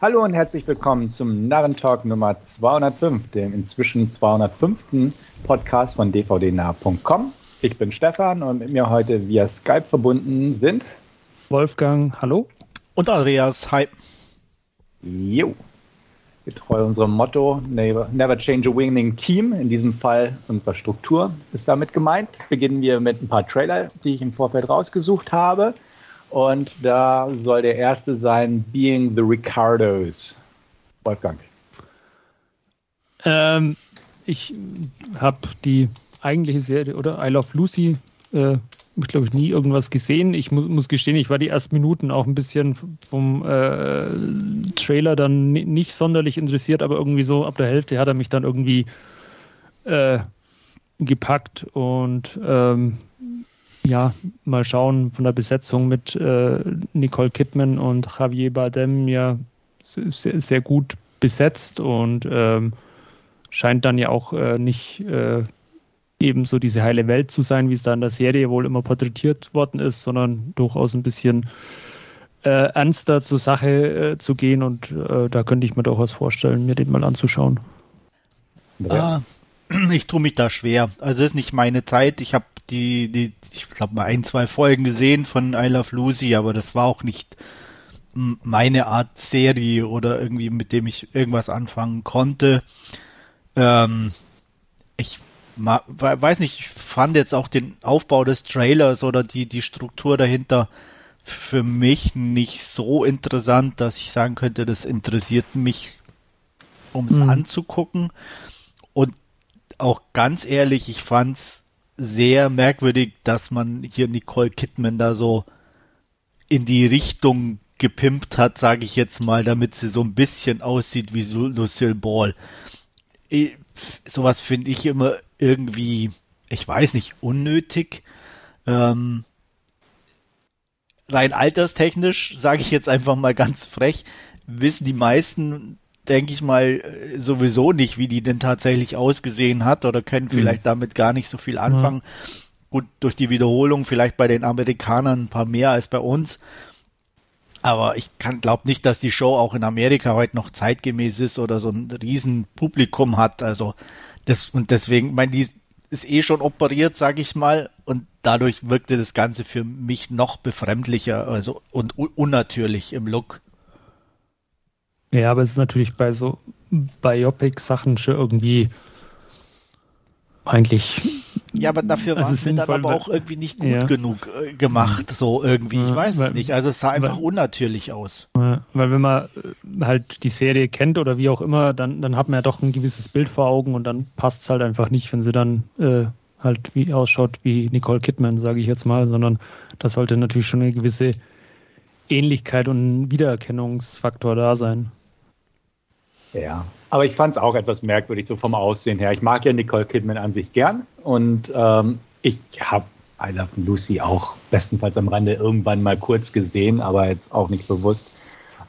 Hallo und herzlich willkommen zum Narrentalk Nummer 205, dem inzwischen 205. Podcast von dvdnah.com. Ich bin Stefan und mit mir heute via Skype verbunden sind Wolfgang, hallo. Und Andreas, hi. Jo. Getreu unserem Motto, never, never change a winning team, in diesem Fall unserer Struktur, ist damit gemeint. Beginnen wir mit ein paar Trailer, die ich im Vorfeld rausgesucht habe. Und da soll der erste sein Being the Ricardos. Wolfgang. Ähm, ich habe die eigentliche Serie oder I Love Lucy, äh, glaube ich nie irgendwas gesehen. Ich muss, muss, gestehen, ich war die ersten Minuten auch ein bisschen vom äh, Trailer dann nicht sonderlich interessiert, aber irgendwie so ab der Hälfte hat er mich dann irgendwie äh, gepackt und ähm, ja, mal schauen von der Besetzung mit äh, Nicole Kidman und Javier Bardem ja sehr, sehr gut besetzt und ähm, scheint dann ja auch äh, nicht äh, eben so diese heile Welt zu sein, wie es da in der Serie wohl immer porträtiert worden ist, sondern durchaus ein bisschen äh, ernster zur Sache äh, zu gehen und äh, da könnte ich mir durchaus vorstellen, mir den mal anzuschauen. Ah, ich tue mich da schwer. Also es ist nicht meine Zeit. Ich habe die, die, ich glaube mal ein, zwei Folgen gesehen von I Love Lucy, aber das war auch nicht meine Art Serie oder irgendwie mit dem ich irgendwas anfangen konnte. Ähm, ich weiß nicht, ich fand jetzt auch den Aufbau des Trailers oder die, die Struktur dahinter für mich nicht so interessant, dass ich sagen könnte, das interessiert mich, um es mhm. anzugucken. Auch ganz ehrlich, ich fand's sehr merkwürdig, dass man hier Nicole Kidman da so in die Richtung gepimpt hat, sage ich jetzt mal, damit sie so ein bisschen aussieht wie Lucille Ball. Ich, sowas finde ich immer irgendwie, ich weiß nicht, unnötig. Ähm, rein alterstechnisch, sage ich jetzt einfach mal ganz frech, wissen die meisten denke ich mal, äh, sowieso nicht, wie die denn tatsächlich ausgesehen hat oder können mhm. vielleicht mhm. damit gar nicht so viel anfangen. Ja. Gut, durch die Wiederholung vielleicht bei den Amerikanern ein paar mehr als bei uns. Aber ich glaube nicht, dass die Show auch in Amerika heute noch zeitgemäß ist oder so ein riesen Publikum hat. Also das und deswegen, mein die ist eh schon operiert, sage ich mal, und dadurch wirkte das Ganze für mich noch befremdlicher, also und unnatürlich im Look. Ja, aber es ist natürlich bei so Biopic-Sachen schon irgendwie eigentlich. Ja, aber dafür war es mir dann aber auch irgendwie nicht gut ja. genug äh, gemacht, so irgendwie. Ich weiß weil, es nicht. Also es sah einfach weil, unnatürlich aus. weil wenn man äh, halt die Serie kennt oder wie auch immer, dann, dann hat man ja doch ein gewisses Bild vor Augen und dann passt es halt einfach nicht, wenn sie dann äh, halt wie ausschaut wie Nicole Kidman, sage ich jetzt mal, sondern da sollte natürlich schon eine gewisse Ähnlichkeit und Wiedererkennungsfaktor da sein. Ja, aber ich fand es auch etwas merkwürdig, so vom Aussehen her. Ich mag ja Nicole Kidman an sich gern und ähm, ich habe I Love Lucy auch bestenfalls am Rande irgendwann mal kurz gesehen, aber jetzt auch nicht bewusst.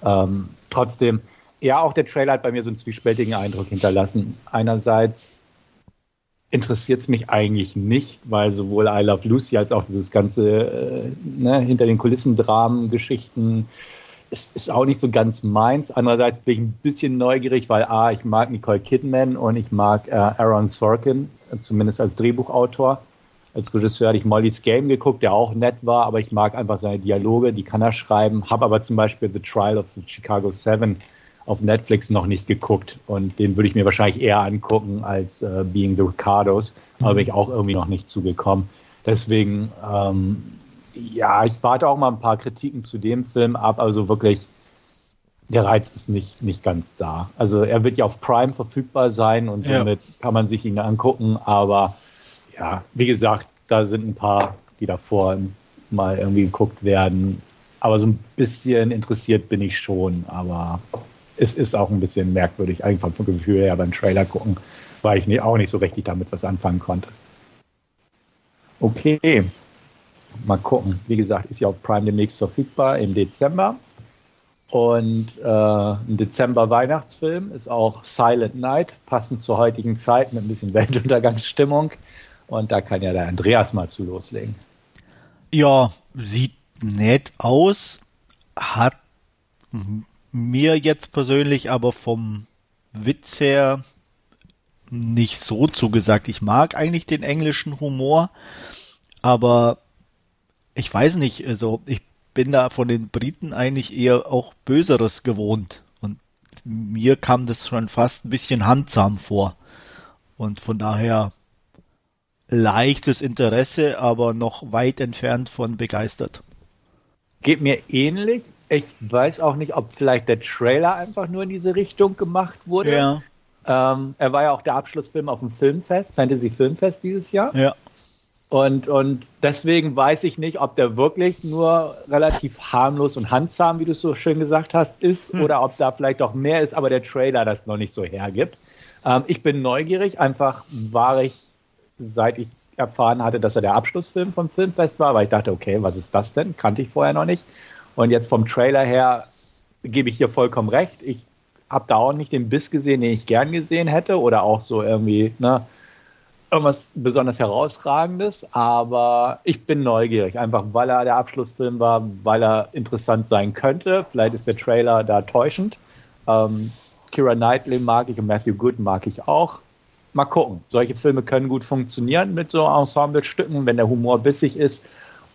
Ähm, trotzdem, ja, auch der Trailer hat bei mir so einen zwiespältigen Eindruck hinterlassen. Einerseits interessiert es mich eigentlich nicht, weil sowohl I Love Lucy als auch dieses ganze äh, ne, hinter den Kulissen Dramen, Geschichten, ist, ist auch nicht so ganz meins. Andererseits bin ich ein bisschen neugierig, weil A, ich mag Nicole Kidman und ich mag äh, Aaron Sorkin, zumindest als Drehbuchautor. Als Regisseur hatte ich Molly's Game geguckt, der auch nett war, aber ich mag einfach seine Dialoge, die kann er schreiben. Habe aber zum Beispiel The Trial of the Chicago Seven auf Netflix noch nicht geguckt und den würde ich mir wahrscheinlich eher angucken als äh, Being the Ricardos, aber bin ich auch irgendwie noch nicht zugekommen. Deswegen ähm, ja, ich warte auch mal ein paar Kritiken zu dem Film ab. Also wirklich, der Reiz ist nicht, nicht ganz da. Also er wird ja auf Prime verfügbar sein und somit ja. kann man sich ihn angucken. Aber ja, wie gesagt, da sind ein paar, die davor mal irgendwie geguckt werden. Aber so ein bisschen interessiert bin ich schon. Aber es ist auch ein bisschen merkwürdig, einfach vom Gefühl her beim Trailer gucken, weil ich auch nicht so richtig damit was anfangen konnte. Okay, mal gucken. Wie gesagt, ist ja auf Prime demnächst verfügbar im Dezember. Und äh, ein Dezember-Weihnachtsfilm ist auch Silent Night, passend zur heutigen Zeit mit ein bisschen Weltuntergangsstimmung. Und da kann ja der Andreas mal zu loslegen. Ja, sieht nett aus, hat mir jetzt persönlich aber vom Witz her nicht so zugesagt. Ich mag eigentlich den englischen Humor, aber ich weiß nicht, also ich bin da von den Briten eigentlich eher auch Böseres gewohnt. Und mir kam das schon fast ein bisschen handsam vor. Und von daher leichtes Interesse, aber noch weit entfernt von begeistert. Geht mir ähnlich. Ich weiß auch nicht, ob vielleicht der Trailer einfach nur in diese Richtung gemacht wurde. Ja. Ähm, er war ja auch der Abschlussfilm auf dem Filmfest, Fantasy Filmfest dieses Jahr. Ja. Und, und deswegen weiß ich nicht, ob der wirklich nur relativ harmlos und handsam, wie du es so schön gesagt hast, ist hm. oder ob da vielleicht auch mehr ist, aber der Trailer das noch nicht so hergibt. Ähm, ich bin neugierig, einfach war ich, seit ich erfahren hatte, dass er der Abschlussfilm vom Filmfest war, weil ich dachte, okay, was ist das denn? Kannte ich vorher noch nicht. Und jetzt vom Trailer her gebe ich dir vollkommen recht. Ich habe da auch nicht den Biss gesehen, den ich gern gesehen hätte oder auch so irgendwie, ne, irgendwas besonders herausragendes, aber ich bin neugierig, einfach weil er der Abschlussfilm war, weil er interessant sein könnte. Vielleicht ist der Trailer da täuschend. Ähm, Kira Knightley mag ich und Matthew Good mag ich auch. Mal gucken. Solche Filme können gut funktionieren mit so Ensemblestücken, wenn der Humor bissig ist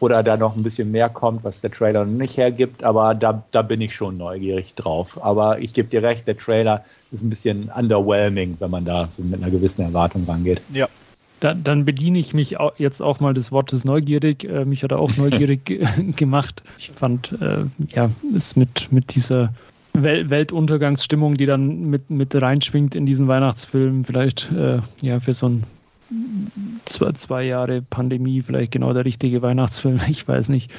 oder da noch ein bisschen mehr kommt, was der Trailer nicht hergibt. Aber da, da bin ich schon neugierig drauf. Aber ich gebe dir recht, der Trailer ist ein bisschen underwhelming, wenn man da so mit einer gewissen Erwartung rangeht. Ja. Dann, dann bediene ich mich auch jetzt auch mal des Wortes neugierig. Äh, mich hat er auch neugierig gemacht. Ich fand, äh, ja, es mit, mit dieser Wel Weltuntergangsstimmung, die dann mit, mit reinschwingt in diesen Weihnachtsfilm, vielleicht äh, ja für so ein zwei, zwei Jahre Pandemie vielleicht genau der richtige Weihnachtsfilm, ich weiß nicht.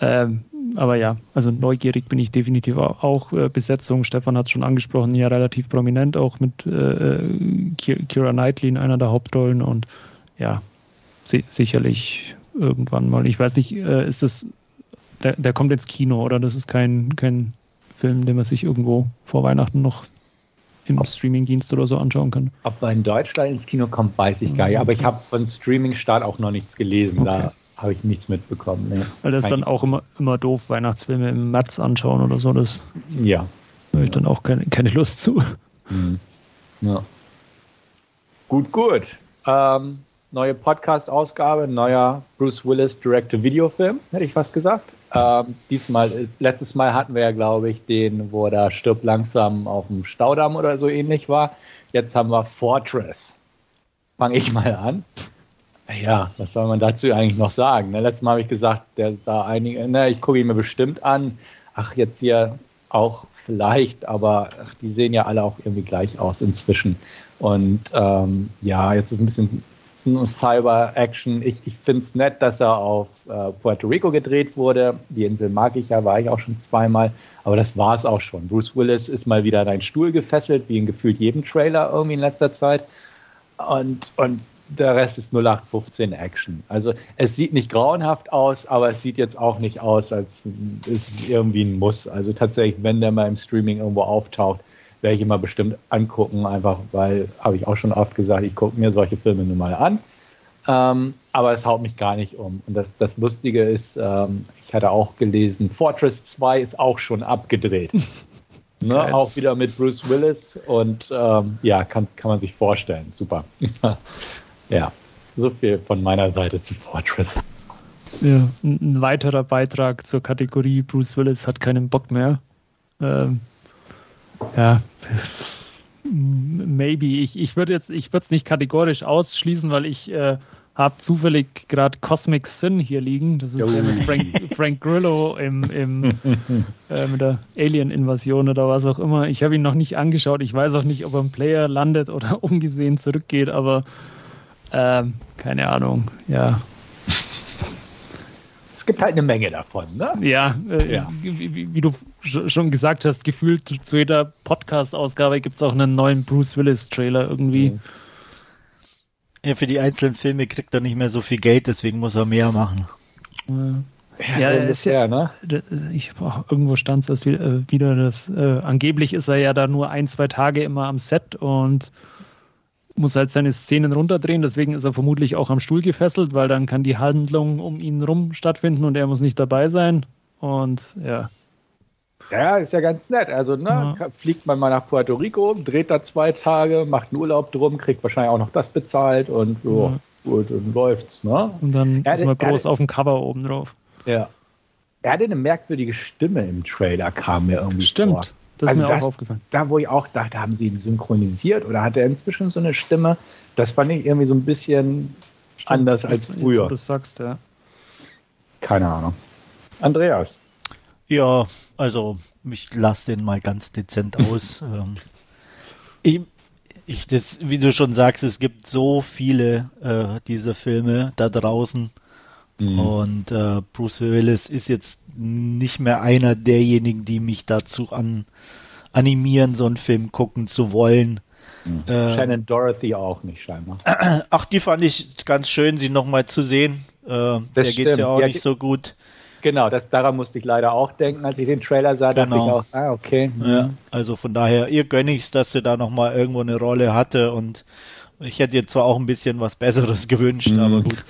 Ähm, aber ja, also neugierig bin ich definitiv auch. Äh, Besetzung, Stefan hat es schon angesprochen, ja relativ prominent, auch mit äh, Kira Knightley in einer der Hauptrollen und ja, si sicherlich irgendwann mal. Ich weiß nicht, äh, ist das, der, der kommt ins Kino oder das ist kein, kein Film, den man sich irgendwo vor Weihnachten noch im Streamingdienst oder so anschauen kann. Ob er in Deutschland ins Kino kommt, weiß ich gar nicht. Aber ich habe von Streaming-Start auch noch nichts gelesen. Okay. Da habe ich nichts mitbekommen. Nee. Weil das ist dann auch immer, immer doof, Weihnachtsfilme im März anschauen oder so. Das ja. habe ich dann auch keine, keine Lust zu. Mhm. Ja. Gut, gut. Ähm, neue Podcast-Ausgabe, neuer Bruce Willis Direct-to-Video-Film, hätte ich fast gesagt. Ähm, diesmal ist, letztes Mal hatten wir ja, glaube ich, den, wo da stirbt langsam auf dem Staudamm oder so ähnlich war. Jetzt haben wir Fortress. Fange ich mal an. Ja, was soll man dazu eigentlich noch sagen? Ne, letztes Mal habe ich gesagt, der sah einige, ne, ich gucke ihn mir bestimmt an. Ach, jetzt hier auch vielleicht, aber ach, die sehen ja alle auch irgendwie gleich aus inzwischen. Und ähm, ja, jetzt ist ein bisschen Cyber-Action. Ich, ich finde es nett, dass er auf äh, Puerto Rico gedreht wurde. Die Insel mag ich ja, war ich auch schon zweimal. Aber das war es auch schon. Bruce Willis ist mal wieder an einen Stuhl gefesselt, wie in gefühlt jedem Trailer irgendwie in letzter Zeit. Und, und der Rest ist 0815 Action. Also es sieht nicht grauenhaft aus, aber es sieht jetzt auch nicht aus, als ist es irgendwie ein Muss. Also tatsächlich, wenn der mal im Streaming irgendwo auftaucht, werde ich immer bestimmt angucken, einfach weil, habe ich auch schon oft gesagt, ich gucke mir solche Filme nun mal an. Ähm, aber es haut mich gar nicht um. Und das, das Lustige ist, ähm, ich hatte auch gelesen, Fortress 2 ist auch schon abgedreht. ne? Auch wieder mit Bruce Willis und ähm, ja, kann, kann man sich vorstellen. Super. ja, so viel von meiner Seite zu Fortress. Ja, ein weiterer Beitrag zur Kategorie Bruce Willis hat keinen Bock mehr. Ähm, ja, maybe. Ich, ich würde jetzt, ich würde es nicht kategorisch ausschließen, weil ich äh, habe zufällig gerade Cosmic Sin hier liegen. Das ist der mit Frank, Frank Grillo im, im äh, mit der Alien-Invasion oder was auch immer. Ich habe ihn noch nicht angeschaut. Ich weiß auch nicht, ob er im Player landet oder umgesehen zurückgeht, aber äh, keine Ahnung. Ja, gibt halt eine Menge davon. Ne? Ja, äh, ja. Wie, wie, du schon gesagt hast, gefühlt zu jeder Podcast-Ausgabe gibt es auch einen neuen Bruce Willis-Trailer irgendwie. Mhm. Ja, für die einzelnen Filme kriegt er nicht mehr so viel Geld, deswegen muss er mehr machen. Ja, ja, so ist ja, ne? Ich, irgendwo stand es äh, wieder, dass äh, angeblich ist er ja da nur ein, zwei Tage immer am Set und muss halt seine Szenen runterdrehen, deswegen ist er vermutlich auch am Stuhl gefesselt, weil dann kann die Handlung um ihn rum stattfinden und er muss nicht dabei sein. Und ja. Ja, ist ja ganz nett. Also, ne, ja. fliegt man mal nach Puerto Rico, dreht da zwei Tage, macht einen Urlaub drum, kriegt wahrscheinlich auch noch das bezahlt und so, ja. gut, und läuft's, ne? Und dann er ist mal groß auf dem Cover oben drauf. Ja. Er hatte eine merkwürdige Stimme im Trailer, kam mir irgendwie Stimmt. vor. Das also ist mir das, auch aufgefallen. Da, wo ich auch dachte, haben sie ihn synchronisiert oder hat er inzwischen so eine Stimme? Das fand ich irgendwie so ein bisschen Stimmt, anders als früher. Jetzt, du sagst, ja. Keine Ahnung. Andreas. Ja, also ich lasse den mal ganz dezent aus. ähm, ich, ich, das, wie du schon sagst, es gibt so viele äh, dieser Filme da draußen. Mhm. Und äh, Bruce Willis ist jetzt nicht mehr einer derjenigen, die mich dazu an, animieren, so einen Film gucken zu wollen. Mhm. Äh, Shannon Dorothy auch nicht, scheinbar. Ach, die fand ich ganz schön, sie nochmal zu sehen. Äh, der geht ja auch ja, nicht so gut. Genau, das, daran musste ich leider auch denken, als ich den Trailer sah, dachte genau. ich auch, ah, okay. Ja, mhm. also von daher, ihr gönne ich dass sie da nochmal irgendwo eine Rolle hatte und ich hätte jetzt zwar auch ein bisschen was Besseres gewünscht, mhm. aber gut.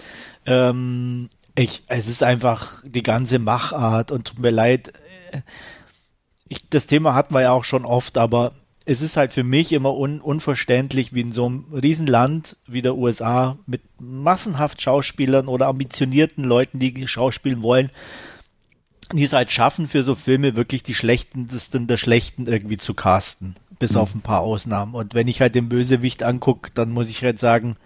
Ähm, ich, es ist einfach die ganze Machart und tut mir leid. Ich, das Thema hatten wir ja auch schon oft, aber es ist halt für mich immer un, unverständlich, wie in so einem Riesenland wie der USA mit massenhaft Schauspielern oder ambitionierten Leuten, die schauspielen wollen, die es halt schaffen, für so Filme wirklich die schlechtesten der Schlechten irgendwie zu casten. Bis mhm. auf ein paar Ausnahmen. Und wenn ich halt den Bösewicht angucke, dann muss ich halt sagen,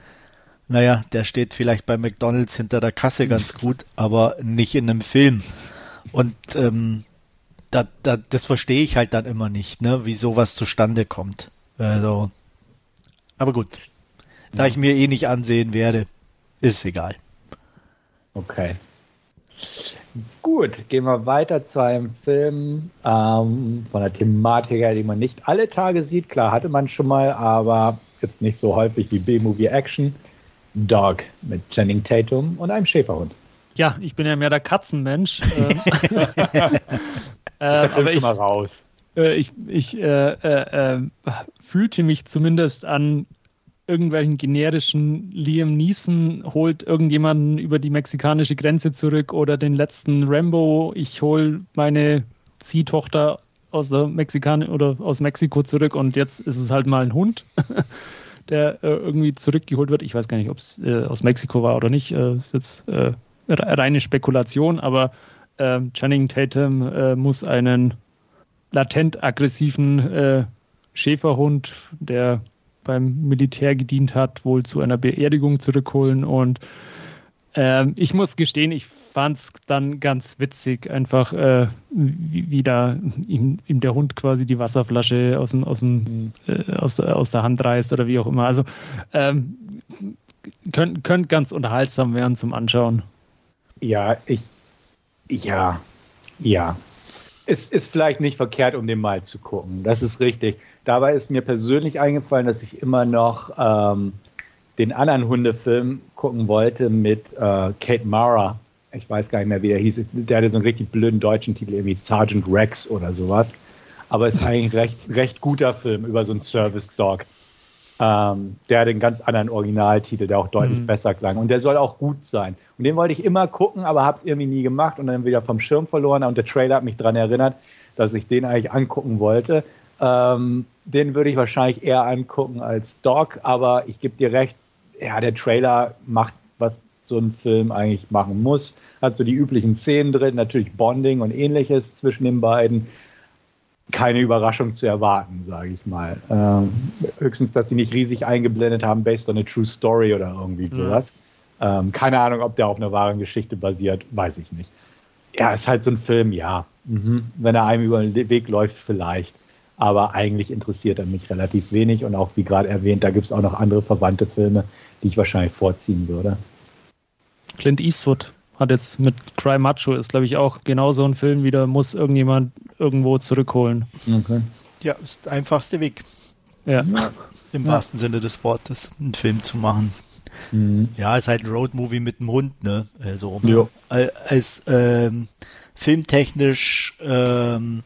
naja, der steht vielleicht bei McDonalds hinter der Kasse ganz gut, aber nicht in einem Film. Und ähm, da, da, das verstehe ich halt dann immer nicht, ne, wie sowas zustande kommt. Also, aber gut. Da ich mir eh nicht ansehen werde, ist egal. Okay. Gut, gehen wir weiter zu einem Film ähm, von der Thematik her, die man nicht alle Tage sieht. Klar, hatte man schon mal, aber jetzt nicht so häufig wie B-Movie Action. Dog mit Channing Tatum und einem Schäferhund. Ja, ich bin ja mehr der Katzenmensch. äh, aber ich, mal raus. Äh, ich, ich äh, äh, äh, fühlte mich zumindest an irgendwelchen generischen Liam Neeson holt irgendjemanden über die mexikanische Grenze zurück oder den letzten Rambo, ich hole meine Ziehtochter aus der Mexikan oder aus Mexiko zurück und jetzt ist es halt mal ein Hund. der äh, irgendwie zurückgeholt wird. Ich weiß gar nicht, ob es äh, aus Mexiko war oder nicht. Äh, ist jetzt äh, reine Spekulation, aber äh, Channing Tatum äh, muss einen latent aggressiven Schäferhund, der beim Militär gedient hat, wohl zu einer Beerdigung zurückholen. Und ähm, ich muss gestehen, ich fand es dann ganz witzig, einfach äh, wie, wie, da ihm, ihm, der Hund quasi die Wasserflasche aus, dem, aus, dem, äh, aus, aus, der Hand reißt oder wie auch immer. Also ähm, könnte könnt ganz unterhaltsam werden zum Anschauen. Ja, ich, ja, ja. Es ist vielleicht nicht verkehrt, um den mal zu gucken. Das ist richtig. Dabei ist mir persönlich eingefallen, dass ich immer noch ähm, den anderen Hundefilm gucken wollte mit äh, Kate Mara ich weiß gar nicht mehr, wie der hieß. Der hatte so einen richtig blöden deutschen Titel, irgendwie Sergeant Rex oder sowas. Aber ist eigentlich recht, recht guter Film über so einen Service Dog. Ähm, der hat einen ganz anderen Originaltitel, der auch deutlich mhm. besser klang. Und der soll auch gut sein. Und den wollte ich immer gucken, aber habe es irgendwie nie gemacht und dann wieder vom Schirm verloren. Und der Trailer hat mich daran erinnert, dass ich den eigentlich angucken wollte. Ähm, den würde ich wahrscheinlich eher angucken als Dog, aber ich gebe dir recht, ja, der Trailer macht was so ein Film eigentlich machen muss. Hat so die üblichen Szenen drin, natürlich Bonding und ähnliches zwischen den beiden. Keine Überraschung zu erwarten, sage ich mal. Ähm, höchstens, dass sie nicht riesig eingeblendet haben, based on a true story oder irgendwie sowas. Ja. Ähm, keine Ahnung, ob der auf einer wahren Geschichte basiert, weiß ich nicht. Ja, ist halt so ein Film, ja. Mhm. Wenn er einem über den Weg läuft, vielleicht. Aber eigentlich interessiert er mich relativ wenig. Und auch, wie gerade erwähnt, da gibt es auch noch andere verwandte Filme, die ich wahrscheinlich vorziehen würde. Clint Eastwood hat jetzt mit Cry Macho ist, glaube ich, auch genauso ein Film wieder, muss irgendjemand irgendwo zurückholen. Okay. Ja, ist der einfachste Weg. Ja. Im ja. wahrsten Sinne des Wortes, einen Film zu machen. Mhm. Ja, ist halt ein Roadmovie mit einem Hund, ne? Also ja. als ähm, filmtechnisch ähm,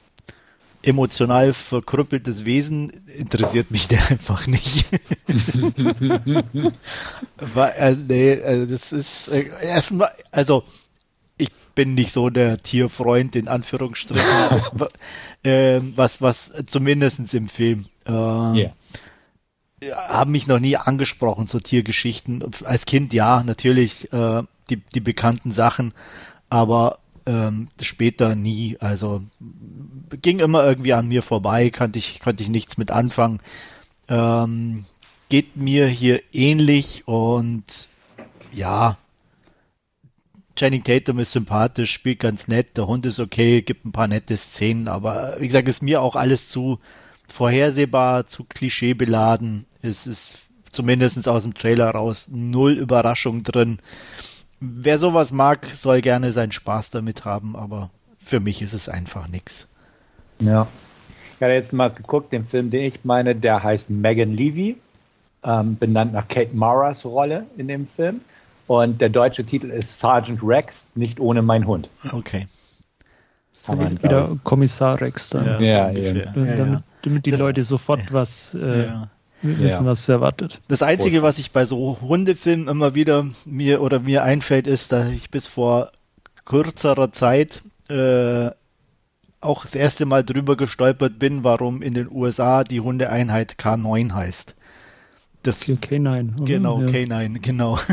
emotional verkrüppeltes Wesen interessiert mich der einfach nicht. Weil, äh, nee, äh, das ist äh, erstmal, also ich bin nicht so der Tierfreund, in Anführungsstrichen, äh, was, was zumindest im Film. Äh, yeah. Haben mich noch nie angesprochen, so Tiergeschichten. Als Kind ja, natürlich äh, die, die bekannten Sachen, aber ähm, später nie. Also ging immer irgendwie an mir vorbei, konnte ich, konnte ich nichts mit anfangen. Ähm, geht mir hier ähnlich und ja, Channing Tatum ist sympathisch, spielt ganz nett, der Hund ist okay, gibt ein paar nette Szenen, aber wie gesagt, ist mir auch alles zu vorhersehbar, zu klischeebeladen. Es ist zumindest aus dem Trailer raus null Überraschung drin. Wer sowas mag, soll gerne seinen Spaß damit haben, aber für mich ist es einfach nichts. Ja. Ich habe jetzt mal geguckt, den Film, den ich meine, der heißt Megan Levy, ähm, benannt nach Kate Maras Rolle in dem Film. Und der deutsche Titel ist Sergeant Rex, nicht ohne mein Hund. Okay. So wieder Kommissar Rex dann. Ja, ja, so damit, ja, damit, die das, Leute sofort was äh, wissen, was erwartet. Das Einzige, was ich bei so Hundefilmen immer wieder mir oder mir einfällt, ist, dass ich bis vor kürzerer Zeit äh, auch das erste Mal drüber gestolpert bin, warum in den USA die Hundeeinheit K9 heißt. Das, K9. Oder? Genau, ja. K9, genau.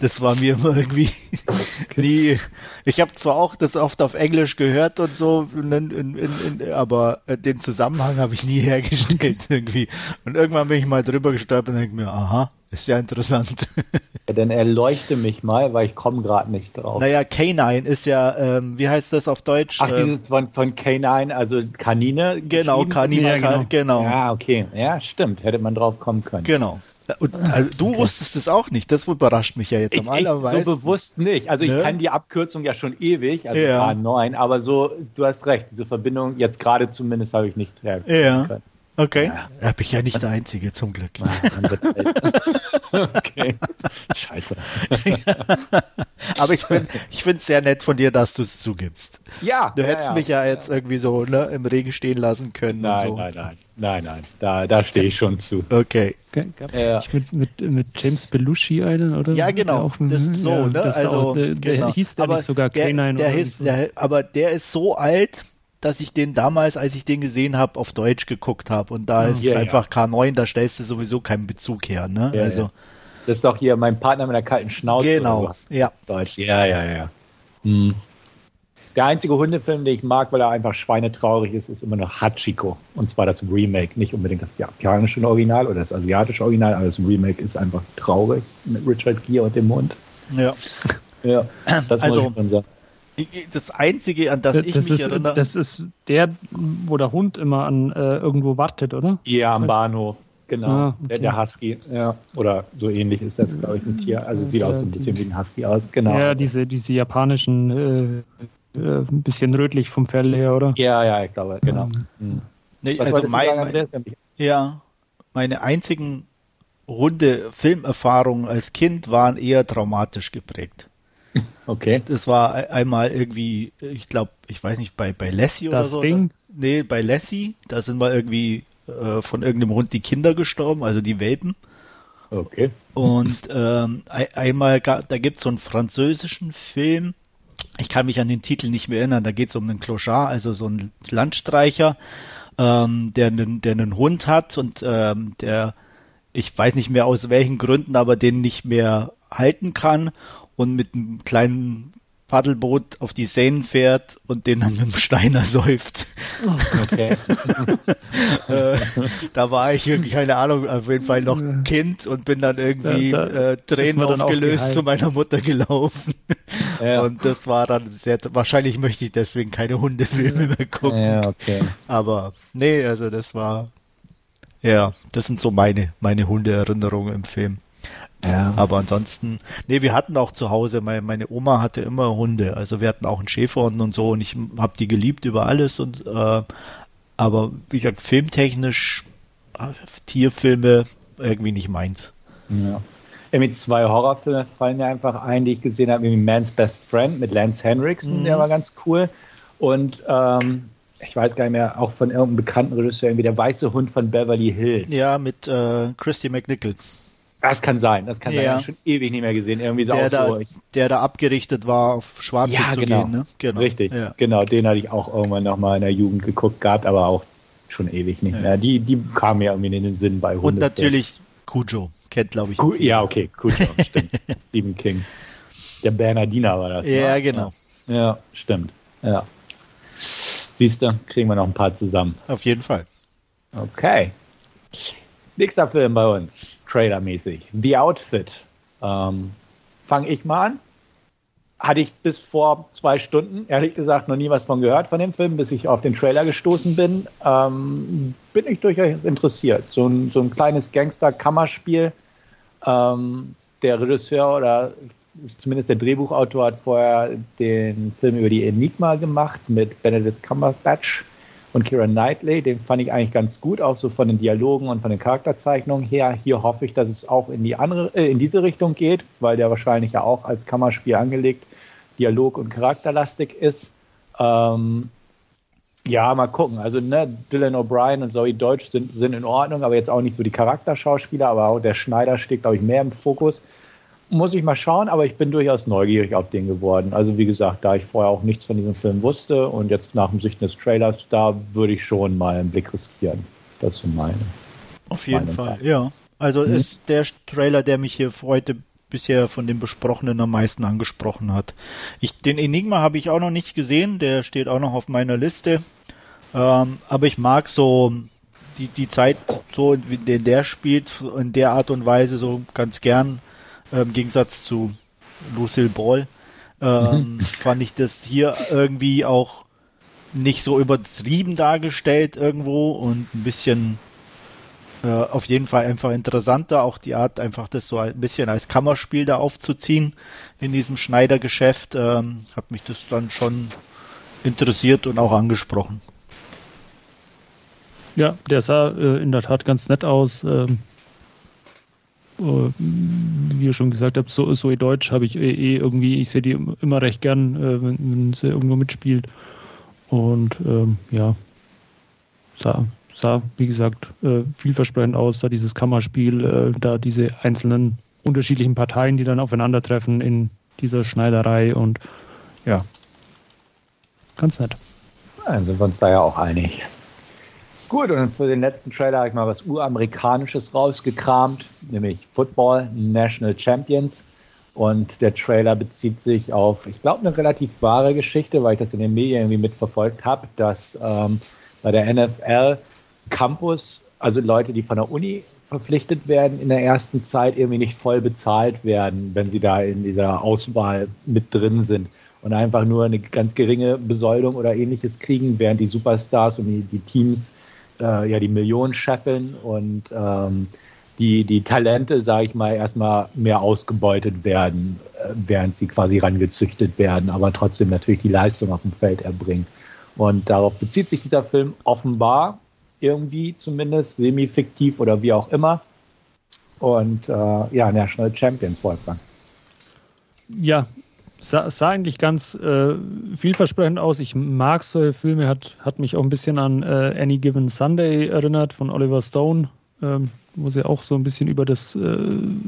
Das war mir immer irgendwie okay. nie. Ich habe zwar auch das oft auf Englisch gehört und so, in, in, in, aber den Zusammenhang habe ich nie hergestellt irgendwie. Und irgendwann bin ich mal drüber gestolpert und denke mir, aha, ist ja interessant. Dann erleuchte mich mal, weil ich komme gerade nicht drauf. Naja, K9 ist ja, ähm, wie heißt das auf Deutsch? Ach, ähm, dieses von, von K9, also Kanine. Genau, Kanine, ja, genau. genau. Ja, okay. Ja, stimmt. Hätte man drauf kommen können. Genau. Und, also, du okay. wusstest es auch nicht. Das überrascht mich ja jetzt ich, am allermeisten. So bewusst nicht. Also ich ne? kann die Abkürzung ja schon ewig, also ja. K9, aber so, du hast recht, diese Verbindung jetzt gerade zumindest habe ich nicht hergestellt. Ja. Können. Okay. Ja. Da bin ich ja nicht der Einzige, zum Glück. okay. Scheiße. Aber ich, ich finde es sehr nett von dir, dass du es zugibst. Ja. Du hättest ja, ja. mich ja jetzt irgendwie so ne, im Regen stehen lassen können. Nein, so. nein, nein. Nein, nein. Da, da stehe ich schon zu. Okay. Gab ja. mit, mit, mit James Belushi einen, oder? Ja, genau. Auch, das ist so, ne? Also, auch, der, der genau. hieß der aber nicht sogar K9 der, der, so. der Aber der ist so alt, dass ich den damals, als ich den gesehen habe, auf Deutsch geguckt habe. Und da ist ja, es einfach ja. K9, da stellst du sowieso keinen Bezug her. Ne? Ja, also, Das ist doch hier mein Partner mit der kalten Schnauze. Genau, so. ja. Deutsch. Ja, ja, ja. Hm. Der einzige Hundefilm, den ich mag, weil er einfach schweinetraurig ist, ist immer noch Hachiko. Und zwar das Remake. Nicht unbedingt das japanische Original oder das asiatische Original, aber das Remake ist einfach traurig mit Richard Gere und dem Hund. Ja. Ja, das also, muss ich schon sagen das Einzige, an das, das ich mich ist, erinnere. Das ist der, wo der Hund immer an äh, irgendwo wartet, oder? Ja, am Bahnhof. Genau, ah, okay. der, der, Husky, ja. Oder so ähnlich ist das, glaube ich, ein Tier. Also es sieht auch so ein bisschen wie ein Husky aus, genau. Ja, diese, diese japanischen, äh, äh, ein bisschen rötlich vom Fell her, oder? Ja, ja, ich glaube, genau. Mhm. Mhm. Nee, also mein, mein, ja, meine einzigen runde Filmerfahrungen als Kind waren eher traumatisch geprägt. Okay. Das war einmal irgendwie, ich glaube, ich weiß nicht, bei, bei Lassie das oder so. Ding? Nee, bei Lassie, da sind mal irgendwie äh, von irgendeinem Hund die Kinder gestorben, also die Welpen. Okay. Und ähm, einmal, da gibt es so einen französischen Film, ich kann mich an den Titel nicht mehr erinnern, da geht es um einen Clochard, also so einen Landstreicher, ähm, der, einen, der einen Hund hat und ähm, der, ich weiß nicht mehr aus welchen Gründen, aber den nicht mehr halten kann und mit einem kleinen Paddelboot auf die Seine fährt und den dann mit dem Stein ersäuft. Okay. äh, da war ich irgendwie, keine Ahnung, auf jeden Fall noch ein Kind und bin dann irgendwie da, da, äh, Tränen aufgelöst zu meiner Mutter gelaufen. Ja. Und das war dann sehr, wahrscheinlich möchte ich deswegen keine Hundefilme mehr gucken. Ja, okay. Aber nee, also das war, ja, das sind so meine, meine Hundeerinnerungen im Film. Ja. Aber ansonsten, nee, wir hatten auch zu Hause, meine, meine Oma hatte immer Hunde. Also wir hatten auch einen Schäferhund und so und ich habe die geliebt über alles und äh, aber wie gesagt, filmtechnisch, äh, Tierfilme irgendwie nicht meins. Ja. Mit zwei Horrorfilme fallen mir einfach ein, die ich gesehen habe, wie Man's Best Friend mit Lance Henriksen, mhm. der war ganz cool. Und ähm, ich weiß gar nicht mehr, auch von irgendeinem bekannten Regisseur, irgendwie der weiße Hund von Beverly Hills. Ja, mit äh, Christy McNichol. Das kann sein, das kann ja. sein. schon ewig nicht mehr gesehen. Irgendwie so der, da, der da abgerichtet war, auf Schwarze ja, zu genau. gehen. Ne? Genau. Richtig, ja. genau. Den hatte ich auch irgendwann nochmal in der Jugend geguckt gehabt, aber auch schon ewig nicht mehr. Die, die kam mir irgendwie in den Sinn bei Hunde. Und natürlich Cujo, kennt glaube ich. Cu ja, okay, Cujo, stimmt. Stephen King. Der Bernardiner war das. Ja, ne? genau. Ja, stimmt. Ja. Siehst du, kriegen wir noch ein paar zusammen. Auf jeden Fall. Okay. Nächster Film bei uns, trailermäßig. The Outfit. Ähm, Fange ich mal an. Hatte ich bis vor zwei Stunden, ehrlich gesagt, noch nie was von gehört von dem Film, bis ich auf den Trailer gestoßen bin. Ähm, bin ich durchaus interessiert. So ein, so ein kleines Gangster-Kammerspiel. Ähm, der Regisseur oder zumindest der Drehbuchautor hat vorher den Film über die Enigma gemacht mit Benedict Cumberbatch und Kira Knightley. Den fand ich eigentlich ganz gut, auch so von den Dialogen und von den Charakterzeichnungen her. Hier hoffe ich, dass es auch in die andere, äh, in diese Richtung geht, weil der wahrscheinlich ja auch als Kammerspiel angelegt, Dialog- und charakterlastig ist. Ähm, ja, mal gucken. Also ne, Dylan O'Brien und Zoe Deutsch sind, sind in Ordnung, aber jetzt auch nicht so die Charakterschauspieler, aber auch der Schneider steht, glaube ich, mehr im Fokus muss ich mal schauen, aber ich bin durchaus neugierig auf den geworden. Also wie gesagt, da ich vorher auch nichts von diesem Film wusste und jetzt nach dem Sichten des Trailers, da würde ich schon mal einen Blick riskieren. Das ist so meine. Auf jeden Fall, Fall, ja. Also mhm. ist der Trailer, der mich hier heute bisher von den Besprochenen am meisten angesprochen hat. Ich, den Enigma habe ich auch noch nicht gesehen, der steht auch noch auf meiner Liste. Ähm, aber ich mag so die, die Zeit, so in der spielt, in der Art und Weise so ganz gern äh, im Gegensatz zu Lucille Ball, ähm, mhm. fand ich das hier irgendwie auch nicht so übertrieben dargestellt irgendwo und ein bisschen äh, auf jeden Fall einfach interessanter, auch die Art einfach das so ein bisschen als Kammerspiel da aufzuziehen in diesem Schneidergeschäft, ähm, hat mich das dann schon interessiert und auch angesprochen. Ja, der sah äh, in der Tat ganz nett aus. Ähm, äh, wie ihr schon gesagt habt, so, so Deutsch habe ich eh, eh, irgendwie, ich sehe die immer recht gern, äh, wenn, wenn, sie irgendwo mitspielt. Und ähm, ja, sah, sah, wie gesagt, äh, vielversprechend aus, da dieses Kammerspiel, äh, da diese einzelnen unterschiedlichen Parteien, die dann aufeinandertreffen in dieser Schneiderei und ja, ganz nett. Dann sind wir uns da ja auch einig. Gut, und für den letzten Trailer habe ich mal was Uramerikanisches rausgekramt, nämlich Football National Champions. Und der Trailer bezieht sich auf, ich glaube, eine relativ wahre Geschichte, weil ich das in den Medien irgendwie mitverfolgt habe, dass ähm, bei der NFL Campus, also Leute, die von der Uni verpflichtet werden, in der ersten Zeit irgendwie nicht voll bezahlt werden, wenn sie da in dieser Auswahl mit drin sind und einfach nur eine ganz geringe Besoldung oder ähnliches kriegen, während die Superstars und die, die Teams äh, ja die Millionen scheffeln und ähm, die, die Talente, sage ich mal, erstmal mehr ausgebeutet werden, äh, während sie quasi rangezüchtet werden, aber trotzdem natürlich die Leistung auf dem Feld erbringen. Und darauf bezieht sich dieser Film offenbar irgendwie zumindest, semi-fiktiv oder wie auch immer. Und äh, ja, National Champions, Wolfgang. Ja, sah, sah eigentlich ganz äh, vielversprechend aus. Ich mag solche Filme, hat, hat mich auch ein bisschen an äh, Any Given Sunday erinnert von Oliver Stone, ähm, wo sie auch so ein bisschen über das äh,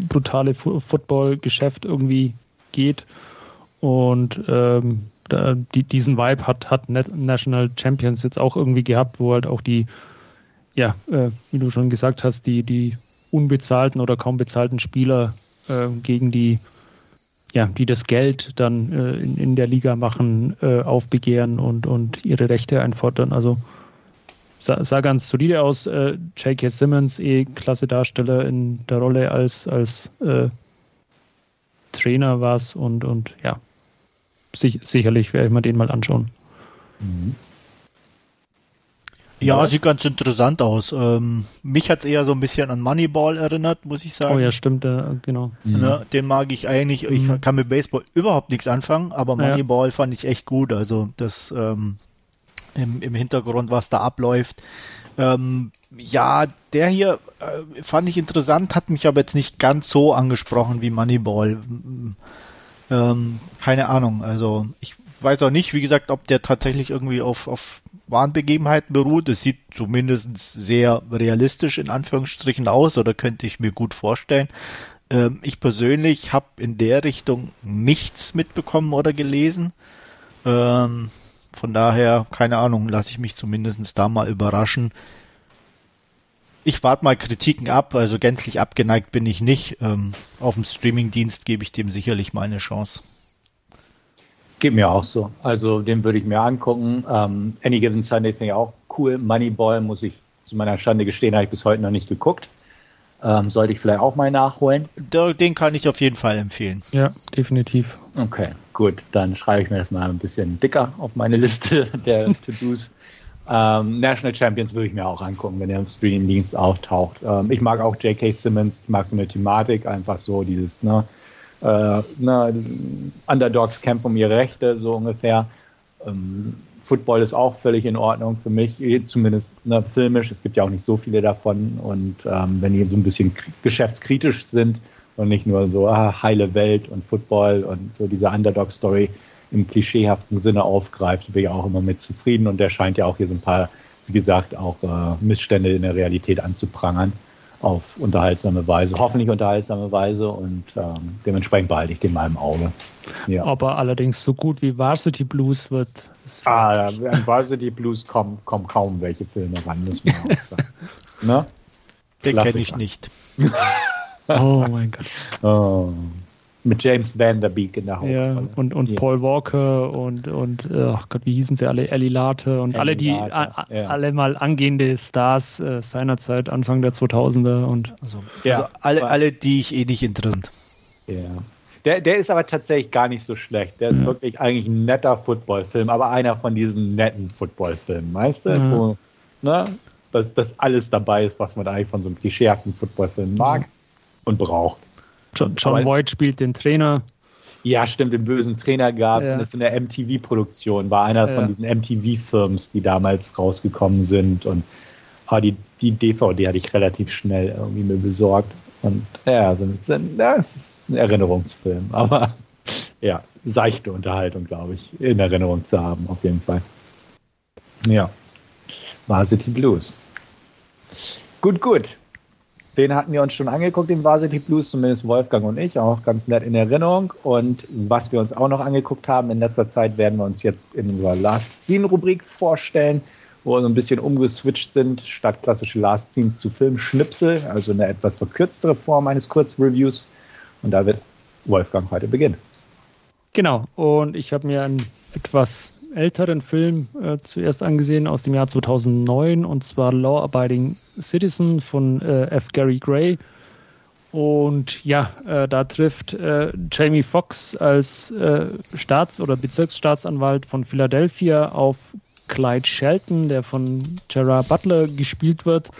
brutale Football-Geschäft irgendwie geht. Und ähm, da, die, diesen Vibe hat, hat National Champions jetzt auch irgendwie gehabt, wo halt auch die, ja, äh, wie du schon gesagt hast, die, die unbezahlten oder kaum bezahlten Spieler äh, gegen die ja, die das Geld dann äh, in, in der Liga machen, äh, aufbegehren und, und ihre Rechte einfordern. Also sah, sah ganz solide aus. Äh, J.K. Simmons, eh klasse Darsteller in der Rolle als, als äh, Trainer war es und, und ja, sich, sicherlich werde ich mir den mal anschauen. Mhm. Ja, sieht ganz interessant aus. Ähm, mich hat's eher so ein bisschen an Moneyball erinnert, muss ich sagen. Oh ja, stimmt, äh, genau. Mhm. Ne, den mag ich eigentlich. Ich mhm. kann mit Baseball überhaupt nichts anfangen, aber Moneyball ja. fand ich echt gut. Also das ähm, im, im Hintergrund, was da abläuft. Ähm, ja, der hier äh, fand ich interessant, hat mich aber jetzt nicht ganz so angesprochen wie Moneyball. Ähm, keine Ahnung. Also ich weiß auch nicht, wie gesagt, ob der tatsächlich irgendwie auf, auf wahren Begebenheiten beruht. Es sieht zumindest sehr realistisch in Anführungsstrichen aus oder könnte ich mir gut vorstellen. Ähm, ich persönlich habe in der Richtung nichts mitbekommen oder gelesen. Ähm, von daher, keine Ahnung, lasse ich mich zumindest da mal überraschen. Ich warte mal Kritiken ab, also gänzlich abgeneigt bin ich nicht. Ähm, auf dem Streamingdienst gebe ich dem sicherlich mal eine Chance. Geht mir auch so. Also den würde ich mir angucken. Ähm, Any Given Sunday finde ich auch cool. Moneyball muss ich zu meiner Schande gestehen, habe ich bis heute noch nicht geguckt. Ähm, sollte ich vielleicht auch mal nachholen. Den kann ich auf jeden Fall empfehlen. Ja, definitiv. Okay, gut. Dann schreibe ich mir das mal ein bisschen dicker auf meine Liste der To-Dos. Ähm, National Champions würde ich mir auch angucken, wenn er im Streamingdienst auftaucht. Ähm, ich mag auch J.K. Simmons, ich mag so eine Thematik, einfach so dieses, ne, äh, ne, Underdogs kämpfen um ihre Rechte, so ungefähr. Ähm, Football ist auch völlig in Ordnung für mich, zumindest ne, filmisch. Es gibt ja auch nicht so viele davon. Und ähm, wenn die so ein bisschen geschäftskritisch sind und nicht nur so ah, heile Welt und Football und so diese Underdog-Story im klischeehaften Sinne aufgreift, bin ich auch immer mit zufrieden. Und der scheint ja auch hier so ein paar, wie gesagt, auch äh, Missstände in der Realität anzuprangern auf unterhaltsame Weise, hoffentlich unterhaltsame Weise und ähm, dementsprechend behalte ich den mal im Auge. Ja. Aber allerdings so gut wie Varsity Blues wird. Ah, an Varsity Blues kommen, kommen kaum welche Filme ran, muss man auch sagen. ne? Den kenne ich nicht. oh mein Gott. Oh mit James Van Der Beek in der Hauptrolle. Ja, und, und yeah. Paul Walker und, und ach Gott, wie hießen sie alle? Ellie Late und Ellie alle, die Late, a, ja. alle mal angehende Stars äh, seinerzeit, Anfang der 2000er und also, ja, also alle, alle, die ich eh nicht interessant. Ja. Der, der ist aber tatsächlich gar nicht so schlecht. Der ist ja. wirklich eigentlich ein netter Footballfilm, aber einer von diesen netten Footballfilmen, weißt du? Ja. Wo, ne, dass das alles dabei ist, was man eigentlich von so einem klischeehaften Footballfilm mag und braucht. John, John Voight spielt den Trainer. Ja, stimmt, den bösen Trainer gab es ja. und das in der MTV-Produktion war einer ja. von diesen MTV-Firms, die damals rausgekommen sind und ah, die, die DVD hatte ich relativ schnell irgendwie mir besorgt und ja, so, ja, es ist ein Erinnerungsfilm, aber ja, seichte Unterhaltung, glaube ich, in Erinnerung zu haben, auf jeden Fall. Ja, Varsity Blues. Gut, gut. Den hatten wir uns schon angeguckt, den Varsity Blues, zumindest Wolfgang und ich, auch ganz nett in Erinnerung. Und was wir uns auch noch angeguckt haben in letzter Zeit, werden wir uns jetzt in unserer Last Scene-Rubrik vorstellen, wo wir so ein bisschen umgeswitcht sind, statt klassische Last Scenes zu Filmschnipsel, also eine etwas verkürztere Form eines Kurzreviews. Und da wird Wolfgang heute beginnen. Genau, und ich habe mir ein etwas älteren Film äh, zuerst angesehen aus dem Jahr 2009 und zwar Law Abiding Citizen von äh, F. Gary Gray. Und ja, äh, da trifft äh, Jamie Foxx als äh, Staats- oder Bezirksstaatsanwalt von Philadelphia auf Clyde Shelton, der von Gerard Butler gespielt wird.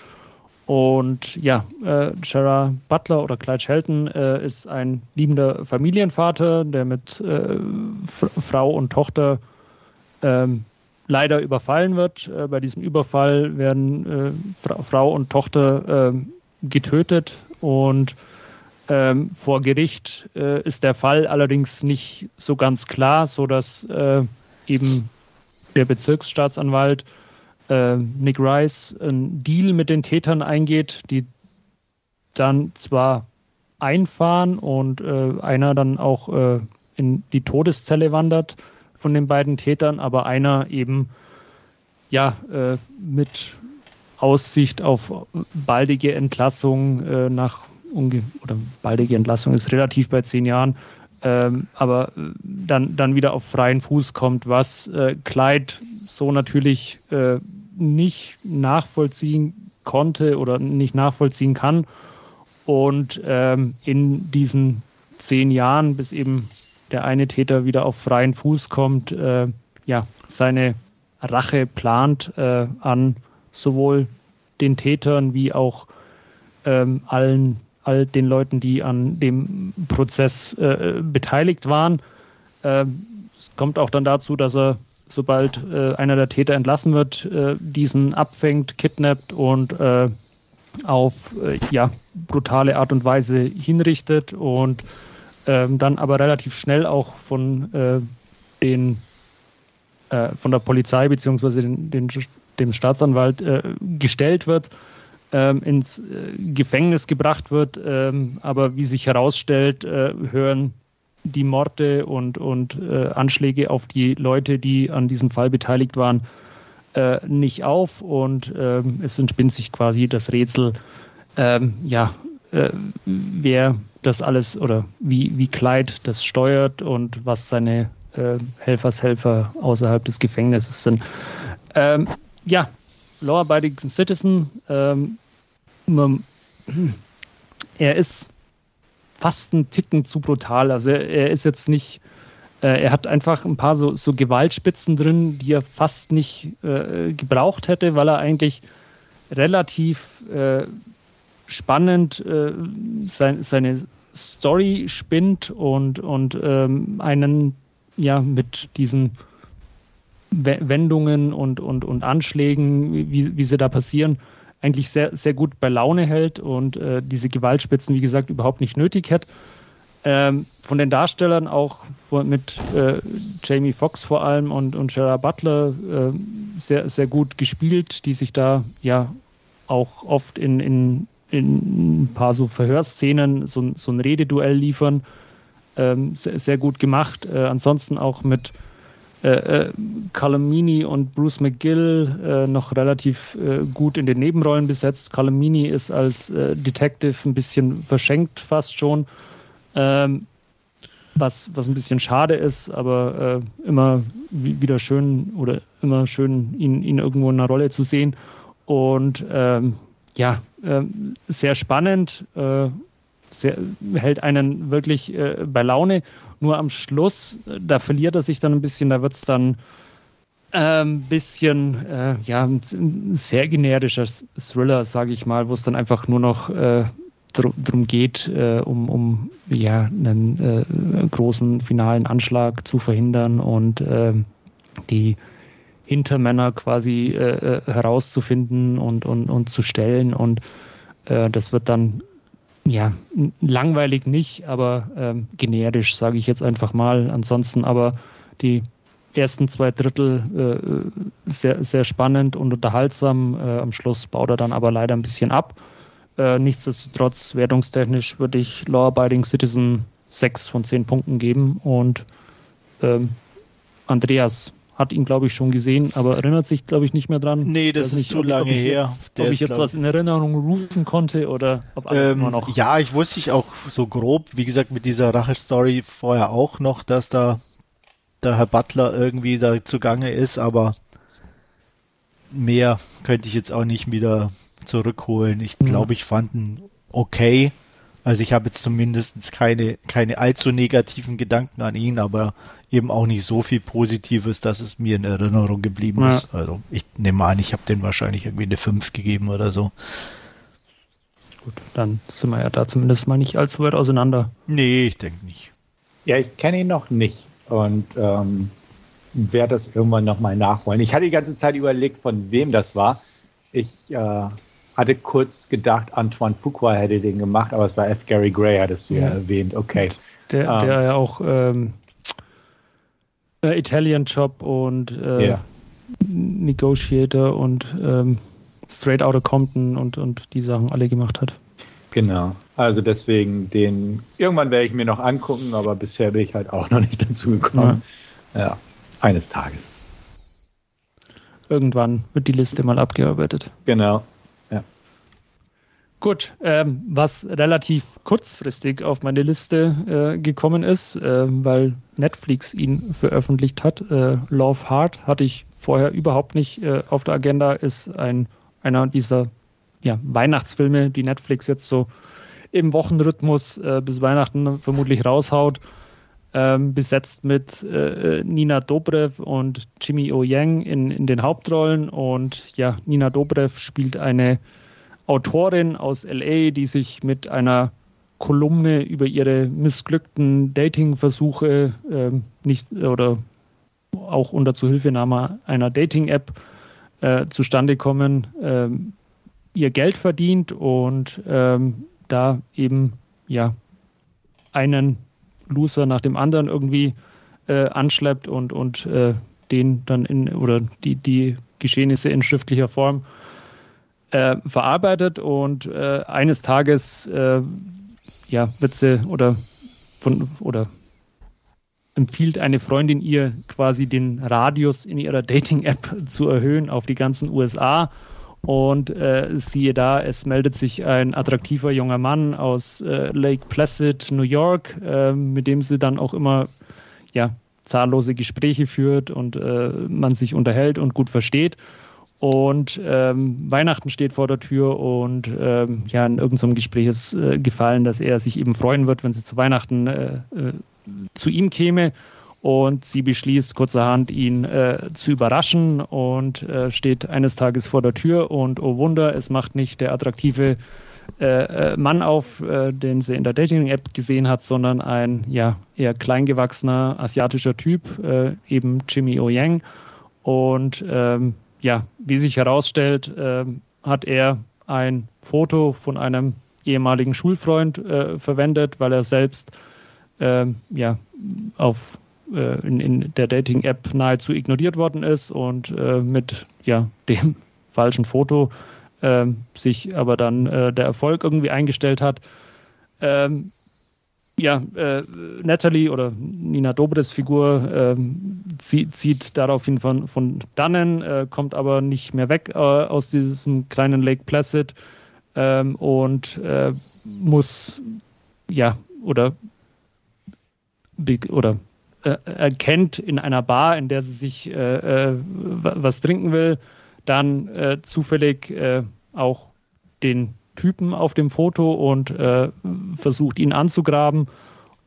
Und ja, äh, Gerard Butler oder Clyde Shelton äh, ist ein liebender Familienvater, der mit äh, Frau und Tochter ähm, leider überfallen wird. Äh, bei diesem Überfall werden äh, Fra Frau und Tochter äh, getötet und ähm, vor Gericht äh, ist der Fall allerdings nicht so ganz klar, sodass äh, eben der Bezirksstaatsanwalt äh, Nick Rice einen Deal mit den Tätern eingeht, die dann zwar einfahren und einer dann auch in die Todeszelle wandert, von den beiden Tätern, aber einer eben ja äh, mit Aussicht auf baldige Entlassung äh, nach oder baldige Entlassung ist relativ bei zehn Jahren, ähm, aber äh, dann, dann wieder auf freien Fuß kommt, was äh, Clyde so natürlich äh, nicht nachvollziehen konnte oder nicht nachvollziehen kann. Und ähm, in diesen zehn Jahren, bis eben der eine Täter wieder auf freien Fuß kommt, äh, ja, seine Rache plant äh, an sowohl den Tätern wie auch ähm, allen all den Leuten, die an dem Prozess äh, beteiligt waren. Ähm, es kommt auch dann dazu, dass er, sobald äh, einer der Täter entlassen wird, äh, diesen abfängt, kidnappt und äh, auf ja, brutale Art und Weise hinrichtet und ähm, dann aber relativ schnell auch von äh, den äh, von der Polizei bzw. Den, den, dem Staatsanwalt äh, gestellt wird, ähm, ins äh, Gefängnis gebracht wird. Ähm, aber wie sich herausstellt, äh, hören die Morde und, und äh, Anschläge auf die Leute, die an diesem Fall beteiligt waren, nicht auf und ähm, es entspinnt sich quasi das Rätsel, ja, wer das alles oder wie, wie Clyde das steuert und was seine äh, Helfershelfer außerhalb des Gefängnisses sind. Ähm, ja, Law Abiding Citizen, ähm, er ist fast ein Ticken zu brutal. Also er, er ist jetzt nicht, äh, er hat einfach ein paar so, so Gewaltspitzen drin, die er fast nicht äh, gebraucht hätte, weil er eigentlich relativ äh, spannend äh, sein, seine Story spinnt und, und ähm, einen ja mit diesen Wendungen und, und, und Anschlägen, wie, wie sie da passieren, eigentlich sehr, sehr gut bei Laune hält und äh, diese Gewaltspitzen, wie gesagt, überhaupt nicht nötig hat. Ähm, von den Darstellern auch von, mit äh, Jamie Foxx vor allem und, und Gerard Butler äh, sehr, sehr gut gespielt, die sich da ja auch oft in, in, in ein paar so Verhörszenen so, so ein Rededuell liefern. Ähm, sehr, sehr, gut gemacht. Äh, ansonsten auch mit äh, Calamini äh, und Bruce McGill äh, noch relativ äh, gut in den Nebenrollen besetzt. Calamini ist als äh, Detective ein bisschen verschenkt fast schon, ähm, was, was ein bisschen schade ist, aber immer wieder schön oder immer schön, ihn, ihn irgendwo in einer Rolle zu sehen. Und ähm, ja, sehr spannend, sehr, hält einen wirklich bei Laune. Nur am Schluss, da verliert er sich dann ein bisschen, da wird es dann ein ähm, bisschen, äh, ja, ein sehr generischer Thriller, sage ich mal, wo es dann einfach nur noch äh, drum geht, äh, um, um ja, einen äh, großen finalen Anschlag zu verhindern und äh, die Hintermänner quasi äh, äh, herauszufinden und, und, und zu stellen. Und das wird dann ja, langweilig nicht, aber ähm, generisch, sage ich jetzt einfach mal. Ansonsten aber die ersten zwei Drittel äh, sehr, sehr spannend und unterhaltsam. Äh, am Schluss baut er dann aber leider ein bisschen ab. Äh, nichtsdestotrotz, wertungstechnisch würde ich Law Abiding Citizen 6 von 10 Punkten geben und ähm, Andreas, hat ihn, glaube ich, schon gesehen, aber erinnert sich, glaube ich, nicht mehr dran. Nee, das ist nicht, zu lange her. Jetzt, ob ich jetzt was in Erinnerung rufen konnte oder ob alles ähm, immer noch. Ja, ich wusste ich auch so grob, wie gesagt, mit dieser Rache-Story vorher auch noch, dass da der Herr Butler irgendwie da zugange ist, aber mehr könnte ich jetzt auch nicht wieder zurückholen. Ich glaube, ich fand ihn okay. Also ich habe jetzt zumindest keine, keine allzu negativen Gedanken an ihn, aber eben auch nicht so viel Positives, dass es mir in Erinnerung geblieben ja. ist. Also ich nehme an, ich habe den wahrscheinlich irgendwie eine 5 gegeben oder so. Gut, dann sind wir ja da zumindest mal nicht allzu weit auseinander. Nee, ich denke nicht. Ja, ich kenne ihn noch nicht und ähm, werde das irgendwann nochmal nachholen. Ich hatte die ganze Zeit überlegt, von wem das war. Ich äh, hatte kurz gedacht, Antoine Fuqua hätte den gemacht, aber es war F. Gary Gray, hattest du ja, ja erwähnt. Okay. Der, ähm, der ja auch ähm, äh, Italian Job und äh, yeah. Negotiator und ähm, Straight Outta Compton und, und die Sachen alle gemacht hat. Genau. Also deswegen den, irgendwann werde ich mir noch angucken, aber bisher bin ich halt auch noch nicht dazu gekommen. Ja, ja eines Tages. Irgendwann wird die Liste mal abgearbeitet. Genau. Gut, ähm, was relativ kurzfristig auf meine Liste äh, gekommen ist, äh, weil Netflix ihn veröffentlicht hat. Äh, Love Heart hatte ich vorher überhaupt nicht äh, auf der Agenda, ist ein, einer dieser ja, Weihnachtsfilme, die Netflix jetzt so im Wochenrhythmus äh, bis Weihnachten vermutlich raushaut. Ähm, besetzt mit äh, Nina Dobrev und Jimmy O. Yang in, in den Hauptrollen. Und ja, Nina Dobrev spielt eine Autorin aus LA, die sich mit einer Kolumne über ihre missglückten Dating-Versuche äh, nicht oder auch unter Zuhilfenahme einer Dating-App äh, zustande kommen, äh, ihr Geld verdient und ähm, da eben ja einen Loser nach dem anderen irgendwie äh, anschleppt und, und äh, den dann in oder die, die Geschehnisse in schriftlicher Form äh, verarbeitet und äh, eines Tages äh, ja, wird sie oder von oder empfiehlt eine Freundin ihr quasi den Radius in ihrer Dating-App zu erhöhen auf die ganzen USA. Und äh, siehe da, es meldet sich ein attraktiver junger Mann aus äh, Lake Placid, New York, äh, mit dem sie dann auch immer ja, zahllose Gespräche führt und äh, man sich unterhält und gut versteht. Und ähm, Weihnachten steht vor der Tür und ähm, ja, in irgendeinem Gespräch ist äh, gefallen, dass er sich eben freuen wird, wenn sie zu Weihnachten äh, äh, zu ihm käme. Und sie beschließt kurzerhand, ihn äh, zu überraschen und äh, steht eines Tages vor der Tür. Und oh Wunder, es macht nicht der attraktive äh, Mann auf, den sie in der Dating-App gesehen hat, sondern ein ja, eher kleingewachsener asiatischer Typ, eben Jimmy O. Yang. Und ähm, ja, wie sich herausstellt, äh, hat er ein Foto von einem ehemaligen Schulfreund äh, verwendet, weil er selbst äh, ja, auf, äh, in, in, der Dating-App nahezu ignoriert worden ist und äh, mit ja, dem falschen Foto äh, sich aber dann der Erfolg irgendwie eingestellt hat. Ähm, ja, äh, Natalie oder Nina Dobres Figur äh, zieht, zieht daraufhin von, von dannen, äh, kommt aber nicht mehr weg äh, aus diesem kleinen Lake Placid ähm, und äh, muss, ja, oder, oder äh, erkennt in einer Bar, in der sie sich was trinken will, dann zufällig auch den Typen auf dem Foto und äh, versucht ihn anzugraben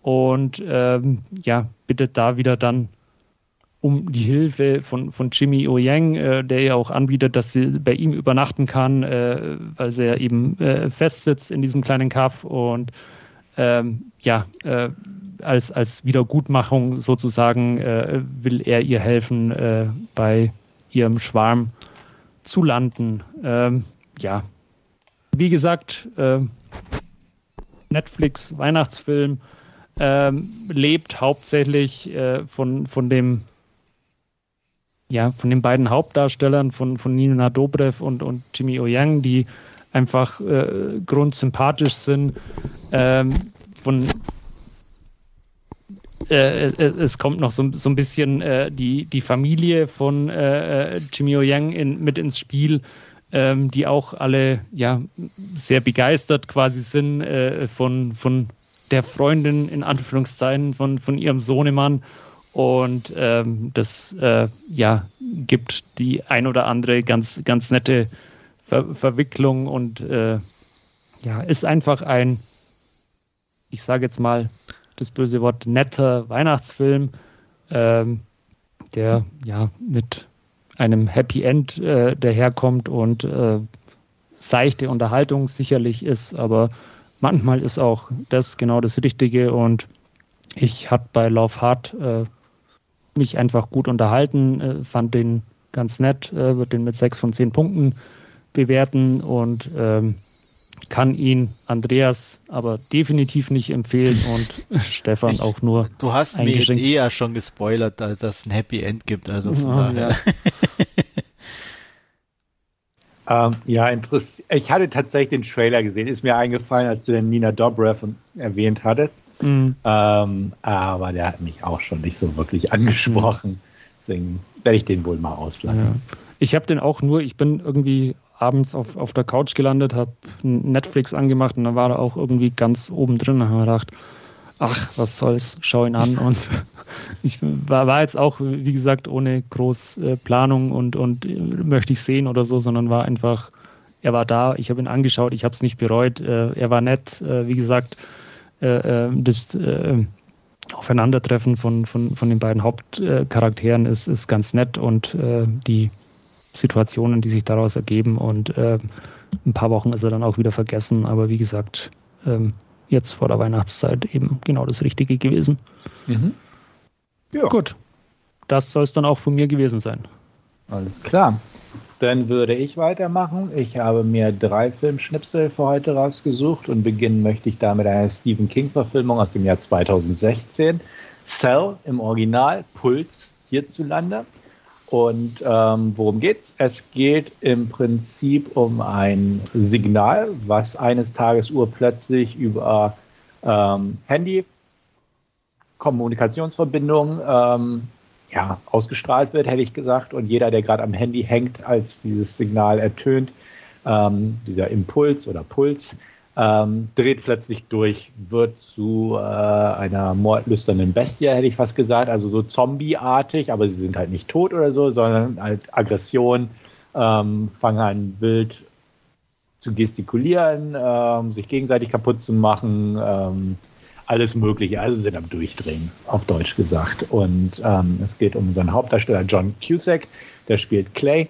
und ähm, ja, bittet da wieder dann um die Hilfe von, von Jimmy O. Yang, äh, der ja auch anbietet, dass sie bei ihm übernachten kann, äh, weil sie ja eben äh, festsitzt in diesem kleinen Kaff und ähm, ja, äh, als, als Wiedergutmachung sozusagen äh, will er ihr helfen, äh, bei ihrem Schwarm zu landen. Ähm, ja, wie gesagt, äh, Netflix Weihnachtsfilm äh, lebt hauptsächlich äh, von, von dem ja, von den beiden Hauptdarstellern, von, von Nina Dobrev und, und Jimmy O. Yang, die einfach äh, grundsympathisch sind. Ähm, von äh, äh, es kommt noch so, so ein bisschen äh, die, die Familie von äh, Jimmy O. Yang in, mit ins Spiel ähm, die auch alle ja sehr begeistert quasi sind äh, von, von der Freundin in Anführungszeichen von, von ihrem Sohnemann. Und ähm, das äh, ja, gibt die ein oder andere ganz, ganz nette Ver Verwicklung und äh, ja, ist einfach ein, ich sage jetzt mal das böse Wort, netter Weihnachtsfilm, ähm, der ja mit einem Happy End äh, daherkommt und äh, seichte Unterhaltung sicherlich ist, aber manchmal ist auch das genau das Richtige und ich hatte bei Love Hard äh, mich einfach gut unterhalten, äh, fand den ganz nett, äh, würde den mit sechs von zehn Punkten bewerten und ähm, kann ihn Andreas aber definitiv nicht empfehlen und Stefan ich, auch nur. Du hast mir jetzt eher schon gespoilert, dass es ein Happy End gibt. Also von oh. Ja. ähm, ja, interessant. Ich hatte tatsächlich den Trailer gesehen. Ist mir eingefallen, als du den Nina Dobrev erwähnt hattest. Mhm. Ähm, aber der hat mich auch schon nicht so wirklich angesprochen. Mhm. Deswegen werde ich den wohl mal auslassen. Ja. Ich habe den auch nur, ich bin irgendwie abends auf, auf der Couch gelandet, habe Netflix angemacht und dann war er auch irgendwie ganz oben drin. Da habe ich gedacht, ach, was soll's, schau ihn an. Und ich war, war jetzt auch, wie gesagt, ohne groß äh, Planung und, und äh, möchte ich sehen oder so, sondern war einfach, er war da, ich habe ihn angeschaut, ich habe es nicht bereut. Äh, er war nett, wie gesagt, das Aufeinandertreffen von, von, von den beiden Hauptcharakteren ist, ist ganz nett und die Situationen, die sich daraus ergeben. Und äh, ein paar Wochen ist er dann auch wieder vergessen. Aber wie gesagt, ähm, jetzt vor der Weihnachtszeit eben genau das Richtige gewesen. Mhm. Ja. Gut, das soll es dann auch von mir gewesen sein. Alles klar. Dann würde ich weitermachen. Ich habe mir drei Filmschnipsel für heute rausgesucht und beginnen möchte ich da mit einer Stephen King-Verfilmung aus dem Jahr 2016. Cell im Original, Puls hierzulande Und ähm, worum geht's? Es geht im Prinzip um ein Signal, was eines Tages urplötzlich über ähm, Handy, Kommunikationsverbindung ähm, ja, ausgestrahlt wird, hätte ich gesagt. Und jeder, der gerade am Handy hängt, als dieses Signal ertönt, ähm, dieser Impuls oder Puls, ähm, dreht plötzlich durch, wird zu äh, einer mordlüsternen Bestie, hätte ich fast gesagt, also so zombieartig, aber sie sind halt nicht tot oder so, sondern halt Aggression, ähm, fangen an wild zu gestikulieren, ähm, sich gegenseitig kaputt zu machen, ähm, alles Mögliche, also sind am Durchdrehen, auf Deutsch gesagt. Und ähm, es geht um unseren Hauptdarsteller John Cusack, der spielt Clay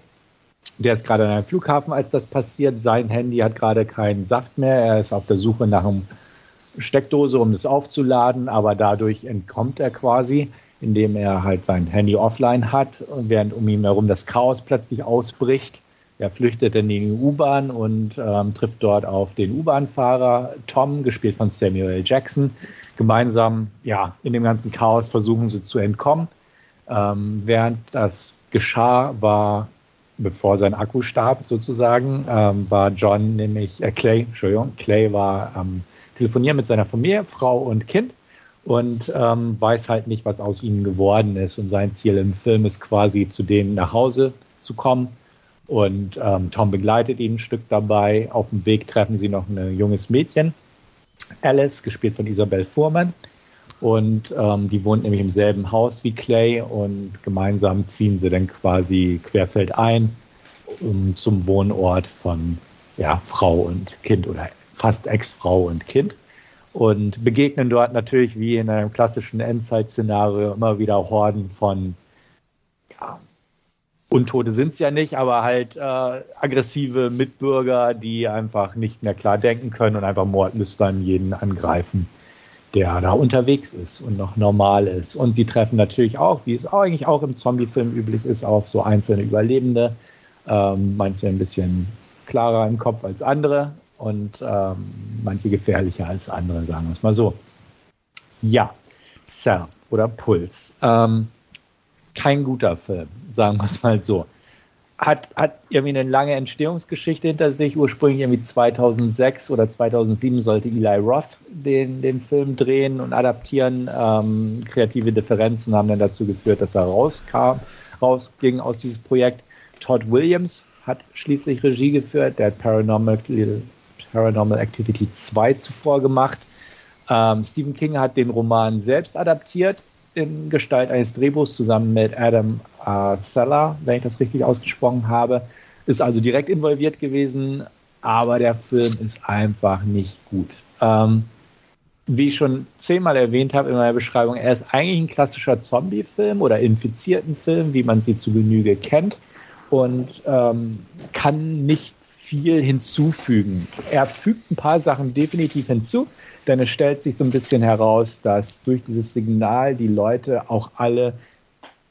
der ist gerade an einem Flughafen, als das passiert. Sein Handy hat gerade keinen Saft mehr. Er ist auf der Suche nach einer Steckdose, um das aufzuladen, aber dadurch entkommt er quasi, indem er halt sein Handy offline hat, während um ihn herum das Chaos plötzlich ausbricht. Er flüchtet in die U-Bahn und ähm, trifft dort auf den U-Bahn-Fahrer Tom, gespielt von Samuel L. Jackson. Gemeinsam, ja, in dem ganzen Chaos versuchen sie zu entkommen. Ähm, während das geschah, war bevor sein Akku starb sozusagen, ähm, war John nämlich, äh, Clay, Entschuldigung, Clay war am Telefonieren mit seiner Familie, Frau und Kind und ähm, weiß halt nicht, was aus ihnen geworden ist. Und sein Ziel im Film ist quasi, zu denen nach Hause zu kommen. Und ähm, Tom begleitet ihn ein Stück dabei. Auf dem Weg treffen sie noch ein junges Mädchen, Alice, gespielt von Isabel Fuhrmann. Und ähm, die wohnt nämlich im selben Haus wie Clay und gemeinsam ziehen sie dann quasi querfeldein um, zum Wohnort von ja, Frau und Kind oder fast Ex-Frau und Kind. Und begegnen dort natürlich wie in einem klassischen Endzeit-Szenario immer wieder Horden von ja, Untote sind es ja nicht, aber halt äh, aggressive Mitbürger, die einfach nicht mehr klar denken können und einfach mordlüstern jeden angreifen der da unterwegs ist und noch normal ist. Und sie treffen natürlich auch, wie es eigentlich auch im Zombie-Film üblich ist, auf so einzelne Überlebende. Ähm, manche ein bisschen klarer im Kopf als andere und ähm, manche gefährlicher als andere, sagen wir es mal so. Ja, Cell oder Puls. Ähm, kein guter Film, sagen wir es mal so hat, hat irgendwie eine lange Entstehungsgeschichte hinter sich. Ursprünglich irgendwie 2006 oder 2007 sollte Eli Roth den, den Film drehen und adaptieren. Ähm, kreative Differenzen haben dann dazu geführt, dass er rauskam, rausging aus dieses Projekt. Todd Williams hat schließlich Regie geführt. Der hat Paranormal, Paranormal Activity 2 zuvor gemacht. Ähm, Stephen King hat den Roman selbst adaptiert in Gestalt eines Drehbuchs zusammen mit Adam äh, Seller, wenn ich das richtig ausgesprochen habe. Ist also direkt involviert gewesen, aber der Film ist einfach nicht gut. Ähm, wie ich schon zehnmal erwähnt habe in meiner Beschreibung, er ist eigentlich ein klassischer Zombie-Film oder infizierten Film, wie man sie zu Genüge kennt und ähm, kann nicht viel hinzufügen. Er fügt ein paar Sachen definitiv hinzu, denn es stellt sich so ein bisschen heraus, dass durch dieses Signal die Leute auch alle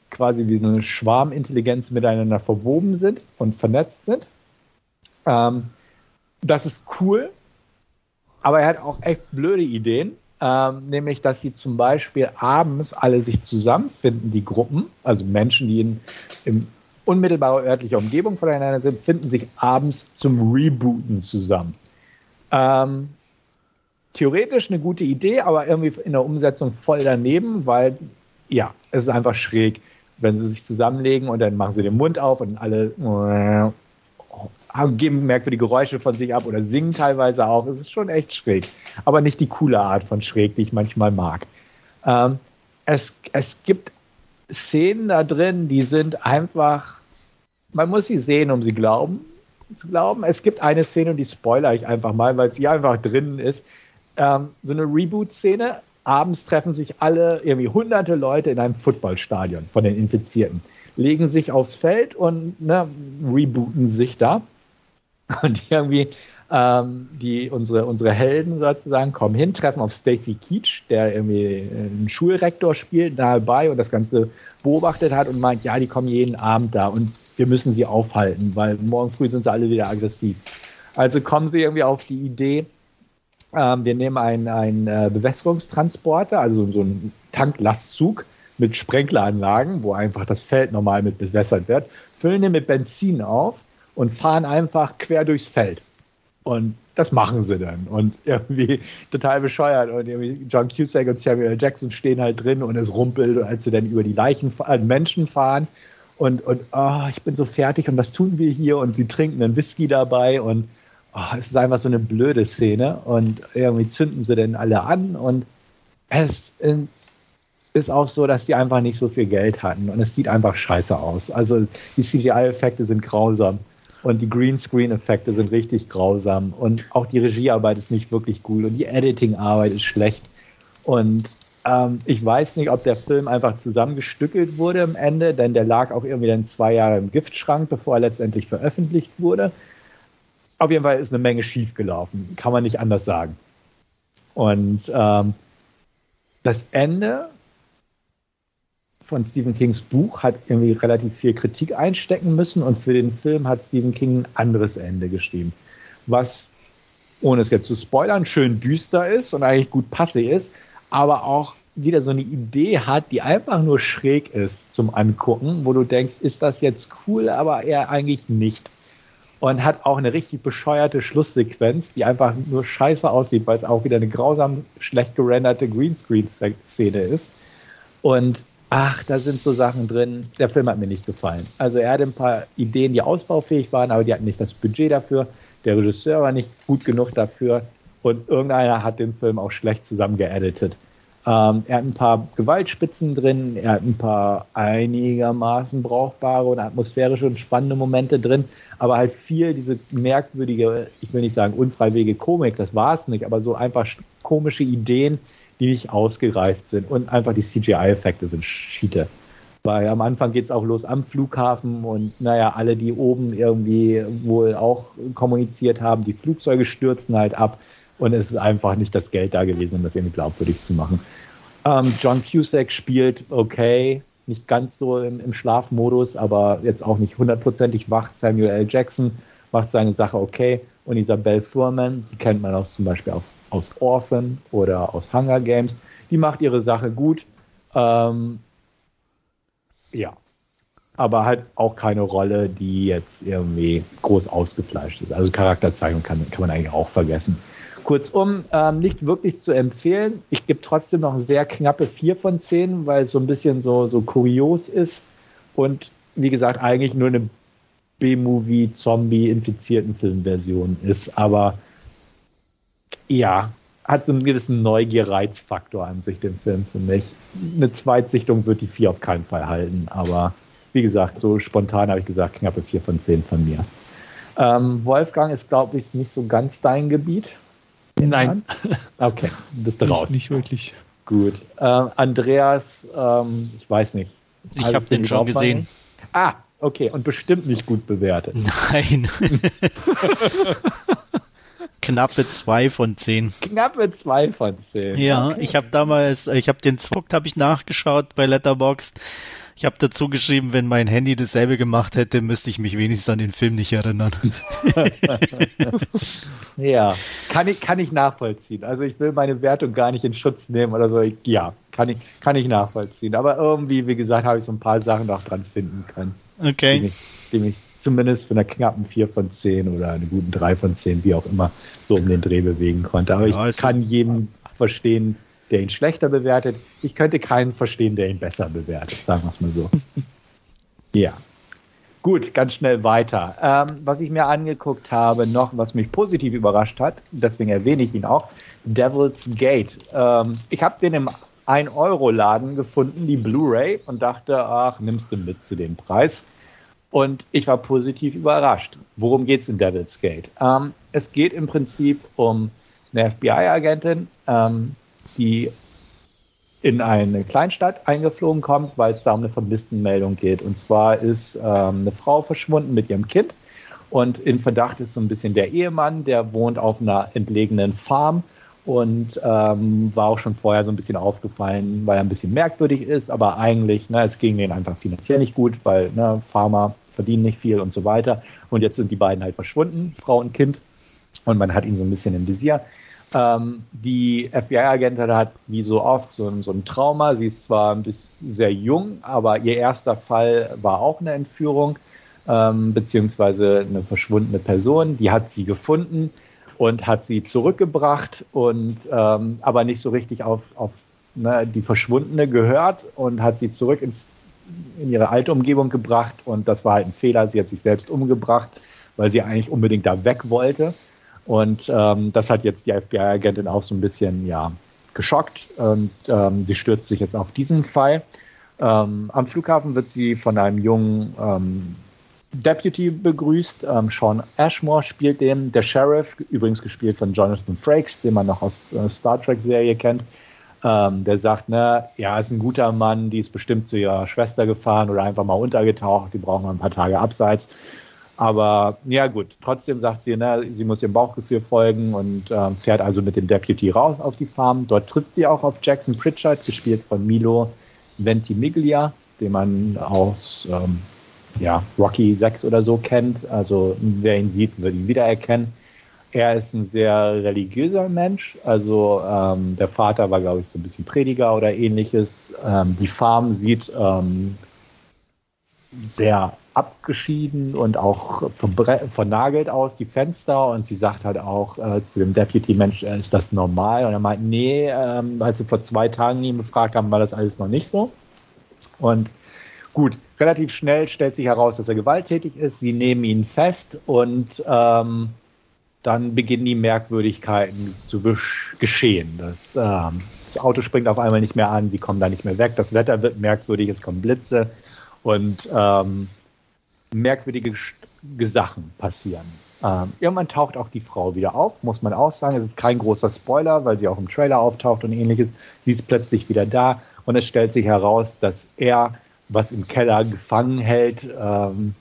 quasi wie eine Schwarmintelligenz miteinander verwoben sind und vernetzt sind. Ähm, das ist cool, aber er hat auch echt blöde Ideen, ähm, nämlich dass sie zum Beispiel abends alle sich zusammenfinden, die Gruppen, also Menschen, die in, in unmittelbarer örtlicher Umgebung voneinander sind, finden sich abends zum Rebooten zusammen. Ähm, theoretisch eine gute Idee, aber irgendwie in der Umsetzung voll daneben, weil ja, es ist einfach schräg, wenn sie sich zusammenlegen und dann machen sie den Mund auf und alle äh, geben merkwürdige Geräusche von sich ab oder singen teilweise auch. Es ist schon echt schräg, aber nicht die coole Art von schräg, die ich manchmal mag. Ähm, es, es gibt Szenen da drin, die sind einfach, man muss sie sehen, um sie glauben, zu glauben. Es gibt eine Szene, die spoiler ich einfach mal, weil sie einfach drin ist ähm, so eine Reboot-Szene. Abends treffen sich alle, irgendwie hunderte Leute in einem Footballstadion von den Infizierten, legen sich aufs Feld und ne, rebooten sich da. Und irgendwie ähm, die, unsere, unsere Helden sozusagen kommen hin, treffen auf Stacy Keach, der irgendwie einen Schulrektor spielt, nahe bei und das Ganze beobachtet hat und meint, ja, die kommen jeden Abend da und wir müssen sie aufhalten, weil morgen früh sind sie alle wieder aggressiv. Also kommen sie irgendwie auf die Idee, ähm, wir nehmen einen, einen äh, Bewässerungstransporter, also so einen Tanklastzug mit Sprenkleranlagen, wo einfach das Feld normal mit bewässert wird, füllen den mit Benzin auf und fahren einfach quer durchs Feld. Und das machen sie dann. Und irgendwie total bescheuert. Und irgendwie John Cusack und Samuel Jackson stehen halt drin und es rumpelt, als sie dann über die Leichen, äh, Menschen fahren. Und, und oh, ich bin so fertig und was tun wir hier? Und sie trinken einen Whisky dabei und oh, es ist einfach so eine blöde Szene. Und irgendwie zünden sie dann alle an und es ist auch so, dass die einfach nicht so viel Geld hatten und es sieht einfach scheiße aus. Also die CGI-Effekte sind grausam und die Greenscreen-Effekte sind richtig grausam und auch die Regiearbeit ist nicht wirklich gut und die Editing-Arbeit ist schlecht und ähm, ich weiß nicht, ob der Film einfach zusammengestückelt wurde am Ende, denn der lag auch irgendwie dann zwei Jahre im Giftschrank, bevor er letztendlich veröffentlicht wurde. Auf jeden Fall ist eine Menge schiefgelaufen, kann man nicht anders sagen. Und ähm, das Ende von Stephen Kings Buch hat irgendwie relativ viel Kritik einstecken müssen und für den Film hat Stephen King ein anderes Ende geschrieben, was, ohne es jetzt zu spoilern, schön düster ist und eigentlich gut passig ist, aber auch wieder so eine Idee hat, die einfach nur schräg ist zum Angucken, wo du denkst, ist das jetzt cool, aber eher eigentlich nicht. Und hat auch eine richtig bescheuerte Schlusssequenz, die einfach nur scheiße aussieht, weil es auch wieder eine grausam schlecht gerenderte Greenscreen-Szene ist. Und ach, da sind so Sachen drin. Der Film hat mir nicht gefallen. Also er hatte ein paar Ideen, die ausbaufähig waren, aber die hatten nicht das Budget dafür. Der Regisseur war nicht gut genug dafür. Und irgendeiner hat den Film auch schlecht zusammengeeditet. Ähm, er hat ein paar Gewaltspitzen drin, er hat ein paar einigermaßen brauchbare und atmosphärische und spannende Momente drin, aber halt viel diese merkwürdige, ich will nicht sagen unfreiwillige Komik, das war es nicht, aber so einfach komische Ideen, die nicht ausgereift sind. Und einfach die CGI-Effekte sind Schiete. Weil am Anfang geht es auch los am Flughafen und naja, alle, die oben irgendwie wohl auch kommuniziert haben, die Flugzeuge stürzen halt ab und es ist einfach nicht das Geld da gewesen, um das irgendwie glaubwürdig zu machen. Ähm, John Cusack spielt okay, nicht ganz so im, im Schlafmodus, aber jetzt auch nicht hundertprozentig wach. Samuel L. Jackson macht seine Sache okay und Isabelle Furman, die kennt man auch zum Beispiel auf aus Orphan oder aus Hunger Games. Die macht ihre Sache gut. Ähm, ja. Aber halt auch keine Rolle, die jetzt irgendwie groß ausgefleischt ist. Also Charakterzeichnung kann, kann man eigentlich auch vergessen. Kurzum, ähm, nicht wirklich zu empfehlen. Ich gebe trotzdem noch sehr knappe 4 von 10, weil es so ein bisschen so, so kurios ist. Und wie gesagt, eigentlich nur eine B-Movie-Zombie-infizierten Filmversion ist. Aber ja, hat so einen gewissen Neugier-Reizfaktor an sich, den Film für mich. Eine Zweitsichtung wird die vier auf keinen Fall halten, aber wie gesagt, so spontan habe ich gesagt, knappe vier von zehn von mir. Ähm, Wolfgang ist, glaube ich, nicht so ganz dein Gebiet. Nein. Okay, bist du raus. Nicht wirklich. Gut. Ähm, Andreas, ähm, ich weiß nicht. Ich habe den schon gesehen. Ah, okay. Und bestimmt nicht gut bewertet. Nein. Knappe zwei von zehn. Knappe zwei von zehn. Ja, okay. ich habe damals, ich habe den Zuckt habe ich nachgeschaut bei Letterboxd. Ich habe dazu geschrieben, wenn mein Handy dasselbe gemacht hätte, müsste ich mich wenigstens an den Film nicht erinnern. ja, kann ich, kann ich nachvollziehen. Also ich will meine Wertung gar nicht in Schutz nehmen oder so. Ich, ja, kann ich, kann ich nachvollziehen. Aber irgendwie, wie gesagt, habe ich so ein paar Sachen noch dran finden können. Okay. Die mich, die mich zumindest für eine knappen 4 von 10 oder eine guten 3 von 10, wie auch immer, so um den Dreh bewegen konnte. Aber ja, ich kann jeden verstehen, der ihn schlechter bewertet. Ich könnte keinen verstehen, der ihn besser bewertet, sagen wir es mal so. ja. Gut, ganz schnell weiter. Ähm, was ich mir angeguckt habe, noch, was mich positiv überrascht hat, deswegen erwähne ich ihn auch, Devil's Gate. Ähm, ich habe den im 1-Euro-Laden gefunden, die Blu-ray, und dachte, ach, nimmst du mit zu dem Preis. Und ich war positiv überrascht. Worum geht es in Devil's Gate? Ähm, es geht im Prinzip um eine FBI-Agentin, ähm, die in eine Kleinstadt eingeflogen kommt, weil es da um eine Vermisstenmeldung geht. Und zwar ist ähm, eine Frau verschwunden mit ihrem Kind. Und in Verdacht ist so ein bisschen der Ehemann, der wohnt auf einer entlegenen Farm und ähm, war auch schon vorher so ein bisschen aufgefallen, weil er ein bisschen merkwürdig ist, aber eigentlich, ne, es ging denen einfach finanziell nicht gut, weil ne, Farmer verdienen nicht viel und so weiter. Und jetzt sind die beiden halt verschwunden, Frau und Kind. Und man hat ihn so ein bisschen im Visier. Ähm, die FBI-Agentin hat wie so oft so, so, ein Trauma. Sie ist zwar ein bisschen sehr jung, aber ihr erster Fall war auch eine Entführung, ähm, beziehungsweise eine verschwundene Person. Die hat sie gefunden und hat sie zurückgebracht und ähm, aber nicht so richtig auf, auf ne, die Verschwundene gehört und hat sie zurück ins, in ihre alte Umgebung gebracht und das war halt ein Fehler. Sie hat sich selbst umgebracht, weil sie eigentlich unbedingt da weg wollte. Und ähm, das hat jetzt die FBI-Agentin auch so ein bisschen ja, geschockt und ähm, sie stürzt sich jetzt auf diesen Fall. Ähm, am Flughafen wird sie von einem jungen ähm, Deputy begrüßt. Ähm, Sean Ashmore spielt den, der Sheriff, übrigens gespielt von Jonathan Frakes, den man noch aus äh, Star Trek-Serie kennt. Ähm, der sagt, ne, ja, ist ein guter Mann, die ist bestimmt zu ihrer Schwester gefahren oder einfach mal untergetaucht, die brauchen ein paar Tage abseits. Aber ja gut, trotzdem sagt sie, ne, sie muss ihrem Bauchgefühl folgen und ähm, fährt also mit dem Deputy raus auf die Farm. Dort trifft sie auch auf Jackson Pritchard, gespielt von Milo Ventimiglia, den man aus ähm, ja, Rocky 6 oder so kennt. Also wer ihn sieht, wird ihn wiedererkennen. Er ist ein sehr religiöser Mensch. Also ähm, der Vater war, glaube ich, so ein bisschen Prediger oder ähnliches. Ähm, die Farm sieht ähm, sehr abgeschieden und auch vernagelt aus, die Fenster. Und sie sagt halt auch äh, zu dem Deputy-Mensch, äh, ist das normal? Und er meint, nee, ähm, als sie vor zwei Tagen ihn befragt haben, war das alles noch nicht so. Und gut, relativ schnell stellt sich heraus, dass er gewalttätig ist. Sie nehmen ihn fest und ähm, dann beginnen die Merkwürdigkeiten zu geschehen. Das, ähm, das, Auto springt auf einmal nicht mehr an, sie kommen da nicht mehr weg, das Wetter wird merkwürdig, es kommen Blitze und ähm, merkwürdige Sachen passieren. Ähm, irgendwann taucht auch die Frau wieder auf, muss man auch sagen. Es ist kein großer Spoiler, weil sie auch im Trailer auftaucht und ähnliches. Sie ist plötzlich wieder da und es stellt sich heraus, dass er was im Keller gefangen hält, ähm,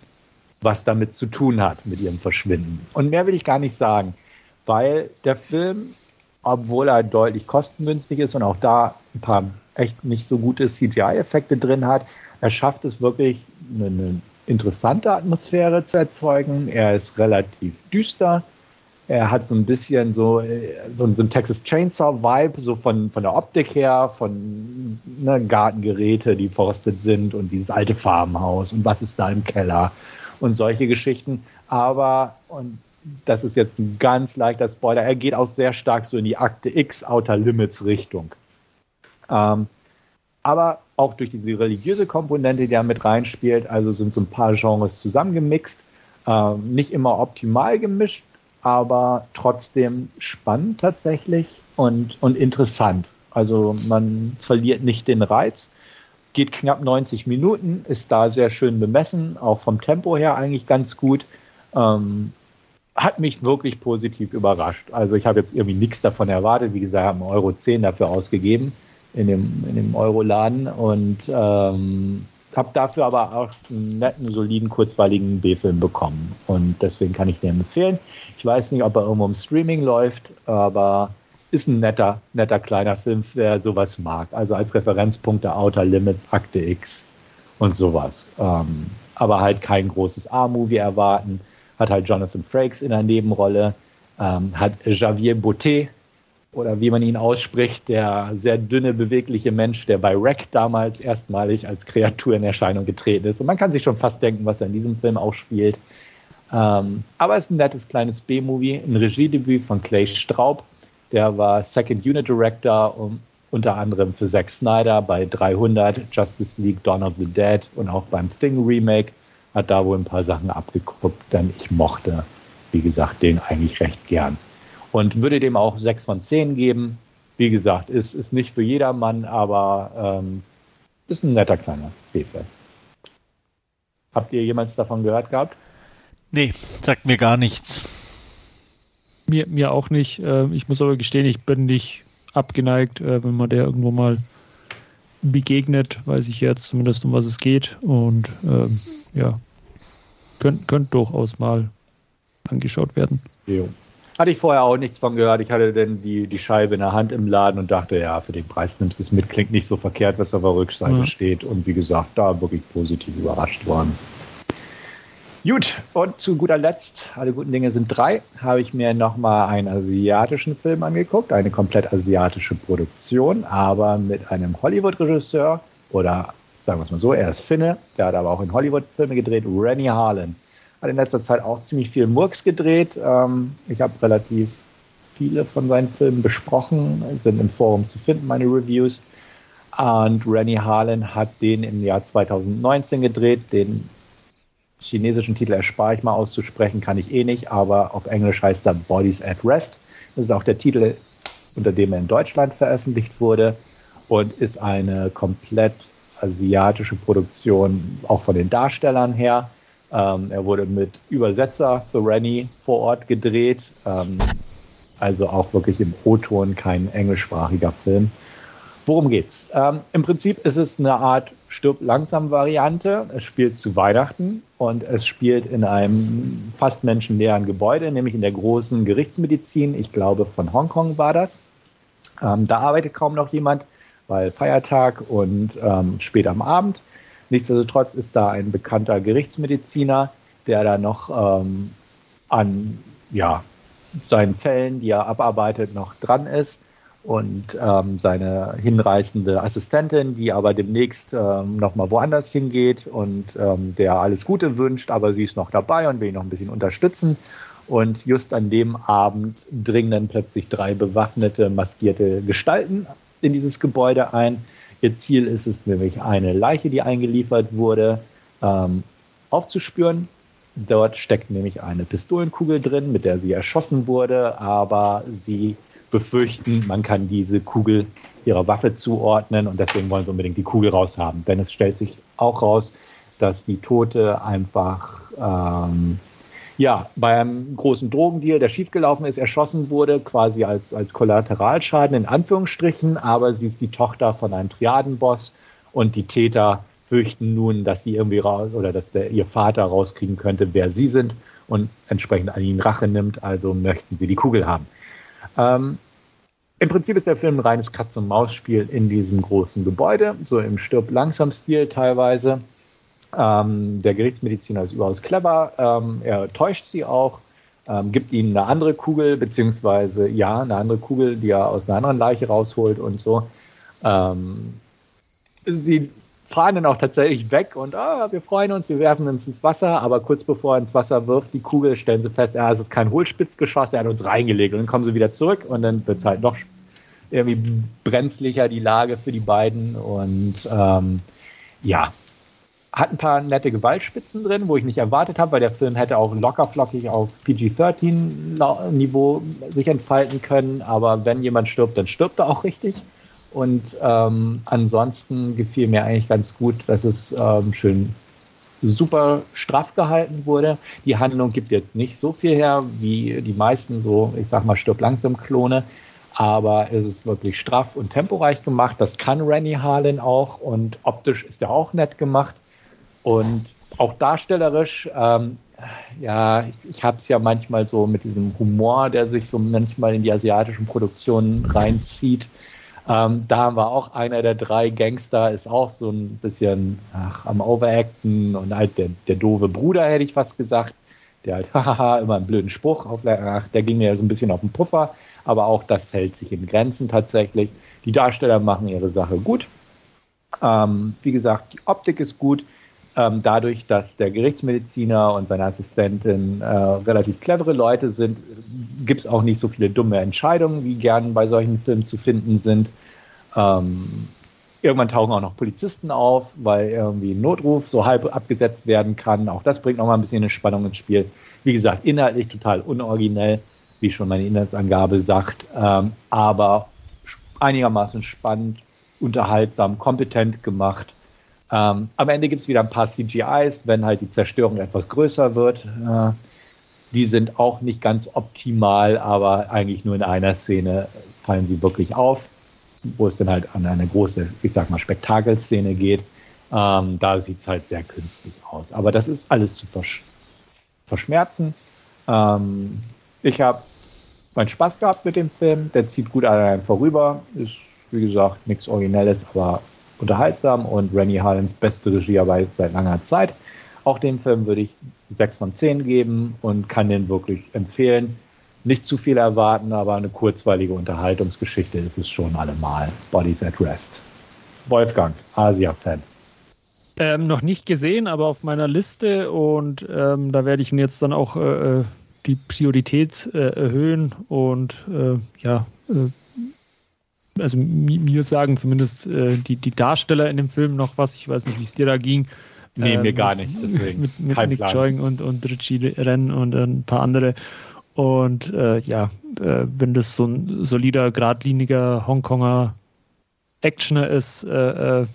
was damit zu tun hat mit ihrem Verschwinden. Und mehr will ich gar nicht sagen, weil der Film, obwohl er deutlich kostengünstig ist und auch da ein paar echt nicht so gute CGI-Effekte drin hat, er schafft es wirklich, eine, eine interessante Atmosphäre zu erzeugen. Er ist relativ düster. Er hat so ein bisschen so, äh, so, so ein Texas Chainsaw-Vibe, so von, von der Optik her, von ne, Gartengeräte, die forstet sind und dieses alte Farmhaus und was ist da im Keller und solche Geschichten. Aber, und das ist jetzt ein ganz leichter Spoiler, er geht auch sehr stark so in die Akte X Outer Limits Richtung. Ähm, aber auch durch diese religiöse Komponente, die da mit reinspielt, also sind so ein paar Genres zusammengemixt. Ähm, nicht immer optimal gemischt, aber trotzdem spannend tatsächlich und, und interessant. Also man verliert nicht den Reiz geht knapp 90 Minuten, ist da sehr schön bemessen, auch vom Tempo her eigentlich ganz gut. Ähm, hat mich wirklich positiv überrascht. Also ich habe jetzt irgendwie nichts davon erwartet. Wie gesagt, habe einen Euro 10 dafür ausgegeben in dem, in dem Euro-Laden und ähm, habe dafür aber auch einen netten, soliden, kurzweiligen B-Film bekommen. Und deswegen kann ich den empfehlen. Ich weiß nicht, ob er irgendwo im Streaming läuft, aber ist ein netter, netter kleiner Film, wer sowas mag. Also als Referenzpunkte Outer Limits, Akte X und sowas. Ähm, aber halt kein großes A-Movie erwarten. Hat halt Jonathan Frakes in der Nebenrolle. Ähm, hat Javier Boutet oder wie man ihn ausspricht, der sehr dünne, bewegliche Mensch, der bei Wreck damals erstmalig als Kreatur in Erscheinung getreten ist. Und man kann sich schon fast denken, was er in diesem Film auch spielt. Ähm, aber es ist ein nettes kleines B-Movie, ein Regiedebüt von Clay Straub der war Second Unit Director um, unter anderem für Zack Snyder bei 300, Justice League, Dawn of the Dead und auch beim Thing Remake. Hat da wohl ein paar Sachen abgeguckt, denn ich mochte, wie gesagt, den eigentlich recht gern. Und würde dem auch 6 von 10 geben. Wie gesagt, ist, ist nicht für jedermann, aber ähm, ist ein netter kleiner B-Film. Habt ihr jemals davon gehört gehabt? Nee, sagt mir gar nichts. Mir, mir auch nicht. Äh, ich muss aber gestehen, ich bin nicht abgeneigt, äh, wenn man der irgendwo mal begegnet, weiß ich jetzt zumindest, um was es geht. Und ähm, ja, könnte könnt durchaus mal angeschaut werden. Jo. Hatte ich vorher auch nichts von gehört. Ich hatte dann die, die Scheibe in der Hand im Laden und dachte, ja, für den Preis nimmst du es mit. Klingt nicht so verkehrt, was auf der Rückseite ja. steht. Und wie gesagt, da wirklich positiv überrascht worden. Gut, und zu guter Letzt, alle guten Dinge sind drei, habe ich mir nochmal einen asiatischen Film angeguckt, eine komplett asiatische Produktion, aber mit einem Hollywood-Regisseur oder sagen wir es mal so, er ist Finne, der hat aber auch in Hollywood Filme gedreht, Rennie Harlan. Hat in letzter Zeit auch ziemlich viel Murks gedreht. Ähm, ich habe relativ viele von seinen Filmen besprochen, sind im Forum zu finden, meine Reviews. Und Rennie Harlan hat den im Jahr 2019 gedreht, den chinesischen Titel erspare ich mal auszusprechen, kann ich eh nicht, aber auf Englisch heißt er Bodies at Rest. Das ist auch der Titel, unter dem er in Deutschland veröffentlicht wurde und ist eine komplett asiatische Produktion, auch von den Darstellern her. Ähm, er wurde mit Übersetzer für Rennie vor Ort gedreht, ähm, also auch wirklich im O-Ton kein englischsprachiger Film. Worum geht's? Ähm, Im Prinzip ist es eine Art Stirb langsam Variante. Es spielt zu Weihnachten und es spielt in einem fast menschenleeren Gebäude, nämlich in der großen Gerichtsmedizin. Ich glaube, von Hongkong war das. Ähm, da arbeitet kaum noch jemand, weil Feiertag und ähm, spät am Abend. Nichtsdestotrotz ist da ein bekannter Gerichtsmediziner, der da noch ähm, an ja, seinen Fällen, die er abarbeitet, noch dran ist und ähm, seine hinreißende Assistentin, die aber demnächst ähm, nochmal woanders hingeht und ähm, der alles Gute wünscht, aber sie ist noch dabei und will ihn noch ein bisschen unterstützen. Und just an dem Abend dringen dann plötzlich drei bewaffnete, maskierte Gestalten in dieses Gebäude ein. Ihr Ziel ist es nämlich, eine Leiche, die eingeliefert wurde, ähm, aufzuspüren. Dort steckt nämlich eine Pistolenkugel drin, mit der sie erschossen wurde, aber sie befürchten, man kann diese Kugel ihrer Waffe zuordnen und deswegen wollen sie unbedingt die Kugel raushaben. Denn es stellt sich auch raus, dass die Tote einfach ähm, ja, bei einem großen Drogendeal, der schiefgelaufen ist, erschossen wurde, quasi als, als Kollateralschaden in Anführungsstrichen, aber sie ist die Tochter von einem Triadenboss und die Täter fürchten nun, dass sie irgendwie raus oder dass der, ihr Vater rauskriegen könnte, wer sie sind und entsprechend an ihnen Rache nimmt, also möchten sie die Kugel haben. Ähm, Im Prinzip ist der Film ein reines Katz-und-Maus-Spiel in diesem großen Gebäude, so im Stirb-langsam-Stil teilweise. Ähm, der Gerichtsmediziner ist überaus clever, ähm, er täuscht sie auch, ähm, gibt ihnen eine andere Kugel, beziehungsweise ja, eine andere Kugel, die er aus einer anderen Leiche rausholt und so. Ähm, sie fahren dann auch tatsächlich weg und ah, wir freuen uns, wir werfen uns ins Wasser, aber kurz bevor er ins Wasser wirft, die Kugel, stellen sie fest, ah, es ist kein Hohlspitzgeschoss, er hat uns reingelegt. Und dann kommen sie wieder zurück und dann wird es halt noch irgendwie brenzlicher, die Lage für die beiden. Und ähm, ja, hat ein paar nette Gewaltspitzen drin, wo ich nicht erwartet habe, weil der Film hätte auch lockerflockig auf PG-13-Niveau sich entfalten können. Aber wenn jemand stirbt, dann stirbt er auch richtig. Und ähm, ansonsten gefiel mir eigentlich ganz gut, dass es ähm, schön super straff gehalten wurde. Die Handlung gibt jetzt nicht so viel her wie die meisten so, ich sag mal, stirb langsam Klone. Aber es ist wirklich straff und temporeich gemacht. Das kann Rennie Harlan auch und optisch ist er auch nett gemacht. Und auch darstellerisch, ähm, ja, ich habe es ja manchmal so mit diesem Humor, der sich so manchmal in die asiatischen Produktionen reinzieht. Ähm, da haben wir auch einer der drei Gangster, ist auch so ein bisschen ach, am Overacten und halt der, der doofe Bruder, hätte ich fast gesagt. Der halt, hahaha, immer einen blöden Spruch, auf, ach, der ging mir so ein bisschen auf den Puffer, aber auch das hält sich in Grenzen tatsächlich. Die Darsteller machen ihre Sache gut. Ähm, wie gesagt, die Optik ist gut. Ähm, dadurch, dass der Gerichtsmediziner und seine Assistentin äh, relativ clevere Leute sind, gibt es auch nicht so viele dumme Entscheidungen, wie gern bei solchen Filmen zu finden sind. Ähm, irgendwann tauchen auch noch Polizisten auf, weil irgendwie ein Notruf so halb abgesetzt werden kann. Auch das bringt nochmal ein bisschen eine Spannung ins Spiel. Wie gesagt, inhaltlich total unoriginell, wie schon meine Inhaltsangabe sagt, ähm, aber einigermaßen spannend, unterhaltsam, kompetent gemacht ähm, am Ende gibt es wieder ein paar CGIs, wenn halt die Zerstörung etwas größer wird. Äh, die sind auch nicht ganz optimal, aber eigentlich nur in einer Szene fallen sie wirklich auf, wo es dann halt an eine große, ich sag mal, Spektakelszene geht. Ähm, da sieht es halt sehr künstlich aus. Aber das ist alles zu versch verschmerzen. Ähm, ich habe meinen Spaß gehabt mit dem Film. Der zieht gut an einem vorüber. Ist, wie gesagt, nichts Originelles, aber unterhaltsam und Rennie Harlins beste Regiearbeit seit langer Zeit. Auch dem Film würde ich 6 von 10 geben und kann den wirklich empfehlen. Nicht zu viel erwarten, aber eine kurzweilige Unterhaltungsgeschichte ist es schon allemal. Bodies at Rest. Wolfgang, Asia-Fan. Ähm, noch nicht gesehen, aber auf meiner Liste und ähm, da werde ich ihn jetzt dann auch äh, äh die Priorität äh, erhöhen und äh, ja, äh, also mir sagen zumindest äh, die, die Darsteller in dem Film noch was. Ich weiß nicht, wie es dir da ging. Nee, ähm, mir gar nicht. Deswegen. Mit, mit Nick Joing und, und Richie Renn und ein paar andere. Und äh, ja, äh, wenn das so ein solider, geradliniger Hongkonger Actioner ist, äh, äh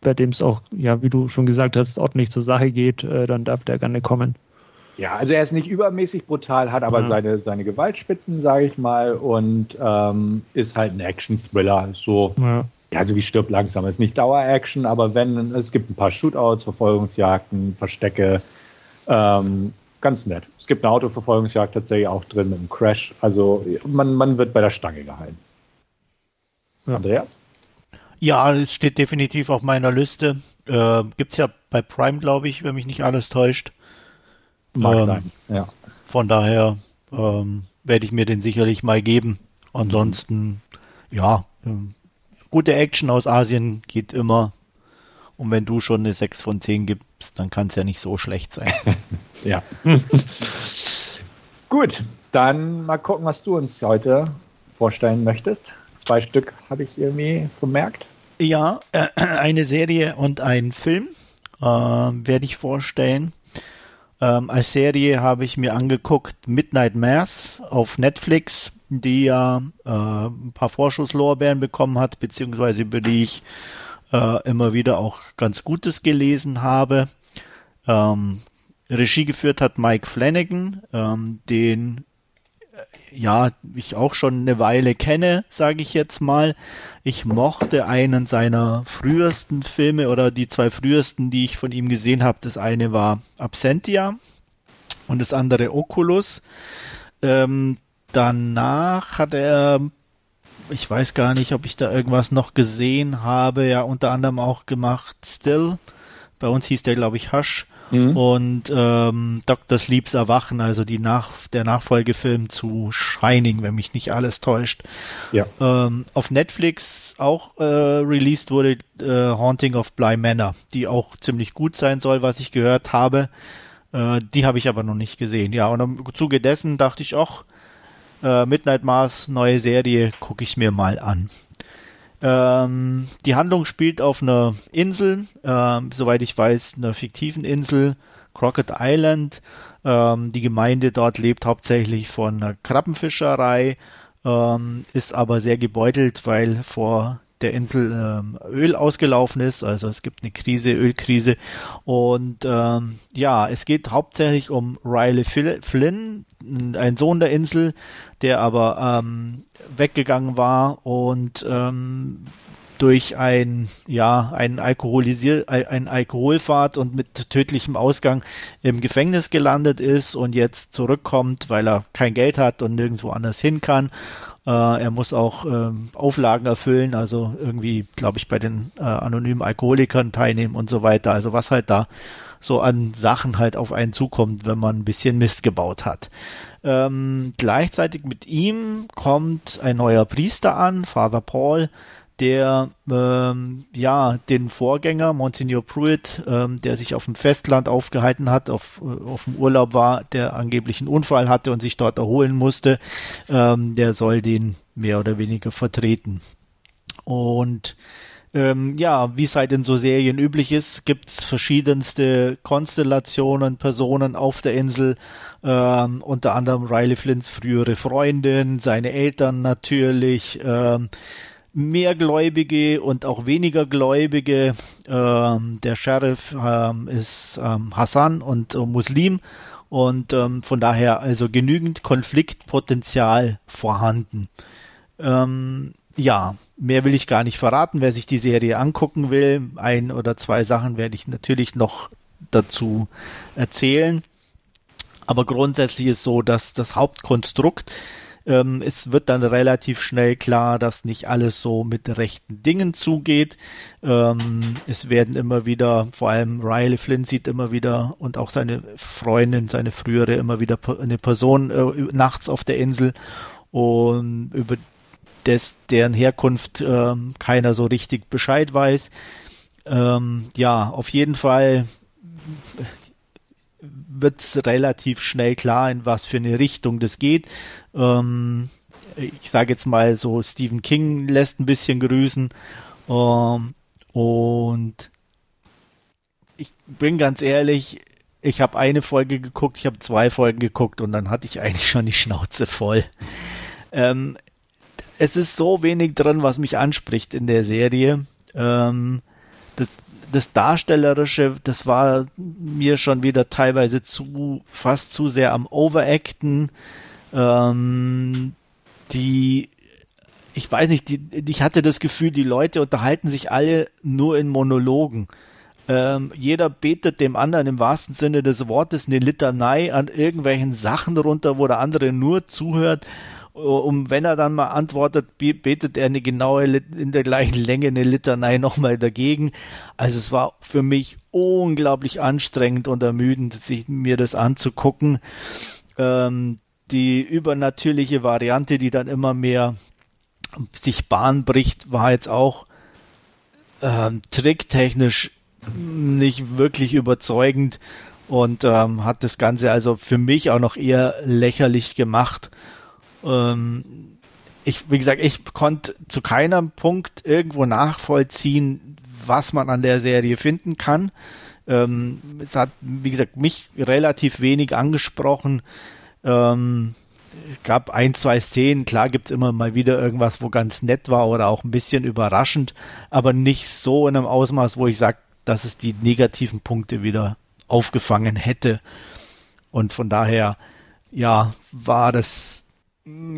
bei dem es auch, ja, wie du schon gesagt hast, ordentlich zur Sache geht, äh, dann darf der gerne kommen. Ja, also er ist nicht übermäßig brutal, hat aber ja. seine, seine Gewaltspitzen, sage ich mal, und ähm, ist halt ein Action-Thriller. So, ja. ja, so wie stirbt langsam. Ist nicht Dauer-Action, aber wenn, es gibt ein paar Shootouts, Verfolgungsjagden, Verstecke. Ähm, ganz nett. Es gibt eine Autoverfolgungsjagd tatsächlich auch drin mit einem Crash. Also man, man wird bei der Stange gehalten. Ja. Andreas? Ja, es steht definitiv auf meiner Liste. Äh, Gibt es ja bei Prime, glaube ich, wenn mich nicht alles täuscht. Mag ähm, sein, ja. Von daher ähm, werde ich mir den sicherlich mal geben. Ansonsten, ja, ähm, gute Action aus Asien geht immer. Und wenn du schon eine 6 von 10 gibst, dann kann es ja nicht so schlecht sein. ja. Gut, dann mal gucken, was du uns heute vorstellen möchtest. Zwei Stück habe ich irgendwie vermerkt. Ja, äh, eine Serie und ein Film äh, werde ich vorstellen. Ähm, als Serie habe ich mir angeguckt Midnight Mass auf Netflix, die ja äh, ein paar Vorschusslorbeeren bekommen hat, beziehungsweise über die ich äh, immer wieder auch ganz Gutes gelesen habe. Ähm, Regie geführt hat Mike Flanagan, ähm, den ja, ich auch schon eine Weile kenne, sage ich jetzt mal. Ich mochte einen seiner frühesten Filme oder die zwei frühesten, die ich von ihm gesehen habe. Das eine war Absentia und das andere Oculus. Ähm, danach hat er, ich weiß gar nicht, ob ich da irgendwas noch gesehen habe, ja unter anderem auch gemacht Still. Bei uns hieß der, glaube ich, Hush. Mhm. Und ähm, Dr. Sleeps Erwachen, also die Nach der Nachfolgefilm zu Shining, wenn mich nicht alles täuscht. Ja. Ähm, auf Netflix auch äh, released wurde äh, Haunting of Bly Manor, die auch ziemlich gut sein soll, was ich gehört habe. Äh, die habe ich aber noch nicht gesehen. Ja, und im Zuge dessen dachte ich auch, äh, Midnight Mars, neue Serie, gucke ich mir mal an. Ähm, die Handlung spielt auf einer Insel, ähm, soweit ich weiß, einer fiktiven Insel, Crockett Island. Ähm, die Gemeinde dort lebt hauptsächlich von einer Krabbenfischerei, ähm, ist aber sehr gebeutelt, weil vor der Insel ähm, Öl ausgelaufen ist. Also es gibt eine Krise, Ölkrise. Und ähm, ja, es geht hauptsächlich um Riley Flynn, ein Sohn der Insel, der aber ähm, weggegangen war und ähm, durch ein ja ein Alkoholisier ein Alkoholfahrt und mit tödlichem Ausgang im Gefängnis gelandet ist und jetzt zurückkommt, weil er kein Geld hat und nirgendwo anders hin kann äh, er muss auch ähm, Auflagen erfüllen, also irgendwie, glaube ich, bei den äh, anonymen Alkoholikern teilnehmen und so weiter. Also was halt da so an Sachen halt auf einen zukommt, wenn man ein bisschen Mist gebaut hat. Ähm, gleichzeitig mit ihm kommt ein neuer Priester an, Father Paul, der ähm, ja den Vorgänger Monsignor Pruitt, ähm, der sich auf dem Festland aufgehalten hat, auf, äh, auf dem Urlaub war, der angeblich einen Unfall hatte und sich dort erholen musste, ähm, der soll den mehr oder weniger vertreten. Und ähm, ja, wie es halt in so Serien üblich ist, gibt's verschiedenste Konstellationen, Personen auf der Insel, ähm, unter anderem Riley Flints frühere Freundin, seine Eltern natürlich, ähm, Mehrgläubige und auch weniger Gläubige. Ähm, der Sheriff ähm, ist ähm, Hassan und äh, Muslim und ähm, von daher also genügend Konfliktpotenzial vorhanden. Ähm, ja, mehr will ich gar nicht verraten. Wer sich die Serie angucken will, ein oder zwei Sachen werde ich natürlich noch dazu erzählen. Aber grundsätzlich ist so, dass das Hauptkonstrukt Ähm, es wird dann relativ schnell klar, dass nicht alles so mit rechten Dingen zugeht. Ähm, es werden immer wieder, vor allem Riley Flynn sieht immer wieder und auch seine Freundin, seine frühere, immer wieder eine Person äh, nachts auf der Insel und über des, deren Herkunft äh, keiner so richtig Bescheid weiß. Ähm, ja, auf jeden Fall wird es relativ schnell klar, in was für eine Richtung das geht. Ähm, ich sage jetzt mal so, Stephen King lässt ein bisschen grüßen. Ähm, und ich bin ganz ehrlich, ich habe eine Folge geguckt, ich habe zwei Folgen geguckt und dann hatte ich eigentlich schon die Schnauze voll. Ähm, es ist so wenig drin, was mich anspricht in der Serie. Ähm, das, das Darstellerische, das war mir schon wieder teilweise zu, fast zu sehr am Overacten. Ähm, die, ich weiß nicht, die, ich hatte das Gefühl, die Leute unterhalten sich alle nur in Monologen. Ähm, jeder betet dem anderen im wahrsten Sinne des Wortes eine Litanei an irgendwelchen Sachen runter, wo der andere nur zuhört um wenn er dann mal antwortet, betet er eine genaue in der gleichen Länge eine Litanei nochmal dagegen. Also es war für mich unglaublich anstrengend und ermüdend, sich mir das anzugucken. Ähm, die übernatürliche Variante, die dann immer mehr sich Bahn bricht, war jetzt auch ähm, tricktechnisch nicht wirklich überzeugend und ähm, hat das Ganze also für mich auch noch eher lächerlich gemacht. Ähm, ich, wie gesagt, ich konnte zu keinem Punkt irgendwo nachvollziehen, was man an der Serie finden kann. Ähm, es hat, wie gesagt, mich relativ wenig angesprochen. Ähm, gab ein, zwei Szenen, klar gibt es immer mal wieder irgendwas, wo ganz nett war oder auch ein bisschen überraschend, aber nicht so in einem Ausmaß, wo ich sage, dass es die negativen Punkte wieder aufgefangen hätte. Und von daher, ja, war das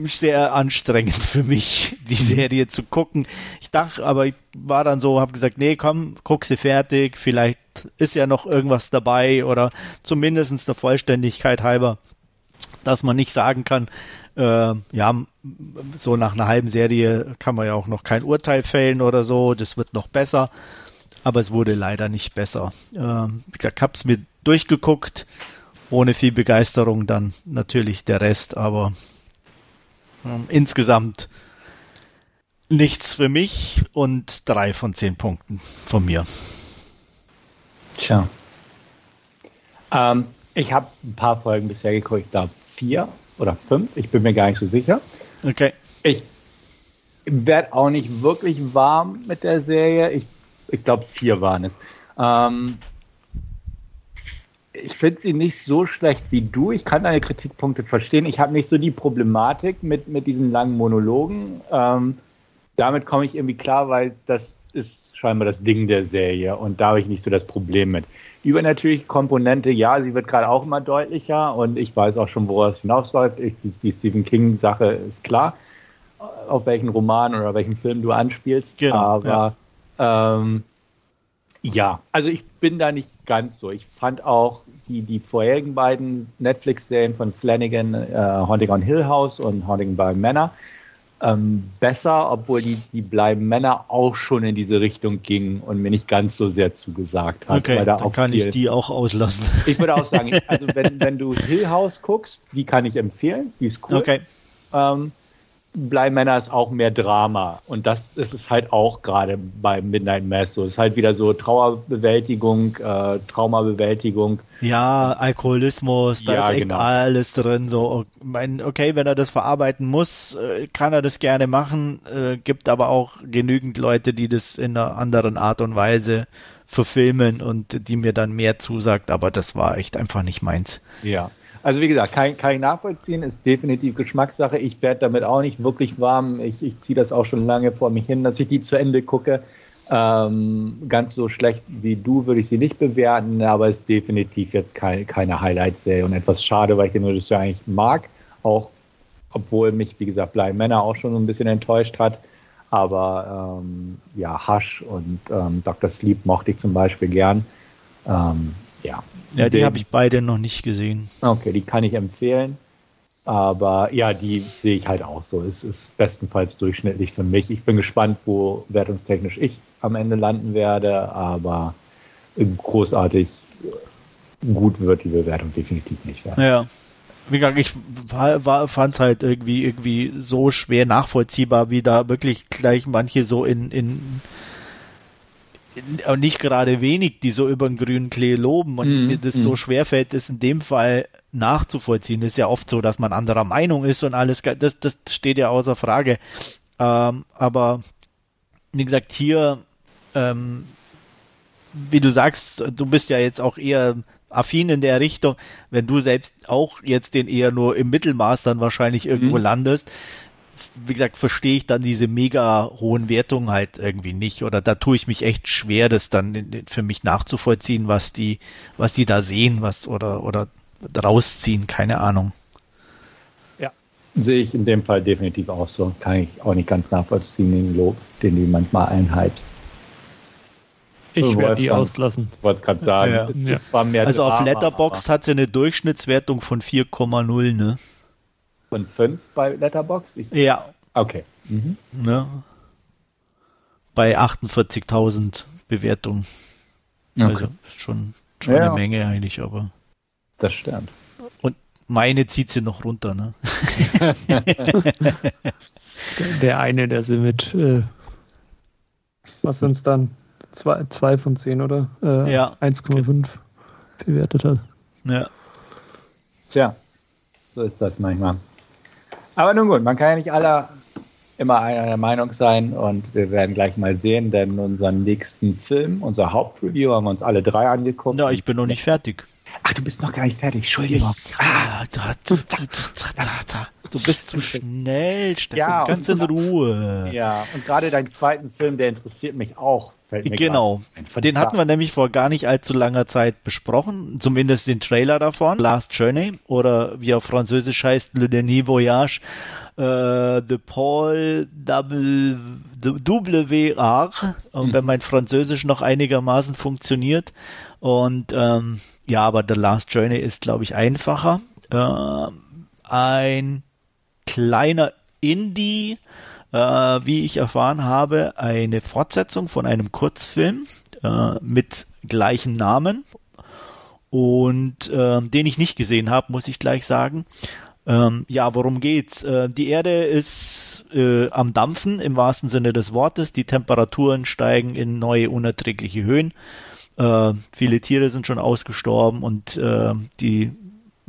sehr anstrengend für mich, die Serie zu gucken. Ich dachte, aber ich war dann so, habe gesagt, nee, komm, guck sie fertig, vielleicht ist ja noch irgendwas dabei oder zumindest der Vollständigkeit halber, dass man nicht sagen kann, äh, ja, so nach einer halben Serie kann man ja auch noch kein Urteil fällen oder so, das wird noch besser, aber es wurde leider nicht besser. Äh, ich habe es mir durchgeguckt, ohne viel Begeisterung dann natürlich der Rest, aber insgesamt nichts für mich und drei von zehn Punkten von mir. Tja. Ähm, ich habe ein paar Folgen bisher geguckt, ich glaube vier oder fünf, ich bin mir gar nicht so sicher. Okay. Ich werde auch nicht wirklich warm mit der Serie. Ich, ich glaube, vier waren es. Ähm, ich finde sie nicht so schlecht wie du. Ich kann deine Kritikpunkte verstehen. Ich habe nicht so die Problematik mit, mit diesen langen Monologen. Ähm, damit komme ich irgendwie klar, weil das ist scheinbar das Ding der Serie und da habe ich nicht so das Problem mit. Übernatürliche Komponente, ja, sie wird gerade auch immer deutlicher und ich weiß auch schon, worauf es hinausläuft. Ich, die, die Stephen King-Sache ist klar, auf welchen Roman oder welchen Film du anspielst. Genau, aber ja. Ähm, ja, also ich bin da nicht ganz so. Ich fand auch die, die vorherigen beiden Netflix-Serien von Flanagan, äh, Haunting on Hill House und Haunting by Manor, ähm, besser, obwohl die, die bleiben Männer auch schon in diese Richtung gingen und mir nicht ganz so sehr zugesagt hat. Okay, da dann kann viel, ich die auch auslassen. Ich würde auch sagen, also wenn, wenn du Hill House guckst, die kann ich empfehlen, die ist cool. Okay. Ähm, Bleimänner ist auch mehr Drama. Und das, ist halt auch gerade bei Midnight Mass so. Es ist halt wieder so Trauerbewältigung, äh, Traumabewältigung. Ja, Alkoholismus, da ja, ist echt genau. alles drin. So, mein, okay, wenn er das verarbeiten muss, äh, kann er das gerne machen. Äh, gibt aber auch genügend Leute, die das in einer anderen Art und Weise verfilmen und die mir dann mehr zusagt. Aber das war echt einfach nicht meins. Ja. Also wie gesagt, kann, kann ich nachvollziehen, ist definitiv Geschmackssache. Ich werde damit auch nicht wirklich warm. Ich, ich ziehe das auch schon lange vor mich hin, dass ich die zu Ende gucke. Ähm, ganz so schlecht wie du würde ich sie nicht bewerten, aber ist definitiv jetzt kein, keine Highlight-Serie und etwas schade, weil ich den Regisseur eigentlich mag. Auch obwohl mich, wie gesagt, Blind Männer auch schon ein bisschen enttäuscht hat. Aber ähm, ja, Hush und ähm, Dr. Sleep mochte ich zum Beispiel gern. Ähm, ja, ja, die habe ich beide noch nicht gesehen. Okay, die kann ich empfehlen. Aber ja, die sehe ich halt auch so. Es ist bestenfalls durchschnittlich für mich. Ich bin gespannt, wo wertungstechnisch ich am Ende landen werde, aber großartig gut wird die Bewertung definitiv nicht werden. Ja. Wie gesagt, ich fand es halt irgendwie, irgendwie so schwer nachvollziehbar, wie da wirklich gleich manche so in, in nicht gerade wenig, die so über den grünen Klee loben und mm, mir das mm. so schwer fällt, ist in dem Fall nachzuvollziehen. Ist ja oft so, dass man anderer Meinung ist und alles, das, das steht ja außer Frage. Ähm, aber wie gesagt, hier, ähm, wie du sagst, du bist ja jetzt auch eher affin in der Richtung, wenn du selbst auch jetzt den eher nur im Mittelmaß dann wahrscheinlich irgendwo mhm. landest, wie gesagt, verstehe ich dann diese mega hohen Wertungen halt irgendwie nicht. Oder da tue ich mich echt schwer, das dann für mich nachzuvollziehen, was die, was die da sehen, was oder oder rausziehen, keine Ahnung. Ja, sehe ich in dem Fall definitiv auch so. Kann ich auch nicht ganz nachvollziehen, den Lob, den du manchmal einhypst. Ich werde die auslassen. Ich wollte gerade sagen, ja. es, ja. es war mehr Also Drama, auf Letterboxd hat sie eine Durchschnittswertung von 4,0, ne? Von 5 bei Letterboxd? Ich ja. Okay. Mhm. Ne? Bei 48.000 Bewertungen. Okay. Also schon, schon ja. eine Menge eigentlich, aber. Das stimmt. Und meine zieht sie noch runter, ne? der eine, der sie mit, äh, was sind es dann? 2 von 10 oder? Äh, ja. 1,5 bewertet hat. Ja. Tja, so ist das manchmal. Aber nun gut, man kann ja nicht aller immer einer Meinung sein und wir werden gleich mal sehen, denn unseren nächsten Film, unser Hauptreview, haben wir uns alle drei angeguckt. Ja, ich bin noch nicht fertig. Ach, du bist noch gar nicht fertig, Entschuldigung. Ah, da, da, da, du bist zu schnell, Stefan, ja, ganz in Ruhe. Ja, und gerade deinen zweiten Film, der interessiert mich auch. Genau, den hatten wir nämlich vor gar nicht allzu langer Zeit besprochen, zumindest den Trailer davon, Last Journey oder wie auf Französisch heißt, Le Denis Voyage, äh, The Paul Double, WR, und mhm. wenn mein Französisch noch einigermaßen funktioniert. Und ähm, ja, aber The Last Journey ist, glaube ich, einfacher. Äh, ein kleiner Indie, äh, wie ich erfahren habe, eine Fortsetzung von einem Kurzfilm äh, mit gleichem Namen und äh, den ich nicht gesehen habe, muss ich gleich sagen. Ähm, ja, worum geht's? Äh, die Erde ist äh, am Dampfen im wahrsten Sinne des Wortes. Die Temperaturen steigen in neue unerträgliche Höhen. Äh, viele Tiere sind schon ausgestorben und äh, die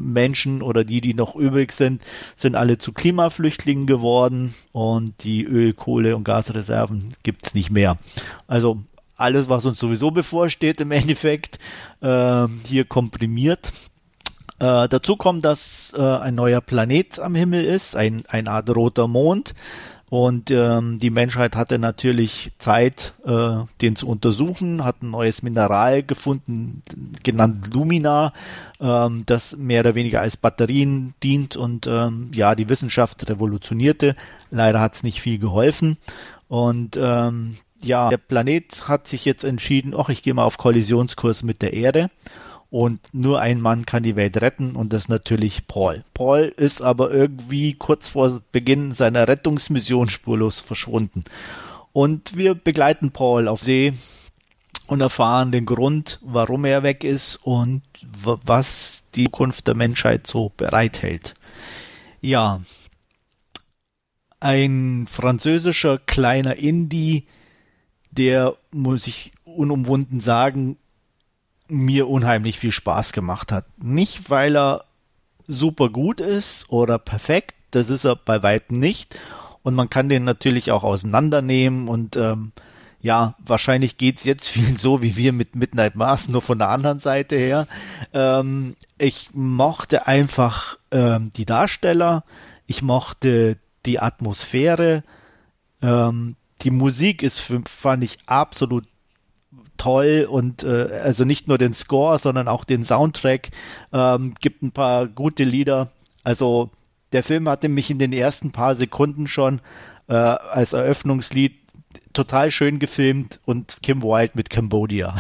Menschen oder die, die noch übrig sind, sind alle zu Klimaflüchtlingen geworden und die Öl-, Kohle- und Gasreserven gibt's nicht mehr. Also alles, was uns sowieso bevorsteht im Endeffekt, äh, hier komprimiert. Äh, dazu kommt, dass äh, ein neuer Planet am Himmel ist, ein, eine Art roter Mond, und ähm, die Menschheit hatte natürlich Zeit, äh, den zu untersuchen, hat ein neues Mineral gefunden, genannt Lumina, ähm, das mehr oder weniger als Batterien dient und ähm, ja, die Wissenschaft revolutionierte. Leider hat es nicht viel geholfen. Und ähm, ja, der Planet hat sich jetzt entschieden, ach, ich gehe mal auf Kollisionskurs mit der Erde und nur ein Mann kann die Welt retten und das ist natürlich Paul. Paul ist aber irgendwie kurz vor Beginn seiner Rettungsmission spurlos verschwunden. Und wir begleiten Paul auf See und erfahren den Grund, warum er weg ist und was die Zukunft der Menschheit so bereithält. Ja, ein französischer kleiner Indie, der, muss ich unumwunden sagen, mir unheimlich viel Spaß gemacht hat. Nicht, weil er super gut ist oder perfekt, das ist er bei weitem nicht. Und man kann den natürlich auch auseinandernehmen und ähm, ja, wahrscheinlich geht's jetzt vielen so wie wir mit Midnight Mars, nur von der anderen Seite her. Ähm, ich mochte einfach ähm, die Darsteller, ich mochte die Atmosphäre, ähm, die Musik ist, fand ich absolut toll und äh, also nicht nur den Score, sondern auch den Soundtrack. Ähm, gibt ein paar gute Lieder. Also der Film hatte mich in den ersten paar Sekunden schon äh, als Eröffnungslied total schön gefilmt und Kim Wilde mit Cambodia.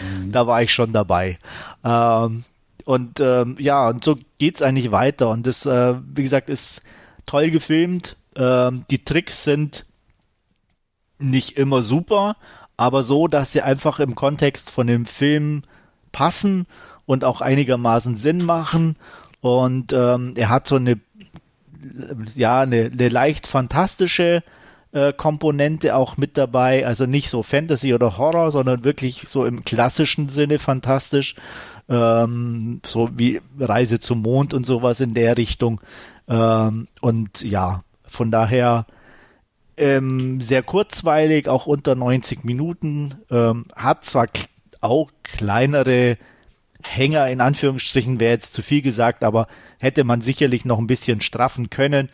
mhm. Da war ich schon dabei. Ähm, Und ähm, ja, und so geht's eigentlich weiter. Und das, äh, wie gesagt, ist toll gefilmt. Ähm, die Tricks sind nicht immer super, aber so, dass sie einfach im Kontext von dem Film passen und auch einigermaßen Sinn machen. Und ähm, er hat so eine, ja, eine, eine leicht fantastische äh, Komponente auch mit dabei. Also nicht so Fantasy oder Horror, sondern wirklich so im klassischen Sinne fantastisch. Ähm, so wie Reise zum Mond und sowas in der Richtung. Ähm, und ja, von daher ähm, sehr kurzweilig, auch unter 90 Minuten. Ähm, hat zwar auch kleinere Hänger in Anführungsstrichen, wäre jetzt zu viel gesagt, aber hätte man sicherlich noch ein bisschen straffen können.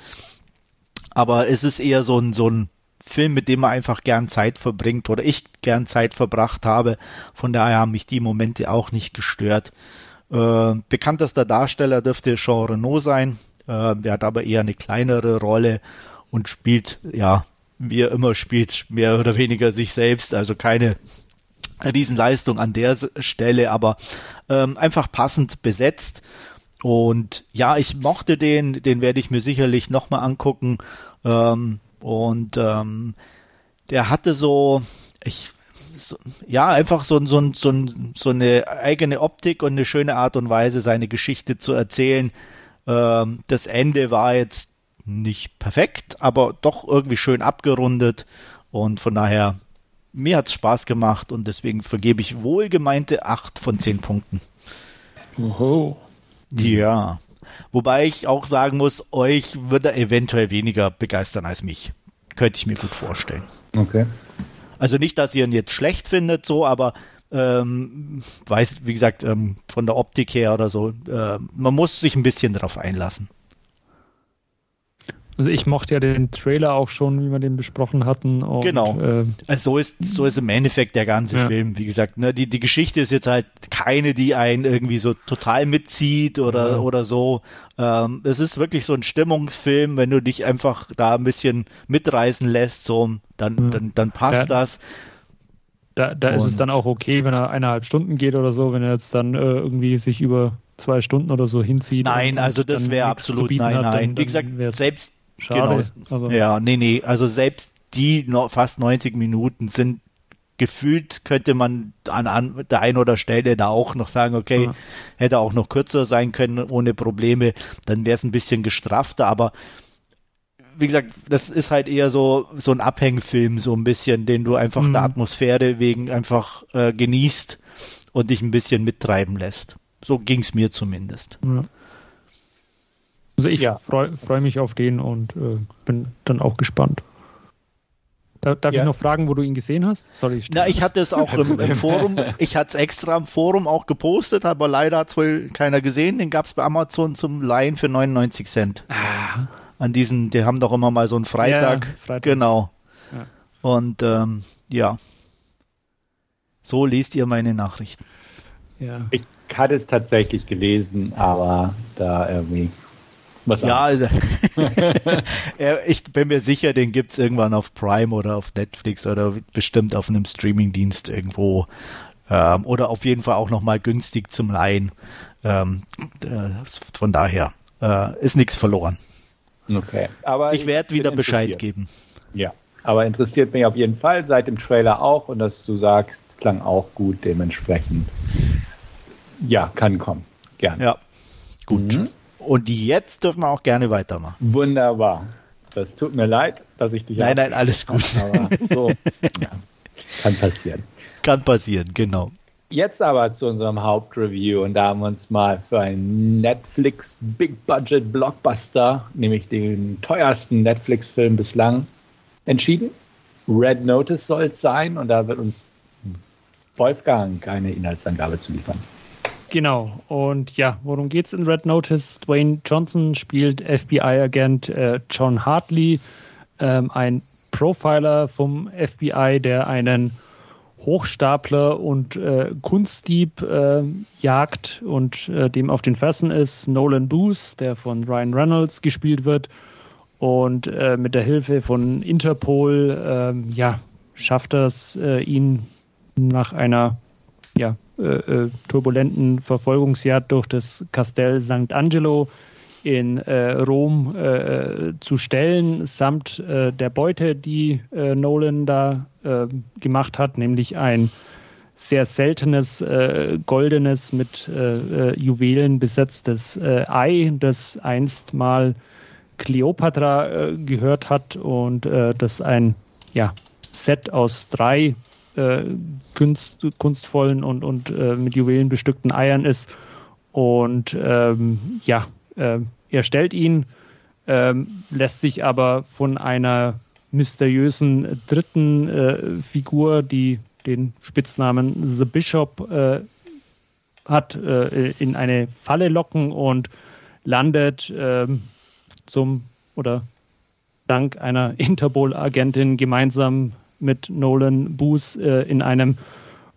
Aber es ist eher so ein, so ein Film, mit dem man einfach gern Zeit verbringt oder ich gern Zeit verbracht habe. Von daher haben mich die Momente auch nicht gestört. Äh, bekanntester Darsteller dürfte Jean Renault sein. Äh, er hat aber eher eine kleinere Rolle und spielt, ja, wie er immer spielt, mehr oder weniger sich selbst. Also keine Riesenleistung an der Stelle, aber ähm, einfach passend besetzt. Und ja, ich mochte den, den werde ich mir sicherlich nochmal angucken. Ähm, und ähm, der hatte so, ich, so, ja, einfach so, so, so, so eine eigene Optik und eine schöne Art und Weise, seine Geschichte zu erzählen. Ähm, das Ende war jetzt nicht perfekt, aber doch irgendwie schön abgerundet. Und von daher, mir hat es Spaß gemacht und deswegen vergebe ich wohlgemeinte 8 von 10 Punkten. Oho. Ja. Wobei ich auch sagen muss, euch würde er eventuell weniger begeistern als mich. Könnte ich mir gut vorstellen. Okay. Also nicht, dass ihr ihn jetzt schlecht findet, so, aber ähm, weiß, wie gesagt, ähm, von der Optik her oder so, äh, man muss sich ein bisschen darauf einlassen. Also ich mochte ja den Trailer auch schon, wie wir den besprochen hatten. Und, genau. Äh, also so ist so ist im Endeffekt der ganze ja. Film. Wie gesagt, ne, die die Geschichte ist jetzt halt keine, die einen irgendwie so total mitzieht oder ja. oder so. Ähm, es ist wirklich so ein Stimmungsfilm, wenn du dich einfach da ein bisschen mitreißen lässt, so dann ja. dann dann passt da, das. Da, da ist es dann auch okay, wenn er eineinhalb Stunden geht oder so, wenn er jetzt dann äh, irgendwie sich über zwei Stunden oder so hinzieht. Nein, also das wäre absolut nein, nein. Hat, dann, Wie gesagt, selbst Schade. Genau. Ja, nee, nee. Also selbst die fast 90 Minuten sind gefühlt, könnte man an, an der einen oder Stelle da auch noch sagen, okay, ja. hätte auch noch kürzer sein können ohne Probleme, dann wäre es ein bisschen gestrafter, aber wie gesagt, das ist halt eher so, so ein Abhängfilm, so ein bisschen, den du einfach mhm. der Atmosphäre wegen einfach äh, genießt und dich ein bisschen mittreiben lässt. So ging es mir zumindest. Ja. Also ich ja. freue freu mich auf den und äh, bin dann auch gespannt. Da, darf ja. ich noch fragen, wo du ihn gesehen hast? Soll ich Na, ich hatte es auch im, im Forum, ich hatte es extra im Forum auch gepostet, aber leider hat es wohl keiner gesehen. Den gab es bei Amazon zum Leihen für 99 Cent. Ah. An diesen, die haben doch immer mal so einen Freitag. Ja, Freitag. Genau. Ja. Und ähm, ja. So lest ihr meine Nachrichten. Ja. Ich hatte es tatsächlich gelesen, aber da irgendwie was ja, ich bin mir sicher, den gibt es irgendwann auf Prime oder auf Netflix oder bestimmt auf einem Streamingdienst irgendwo. Ähm, oder auf jeden Fall auch nochmal günstig zum Leihen. Ähm, äh, von daher äh, ist nichts verloren. Okay. Aber ich werde wieder Bescheid geben. Ja, aber interessiert mich auf jeden Fall, seit dem Trailer auch und dass du sagst, klang auch gut, dementsprechend. Ja, kann kommen. Gerne. Ja, gut. Mhm. Und jetzt dürfen wir auch gerne weitermachen. Wunderbar. Das tut mir leid, dass ich dich. Nein, nein, alles gut. Aber so, ja, kann passieren. Kann passieren, genau. Jetzt aber zu unserem Hauptreview und da haben wir uns mal für einen Netflix Big Budget Blockbuster, nämlich den teuersten Netflix-Film bislang, entschieden. Red Notice soll es sein und da wird uns Wolfgang eine Inhaltsangabe zu liefern. Genau. Und ja, worum geht's in Red Notice? Dwayne Johnson spielt FBI-Agent äh, John Hartley, ähm, ein Profiler vom FBI, der einen Hochstapler und äh, Kunstdieb äh, jagt und äh, dem auf den Fersen ist. Nolan Booth, der von Ryan Reynolds gespielt wird. Und äh, mit der Hilfe von Interpol ähm, ja, schafft es, äh, ihn nach einer ja, äh, äh, turbulenten Verfolgungsjagd durch das Castel St. Angelo in äh, Rom äh, zu stellen, samt äh, der Beute, die äh, Nolan da äh, gemacht hat, nämlich ein sehr seltenes, äh, goldenes, mit Juwelen besetztes Ei, das einst mal Cleopatra gehört hat und das ein ja, Set aus drei Kunst, kunstvollen und, und mit Juwelen bestückten Eiern ist. Und ähm, ja, äh, er stellt ihn, äh, lässt sich aber von einer mysteriösen dritten äh, Figur, die den Spitznamen The Bishop äh, hat, äh, in eine Falle locken und landet ähm, zum oder dank einer Interpol-Agentin gemeinsam mit Nolan Booth äh, in einem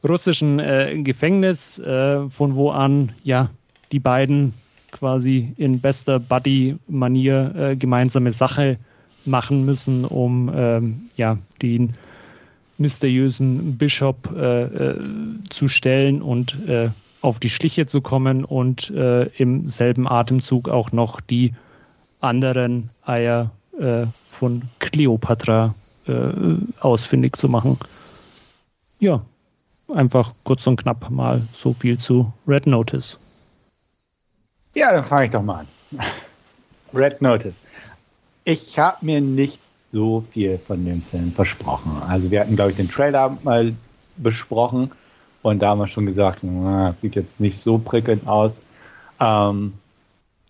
russischen Gefängnis, von wo an ja die beiden quasi in bester Buddy-Manier äh, gemeinsame Sache machen müssen, um ähm, ja, den mysteriösen Bischof äh, äh, zu stellen und äh, auf die Schliche zu kommen und äh, im selben Atemzug auch noch die anderen Eier äh, von Cleopatra ausfindig zu machen. Ja, einfach kurz und knapp mal so viel zu Red Notice. Ja, dann fange ich doch mal an. Red Notice. Ich habe mir nicht so viel von dem Film versprochen. Also wir hatten, glaube ich, den Trailer mal besprochen und da haben wir schon gesagt, na, sieht jetzt nicht so prickelnd aus. Ähm,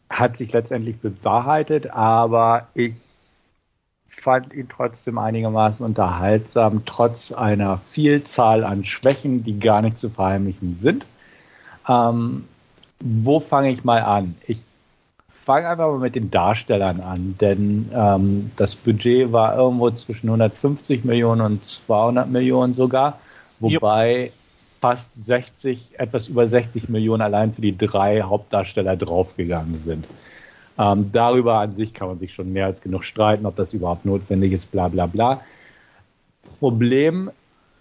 hat sich letztendlich bewahrheitet, aber ich fand ihn trotzdem einigermaßen unterhaltsam, trotz einer Vielzahl an Schwächen, die gar nicht zu verheimlichen sind. Ähm, wo fange ich mal an? Ich fange einfach mal mit den Darstellern an, denn ähm, das Budget war irgendwo zwischen 150 Millionen und 200 Millionen sogar, wobei jo. fast 60, etwas über 60 Millionen allein für die drei Hauptdarsteller draufgegangen sind. Ähm, darüber an sich kann man sich schon mehr als genug streiten, ob das überhaupt notwendig ist, bla bla bla. Problem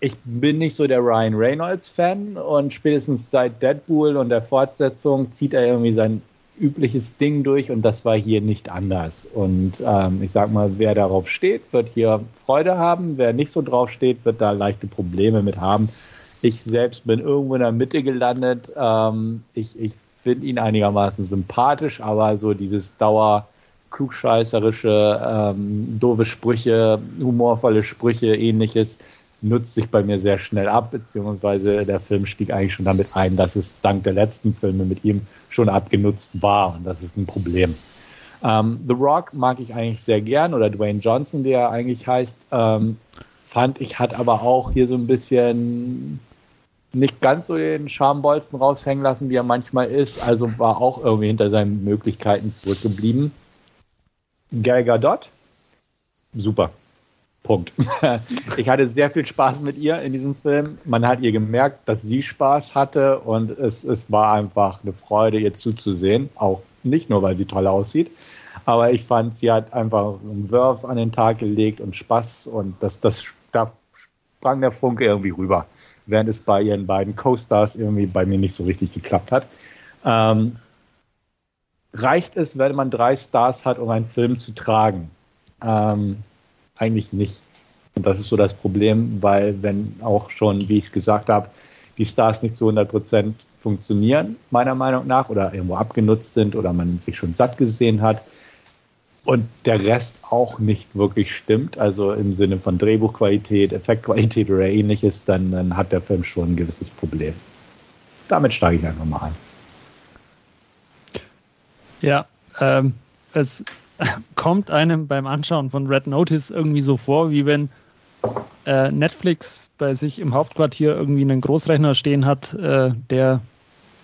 ich bin nicht so der Ryan Reynolds-Fan und spätestens seit Deadpool und der Fortsetzung zieht er irgendwie sein übliches Ding durch und das war hier nicht anders. Und ähm, ich sag mal, wer darauf steht, wird hier Freude haben. Wer nicht so drauf steht, wird da leichte Probleme mit haben. Ich selbst bin irgendwo in der Mitte gelandet. Ähm, ich ich finde ihn einigermaßen sympathisch, aber so dieses Dauer klugscheißerische, ähm, doofe Sprüche, humorvolle Sprüche, ähnliches, nutzt sich bei mir sehr schnell ab, beziehungsweise der Film stieg eigentlich schon damit ein, dass es dank der letzten Filme mit ihm schon abgenutzt war und das ist ein Problem. Ähm, The Rock mag ich eigentlich sehr gern oder Dwayne Johnson, der er eigentlich heißt, ähm, fand ich hat aber auch hier so ein bisschen nicht ganz so den Schambolzen raushängen lassen, wie er manchmal ist, also war auch irgendwie hinter seinen Möglichkeiten zurückgeblieben. Gal Gadot, super, Punkt. Ich hatte sehr viel Spaß mit ihr in diesem Film. Man hat ihr gemerkt, dass sie Spaß hatte und es, es war einfach eine Freude, ihr zuzusehen. Auch nicht nur, weil sie toll aussieht, aber ich fand, sie hat einfach einen Wurf an den Tag gelegt und Spaß und das, das, da sprang der Funke irgendwie rüber, während es bei ihren beiden Co-Stars irgendwie bei mir nicht so richtig geklappt hat. Ähm, reicht es, wenn man drei Stars hat, um einen Film zu tragen? Ähm, eigentlich nicht. Und das ist so das Problem, weil wenn auch schon, wie ich es gesagt habe, die Stars nicht zu 100 Prozent funktionieren, meiner Meinung nach, oder irgendwo abgenutzt sind oder man sich schon satt gesehen hat und der Rest auch nicht wirklich stimmt, also im Sinne von Drehbuchqualität, Effektqualität oder ähnliches, dann, dann hat der Film schon ein gewisses Problem. Damit steige ich einfach mal ein. Ja, ähm, es kommt einem beim Anschauen von Red Notice irgendwie so vor, wie wenn äh, Netflix bei sich im Hauptquartier irgendwie einen Großrechner stehen hat, äh, der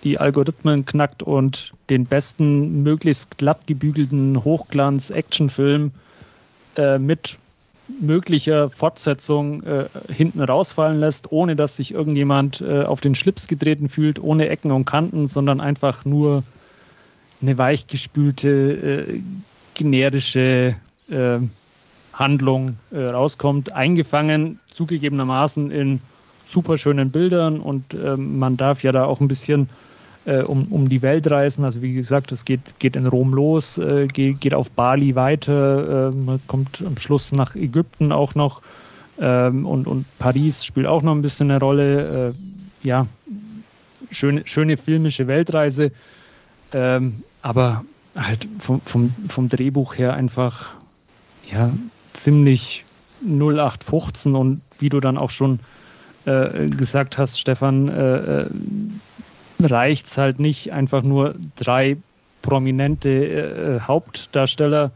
die Algorithmen knackt und den besten, möglichst glatt gebügelten Hochglanz-Actionfilm äh, mit möglicher Fortsetzung äh, hinten rausfallen lässt, ohne dass sich irgendjemand äh, auf den Schlips getreten fühlt, ohne Ecken und Kanten, sondern einfach nur eine weichgespülte, äh, generische äh, Handlung äh, rauskommt, eingefangen zugegebenermaßen in super schönen Bildern und äh, man darf ja da auch ein bisschen äh, um, um die Welt reisen. Also wie gesagt, es geht, geht in Rom los, äh, geht, geht auf Bali weiter, äh, kommt am Schluss nach Ägypten auch noch ähm, und, und Paris spielt auch noch ein bisschen eine Rolle. Äh, ja, schöne, schöne filmische Weltreise, ähm, aber halt vom, vom, vom Drehbuch her einfach ja, ziemlich 0815 und wie du dann auch schon äh, gesagt hast, Stefan, äh, äh reicht es halt nicht, einfach nur drei prominente äh, Hauptdarsteller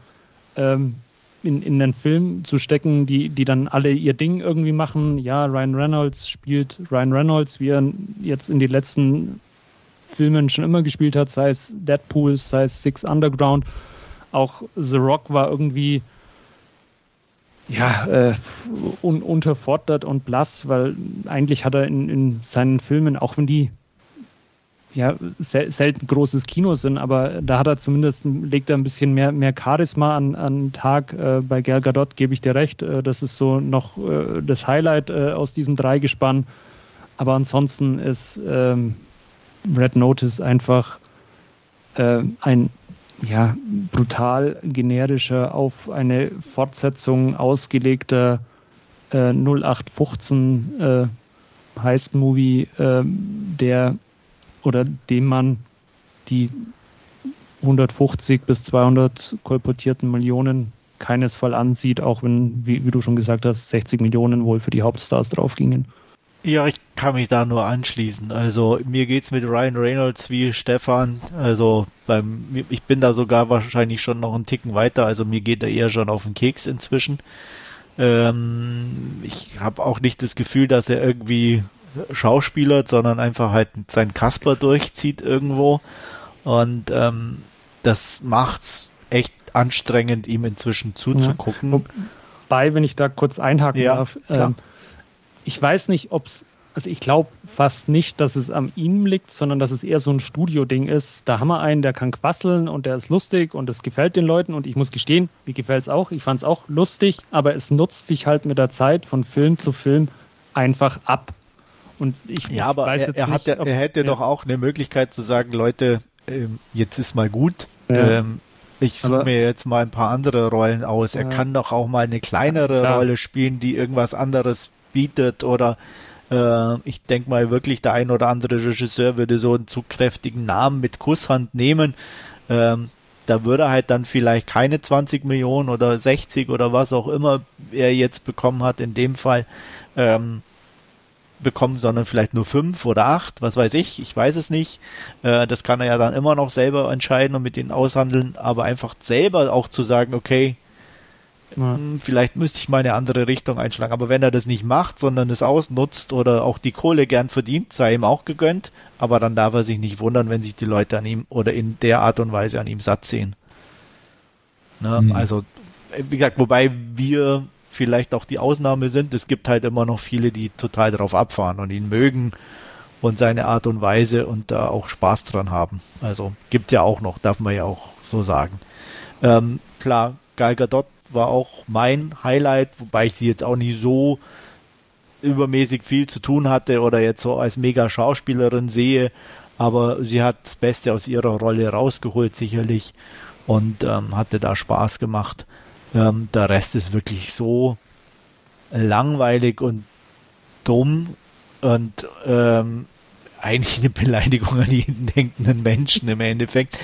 ähm, in, in den Film zu stecken, die, die dann alle ihr Ding irgendwie machen. Ja, Ryan Reynolds spielt Ryan Reynolds, wie er jetzt in den letzten Filmen schon immer gespielt hat, sei es Deadpool, sei es Six Underground. Auch The Rock war irgendwie ja, äh, un unterfordert und blass, weil eigentlich hat er in, in seinen Filmen, auch wenn die ja sel selten großes Kino sind, aber da hat er zumindest, legt er ein bisschen mehr, mehr Charisma an, an Tag. Äh, bei Gal Gadot gebe ich dir recht, äh, das ist so noch äh, das Highlight äh, aus diesem Dreigespann. Aber ansonsten ist ähm, Red Notice einfach äh, ein ja, brutal generischer, auf eine Fortsetzung ausgelegter äh, 0815 äh, Heist-Movie, äh, der oder dem man die 150 bis 200 kolportierten Millionen keinesfalls ansieht, auch wenn, wie, wie, du schon gesagt hast, 60 Millionen wohl für die Hauptstars draufgingen. Ja, ich kann mich da nur anschließen. Also mir geht's mit Ryan Reynolds wie Stefan. Also beim, ich bin da sogar wahrscheinlich schon noch einen Ticken weiter. Also mir geht er eher schon auf den Keks inzwischen. Ähm, ich habe auch nicht das Gefühl, dass er irgendwie schauspielert, sondern einfach halt sein Kasper durchzieht irgendwo. Und ähm, das macht's echt anstrengend, ihm inzwischen zuzugucken. Ja. Wobei, wenn ich da kurz einhaken ja, darf, ähm, ich weiß nicht, ob es, also ich glaube fast nicht, dass es an ihm liegt, sondern dass es eher so ein Studio-Ding ist. Da haben wir einen, der kann quasseln und der ist lustig und es gefällt den Leuten und ich muss gestehen, mir gefällt es auch. Ich fand es auch lustig, aber es nutzt sich halt mit der Zeit von Film zu Film einfach ab. Und ich, ja, aber weiß er, jetzt er, nicht, hat, ob, er hätte ja. doch auch eine Möglichkeit zu sagen, Leute, ähm, jetzt ist mal gut. Ja. Ähm, ich suche mir jetzt mal ein paar andere Rollen aus. Er kann doch auch mal eine kleinere ja, Rolle spielen, die irgendwas anderes bietet oder äh, ich denke mal wirklich der ein oder andere Regisseur würde so einen zu kräftigen Namen mit Kusshand nehmen. Ähm, da würde er halt dann vielleicht keine 20 Millionen oder 60 oder was auch immer er jetzt bekommen hat in dem Fall. Ähm, bekommen, sondern vielleicht nur fünf oder acht, was weiß ich, ich weiß es nicht. Äh, das kann er ja dann immer noch selber entscheiden und mit denen aushandeln, aber einfach selber auch zu sagen, okay, ja. hm, vielleicht müsste ich mal eine andere Richtung einschlagen. Aber wenn er das nicht macht, sondern es ausnutzt oder auch die Kohle gern verdient, sei ihm auch gegönnt, aber dann darf er sich nicht wundern, wenn sich die Leute an ihm oder in der Art und Weise an ihm satt sehen. Ne? Mhm. Also, wie gesagt, wobei wir vielleicht auch die Ausnahme sind. Es gibt halt immer noch viele, die total darauf abfahren und ihn mögen und seine Art und Weise und da auch Spaß dran haben. Also gibt ja auch noch, darf man ja auch so sagen. Ähm, klar, Gal Gadot war auch mein Highlight, wobei ich sie jetzt auch nicht so übermäßig viel zu tun hatte oder jetzt so als mega Schauspielerin sehe, aber sie hat das Beste aus ihrer Rolle rausgeholt sicherlich und ähm, hatte da Spaß gemacht. Ähm, der Rest ist wirklich so langweilig und dumm und ähm, eigentlich eine Beleidigung an jeden denkenden Menschen im Endeffekt,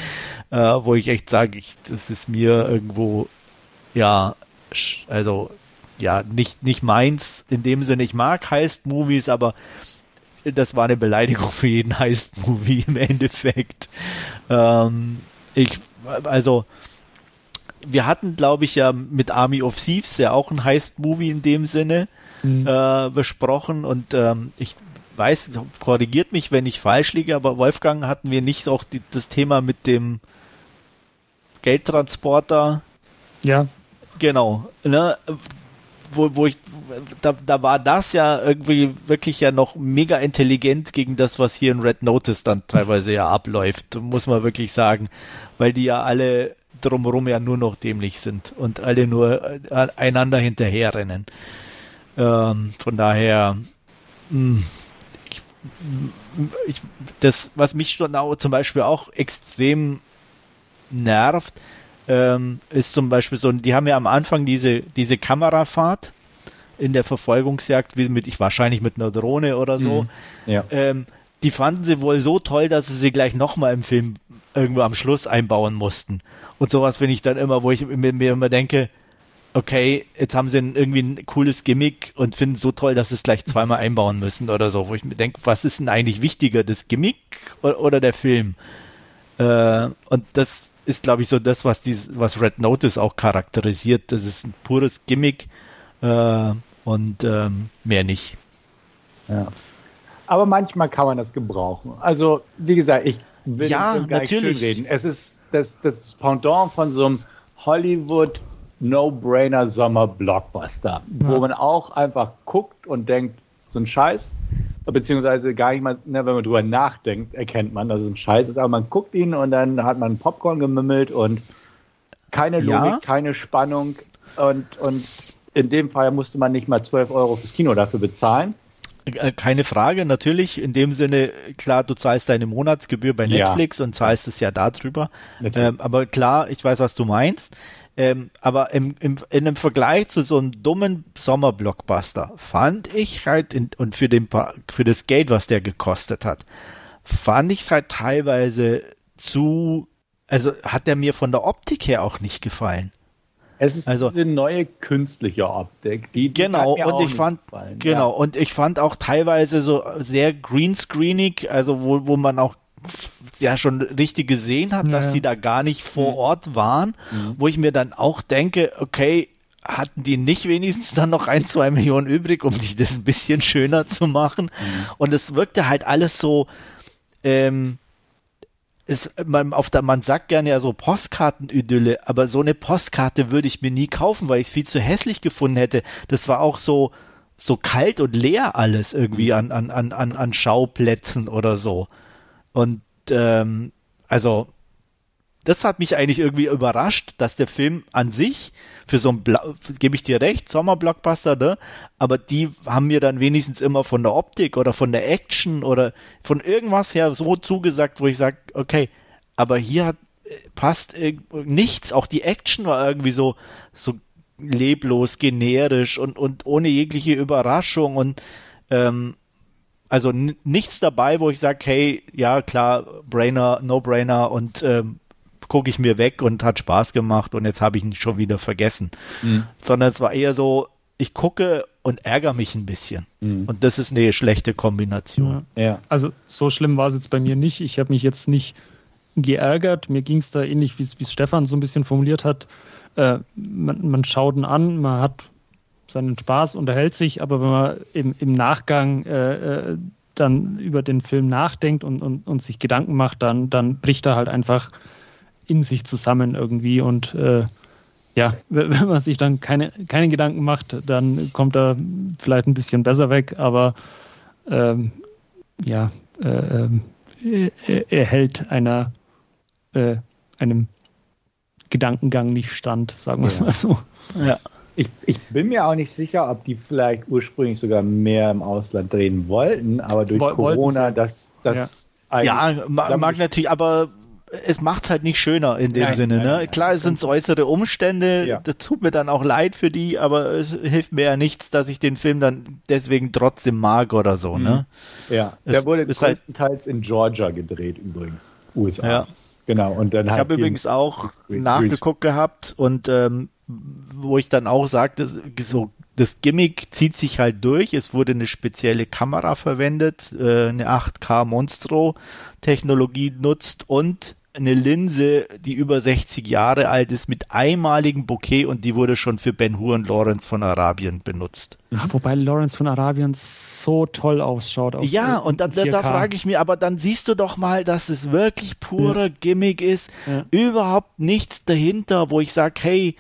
äh, wo ich echt sage, ich, das ist mir irgendwo, ja, also ja, nicht, nicht meins in dem Sinne, ich mag Heist-Movies, aber das war eine Beleidigung für jeden Heist-Movie im Endeffekt. Ähm, ich, also, wir hatten, glaube ich, ja mit Army of Thieves ja auch ein Heist-Movie in dem Sinne mhm. äh, besprochen und ähm, ich weiß, korrigiert mich, wenn ich falsch liege, aber Wolfgang hatten wir nicht auch die, das Thema mit dem Geldtransporter. Ja. Genau. Ne? Wo, wo ich, da, da war das ja irgendwie wirklich ja noch mega intelligent gegen das, was hier in Red Notice dann teilweise ja abläuft, muss man wirklich sagen. Weil die ja alle drumherum ja nur noch dämlich sind und alle nur äh, einander hinterherrennen. Ähm, von daher, hm, ich, ich, das, was mich schon auch, zum Beispiel auch extrem nervt, ähm, ist zum Beispiel so, die haben ja am Anfang diese, diese Kamerafahrt in der Verfolgungsjagd, wie mit, ich wahrscheinlich mit einer Drohne oder so. Mhm. Ja. Ähm, die fanden sie wohl so toll, dass sie sie gleich nochmal im Film irgendwo am Schluss einbauen mussten. Und sowas finde ich dann immer, wo ich mir, mir immer denke, okay, jetzt haben sie irgendwie ein cooles Gimmick und finden es so toll, dass sie es gleich zweimal einbauen müssen oder so, wo ich mir denke, was ist denn eigentlich wichtiger, das Gimmick oder, oder der Film? Äh, und das ist, glaube ich, so das, was, dies, was Red Notice auch charakterisiert. Das ist ein pures Gimmick äh, und ähm, mehr nicht. Ja. Aber manchmal kann man das gebrauchen. Also, wie gesagt, ich will ja, gar natürlich. nicht reden. Es ist das, das Pendant von so einem Hollywood No-Brainer Sommer-Blockbuster, ja. wo man auch einfach guckt und denkt, so ein Scheiß, beziehungsweise gar nicht mal, ne, wenn man drüber nachdenkt, erkennt man, dass es ein Scheiß ist, aber man guckt ihn und dann hat man Popcorn gemümmelt und keine Logik, ja. keine Spannung und, und in dem Fall musste man nicht mal 12 Euro fürs Kino dafür bezahlen. Äh, keine Frage, natürlich. In dem Sinne, klar, du zahlst deine Monatsgebühr bei Netflix ja. und zahlst es ja darüber. Ähm, aber klar, ich weiß, was du meinst. Ähm, aber im, im, in einem Vergleich zu so einem dummen Sommerblockbuster fand ich halt, in, und für, den, für das Geld, was der gekostet hat, fand ich es halt teilweise zu, also hat er mir von der Optik her auch nicht gefallen. Es ist also, diese neue künstliche Optik, die, die genau und ich fand gefallen. genau ja. und ich fand auch teilweise so sehr greenscreenig, also wo, wo man auch ja schon richtig gesehen hat, ja. dass die da gar nicht vor mhm. Ort waren, mhm. wo ich mir dann auch denke, okay, hatten die nicht wenigstens dann noch ein, zwei Millionen übrig, um sich das ein bisschen schöner zu machen? Mhm. Und es wirkte halt alles so, ähm, ist, man, auf der, man sagt gerne ja so Postkarten-Idylle, aber so eine Postkarte würde ich mir nie kaufen, weil ich es viel zu hässlich gefunden hätte. Das war auch so, so kalt und leer alles irgendwie an, an, an, an Schauplätzen oder so. Und ähm, also das hat mich eigentlich irgendwie überrascht, dass der Film an sich für so ein, gebe ich dir recht, Sommerblockbuster, ne? aber die haben mir dann wenigstens immer von der Optik oder von der Action oder von irgendwas her so zugesagt, wo ich sage, okay, aber hier hat, passt nichts, auch die Action war irgendwie so, so leblos, generisch und, und ohne jegliche Überraschung und ähm, also nichts dabei, wo ich sage, hey, ja klar, Brainer, No-Brainer und ähm, gucke ich mir weg und hat Spaß gemacht und jetzt habe ich ihn schon wieder vergessen. Mhm. Sondern es war eher so, ich gucke und ärgere mich ein bisschen. Mhm. Und das ist eine schlechte Kombination. Ja. ja. Also so schlimm war es jetzt bei mir nicht. Ich habe mich jetzt nicht geärgert. Mir ging es da ähnlich, wie es Stefan so ein bisschen formuliert hat. Äh, man, man schaut ihn an, man hat seinen Spaß, unterhält sich, aber wenn man im, im Nachgang äh, äh dann über den Film nachdenkt und, und, und sich Gedanken macht, dann, dann bricht er halt einfach in sich zusammen irgendwie und äh, ja, wenn man sich dann keine, keine Gedanken macht, dann kommt er vielleicht ein bisschen besser weg, aber ähm, ja, äh, ähm, er, hält einer, äh, einem Gedankengang nicht stand, sagen wir es ja. mal so. Ja. Ich, ich, bin mir auch nicht sicher, ob die vielleicht ursprünglich sogar mehr im Ausland drehen wollten, aber durch Woll, Corona, das, das ja. ja, mag natürlich, aber es macht halt nicht schöner in dem nein, Sinne. Nein, ne? Nein, Klar, es sind äußere Umstände, ja. das tut mir dann auch leid für die, aber es hilft mir ja nichts, dass ich den Film dann deswegen trotzdem mag oder so. Mhm. Ne? Ja, es der wurde halt größtenteils halt in Georgia gedreht übrigens, USA. Ja. Genau, und dann Ich halt habe übrigens auch nachgeguckt gehabt und ähm, wo ich dann auch sagte, so das Gimmick zieht sich halt durch. Es wurde eine spezielle Kamera verwendet, äh, eine 8K Monstro Technologie nutzt und eine Linse, die über 60 Jahre alt ist, mit einmaligem Bouquet und die wurde schon für Ben Hur und Lawrence von Arabien benutzt. Ja, wobei Lawrence von Arabien so toll ausschaut. ja, und da, da, da frage ich mich, aber dann siehst du doch mal, dass es wirklich purer ja. Gimmick ist, ja. überhaupt nichts dahinter, wo ich sage, hey,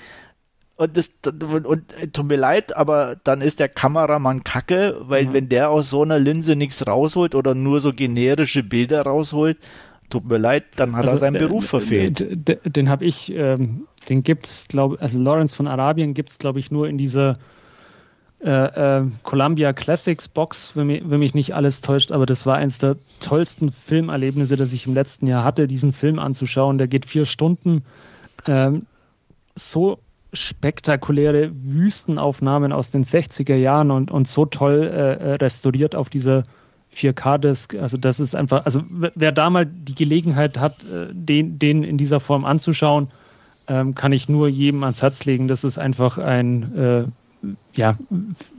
und, das, und, und äh, tut mir leid, aber dann ist der Kameramann kacke, weil mhm. wenn der aus so einer Linse nichts rausholt oder nur so generische Bilder rausholt, tut mir leid, dann hat also, er seinen Beruf verfehlt. Den, den habe ich, ähm, den gibt's, glaube also Lawrence von Arabien gibt es, glaube ich, nur in dieser äh, äh, Columbia Classics Box, wenn mich, wenn mich, nicht alles täuscht, aber das war eines der tollsten Filmerlebnisse, das ich im letzten Jahr hatte, diesen Film anzuschauen. Der geht vier Stunden. Ähm, so spektakuläre Wüstenaufnahmen aus den 60er Jahren und, und so toll äh, äh restauriert auf dieser 4K-Disc. Also das ist einfach, also wer da mal die Gelegenheit hat, äh, den, den in dieser Form anzuschauen, ähm, kann ich nur jedem ans Herz legen. Das ist einfach ein äh, ja,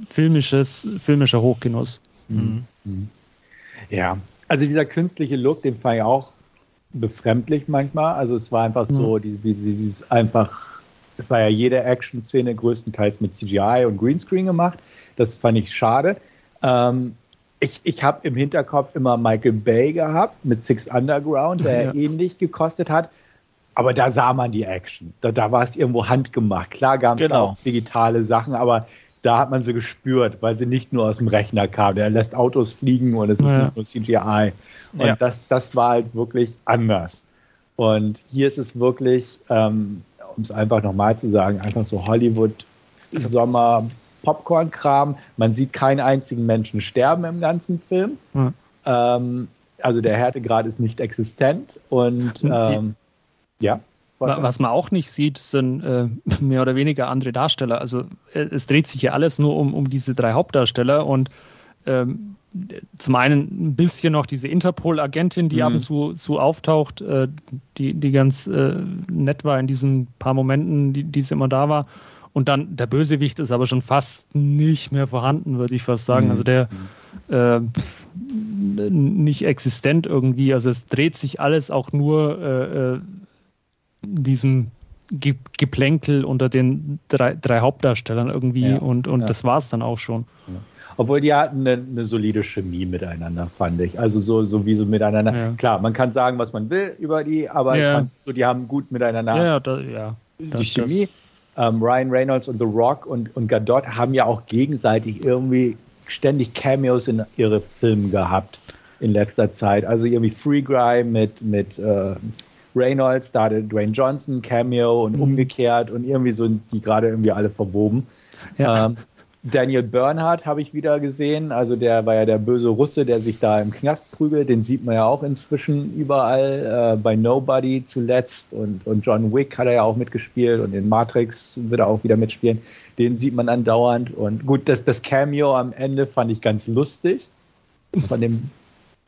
filmisches, filmischer Hochgenuss. Mhm. mhm. Ja, also dieser künstliche Look, den fand ich auch befremdlich manchmal. Also es war einfach so, mhm. dieses, dieses einfach, es war ja jede Action-Szene größtenteils mit CGI und Greenscreen gemacht. Das fand ich schade. Ähm, ich, ich habe im Hinterkopf immer Michael Bay gehabt mit Six Underground, der ja. ähnlich gekostet hat. Aber da sah man die Action. Da, da war es irgendwo handgemacht. Klar gab es genau. auch digitale Sachen, aber da hat man sie gespürt, weil sie nicht nur aus dem Rechner kam. Der lässt Autos fliegen und es ist ja. nicht nur CGI. Und ja. das, das war halt wirklich anders. Und hier ist es wirklich, ähm, um es einfach nochmal zu sagen, einfach so Hollywood, Sommer, Popcorn-Kram. Man sieht keinen einzigen Menschen sterben im ganzen Film. Mhm. Ähm, also der Härtegrad ist nicht existent. Und ähm, ja. Was man auch nicht sieht, sind äh, mehr oder weniger andere Darsteller. Also äh, es dreht sich ja alles nur um, um diese drei Hauptdarsteller und ähm, zum einen ein bisschen noch diese Interpol-Agentin, die mhm. ab und zu, zu auftaucht, äh, die, die ganz äh, nett war in diesen paar Momenten, die, die sie immer da war. Und dann der Bösewicht ist aber schon fast nicht mehr vorhanden, würde ich fast sagen. Mhm. Also der äh, nicht existent irgendwie. Also es dreht sich alles auch nur äh, äh diesem Ge Geplänkel unter den drei, drei Hauptdarstellern irgendwie ja, und, und ja. das war es dann auch schon. Ja. Obwohl die hatten eine, eine, solide Chemie miteinander, fand ich. Also so, so wie so miteinander. Klar, man kann sagen, was man will über die, aber ich fand so, die haben gut miteinander. Ja, da, ja. Die das, Chemie. Ähm, Ryan Reynolds und The Rock und, und Gadot haben ja auch gegenseitig irgendwie ständig Cameos in ihre Filme gehabt in letzter Zeit. Also irgendwie Free Guy mit, mit äh, Reynolds, da hatte Dwayne Johnson, Cameo und mhm. umgekehrt und irgendwie so die gerade irgendwie alle verwoben. Ja. Ähm, Daniel Bernhardt habe ich wieder gesehen. Also der war ja der böse Russe, der sich da im Knast prügelt. Den sieht man ja auch inzwischen überall. Äh, bei Nobody zuletzt. Und, und John Wick hat er ja auch mitgespielt. Und in Matrix wird er auch wieder mitspielen. Den sieht man andauernd. Und gut, das, das Cameo am Ende fand ich ganz lustig. Von dem,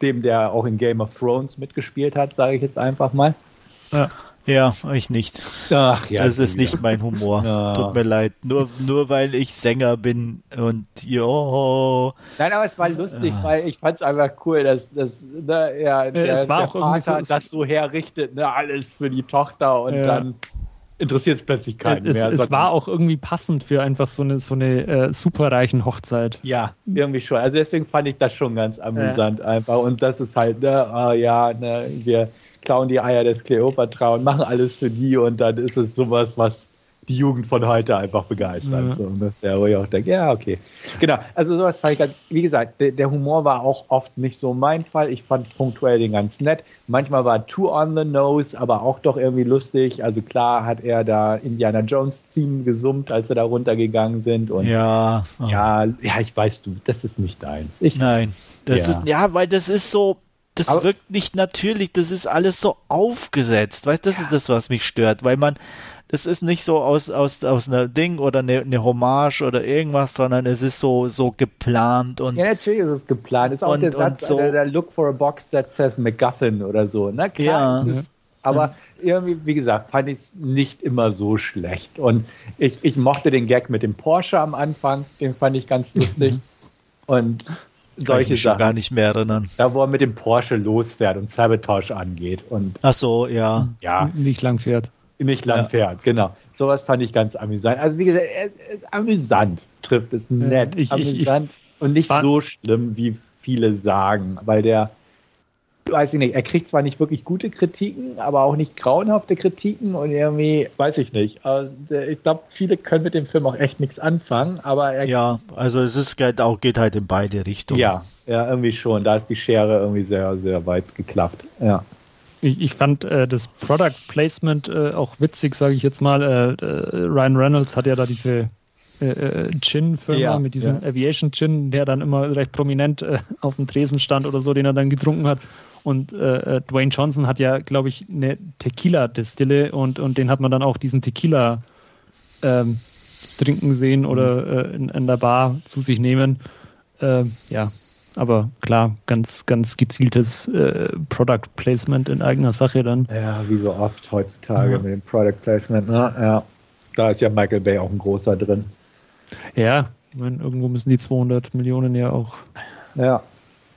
dem, der auch in Game of Thrones mitgespielt hat, sage ich jetzt einfach mal. Ja. Ja, ich nicht. Ach ja. Das ist nicht mein Humor. Ja. Tut mir leid. Nur, nur weil ich Sänger bin und jo. Nein, aber es war lustig, ja. weil ich fand es einfach cool, dass, dass ne, ja, der, es war der Vater so, das so herrichtet, ne, alles für die Tochter und ja. dann interessiert es plötzlich keinen es, mehr. Es war auch irgendwie passend für einfach so eine, so eine äh, superreichen Hochzeit. Ja, irgendwie schon. Also deswegen fand ich das schon ganz amüsant einfach. Und das ist halt, ne, oh ja, ne, wir klauen die Eier des Kleopatra und machen alles für die und dann ist es sowas, was die Jugend von heute einfach begeistert. Ja. So, ne? Der, wo ich auch denke, ja, okay. Genau, also sowas fand ich ganz, wie gesagt, der, der, Humor war auch oft nicht so mein Fall. Ich fand punktuell den ganz nett. Manchmal war too on the nose, aber auch doch irgendwie lustig. Also klar hat er da Indiana Jones Team gesummt, als sie da runtergegangen sind. Und ja, ja, ja, ich weiß du, das ist nicht deins. Ich, Nein, das ja. ist, ja, weil das ist so, das aber wirkt nicht natürlich, das ist alles so aufgesetzt. Weißt das ja. ist das, was mich stört, weil man, das ist nicht so aus, aus, aus einer Ding oder eine, eine Hommage oder irgendwas, sondern es ist so, so geplant und. Ja, natürlich ist es geplant. Ist auch und, der Satz, so, der, der, Look for a box that says MacGuffin oder so. Na klar, ja, es ist, aber irgendwie, wie gesagt, fand ich es nicht immer so schlecht. Und ich, ich mochte den Gag mit dem Porsche am Anfang, den fand ich ganz lustig. und solche ich Sachen. gar nicht mehr erinnern. Da, wo er mit dem Porsche losfährt und Sabotage angeht. Und Ach so, ja. ja. Nicht lang fährt. Nicht lang ja. fährt, genau. Sowas fand ich ganz amüsant. Also wie gesagt, es ist amüsant trifft es nett. Ich, amüsant ich, ich, und nicht so schlimm, wie viele sagen, weil der weiß ich nicht, er kriegt zwar nicht wirklich gute Kritiken, aber auch nicht grauenhafte Kritiken und irgendwie, weiß ich nicht. Also, ich glaube, viele können mit dem Film auch echt nichts anfangen, aber er. Ja, also es ist geht auch, geht halt in beide Richtungen. Ja, ja, irgendwie schon. Da ist die Schere irgendwie sehr, sehr weit geklafft. Ja. Ich, ich fand äh, das Product Placement äh, auch witzig, sage ich jetzt mal. Äh, äh, Ryan Reynolds hat ja da diese äh, äh Gin-Firma, ja, mit diesem ja. Aviation Gin, der dann immer recht prominent äh, auf dem Tresen stand oder so, den er dann getrunken hat. Und äh, äh Dwayne Johnson hat ja, glaube ich, eine Tequila-Destille und, und den hat man dann auch diesen Tequila ähm, trinken sehen oder äh, in, in, der Bar zu sich nehmen. Äh, ja, aber klar, ganz, ganz gezieltes äh, Product Placement in eigener Sache dann. Ja, wie so oft heutzutage ja. mit dem Product Placement. Ne? Ja, da ist ja Michael Bay auch ein großer drin. Ja, ich meine, irgendwo müssen die 200 Millionen ja auch ja.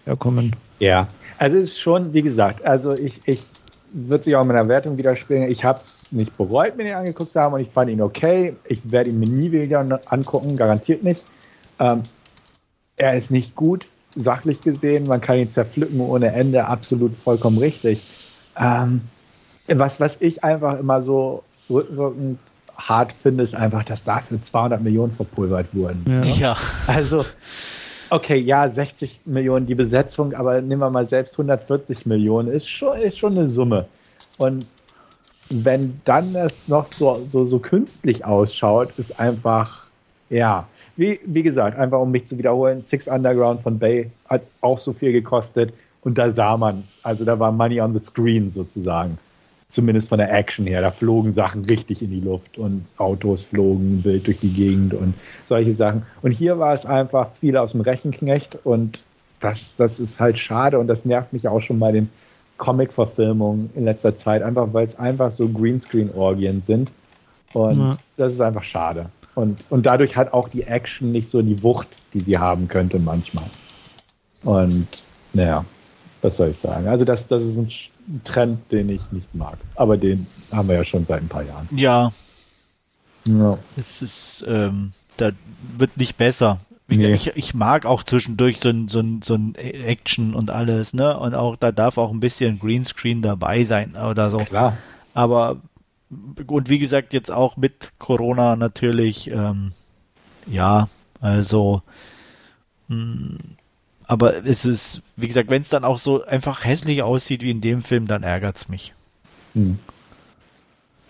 herkommen. Ja, also es ist schon, wie gesagt, also ich, ich würde sich auch in meiner Wertung widerspiegeln. Ich habe es nicht bereut, mir den angeguckt zu haben und ich fand ihn okay. Ich werde ihn mir nie wieder angucken, garantiert nicht. Ähm, er ist nicht gut, sachlich gesehen. Man kann ihn zerpflücken ohne Ende, absolut vollkommen richtig. Ähm, was, was ich einfach immer so rückwirkend hart finde, ist einfach, dass dafür 200 Millionen verpulvert wurden. Ja. ja. Also, okay, ja, 60 Millionen die Besetzung, aber nehmen wir mal selbst 140 Millionen, ist schon, ist schon eine Summe. Und wenn dann es noch so, so, so künstlich ausschaut, ist einfach, ja, wie, wie gesagt, einfach um mich zu wiederholen, Six Underground von Bay hat auch so viel gekostet und da sah man, also da war Money on the Screen sozusagen. Zumindest von der Action her. Da flogen Sachen richtig in die Luft und Autos flogen wild durch die Gegend und solche Sachen. Und hier war es einfach viel aus dem Rechenknecht und das, das ist halt schade und das nervt mich auch schon bei den Comic-Verfilmungen in letzter Zeit, einfach weil es einfach so Greenscreen-Orgien sind. Und ja. das ist einfach schade. Und, und dadurch hat auch die Action nicht so die Wucht, die sie haben könnte manchmal. Und naja, was soll ich sagen? Also das, das ist ein Trend, den ich nicht mag. Aber den haben wir ja schon seit ein paar Jahren. Ja. ja. Es ist, ähm, da wird nicht besser. Nee. Ich, ich, mag auch zwischendurch so ein, so, ein, so ein Action und alles, ne? Und auch da darf auch ein bisschen Greenscreen dabei sein oder so. Klar. Aber und wie gesagt, jetzt auch mit Corona natürlich, ähm, ja, also, mh, hm, aber es ist, wie gesagt, wenn es dann auch so einfach hässlich aussieht wie in dem Film, dann ärgert es mich. Hm.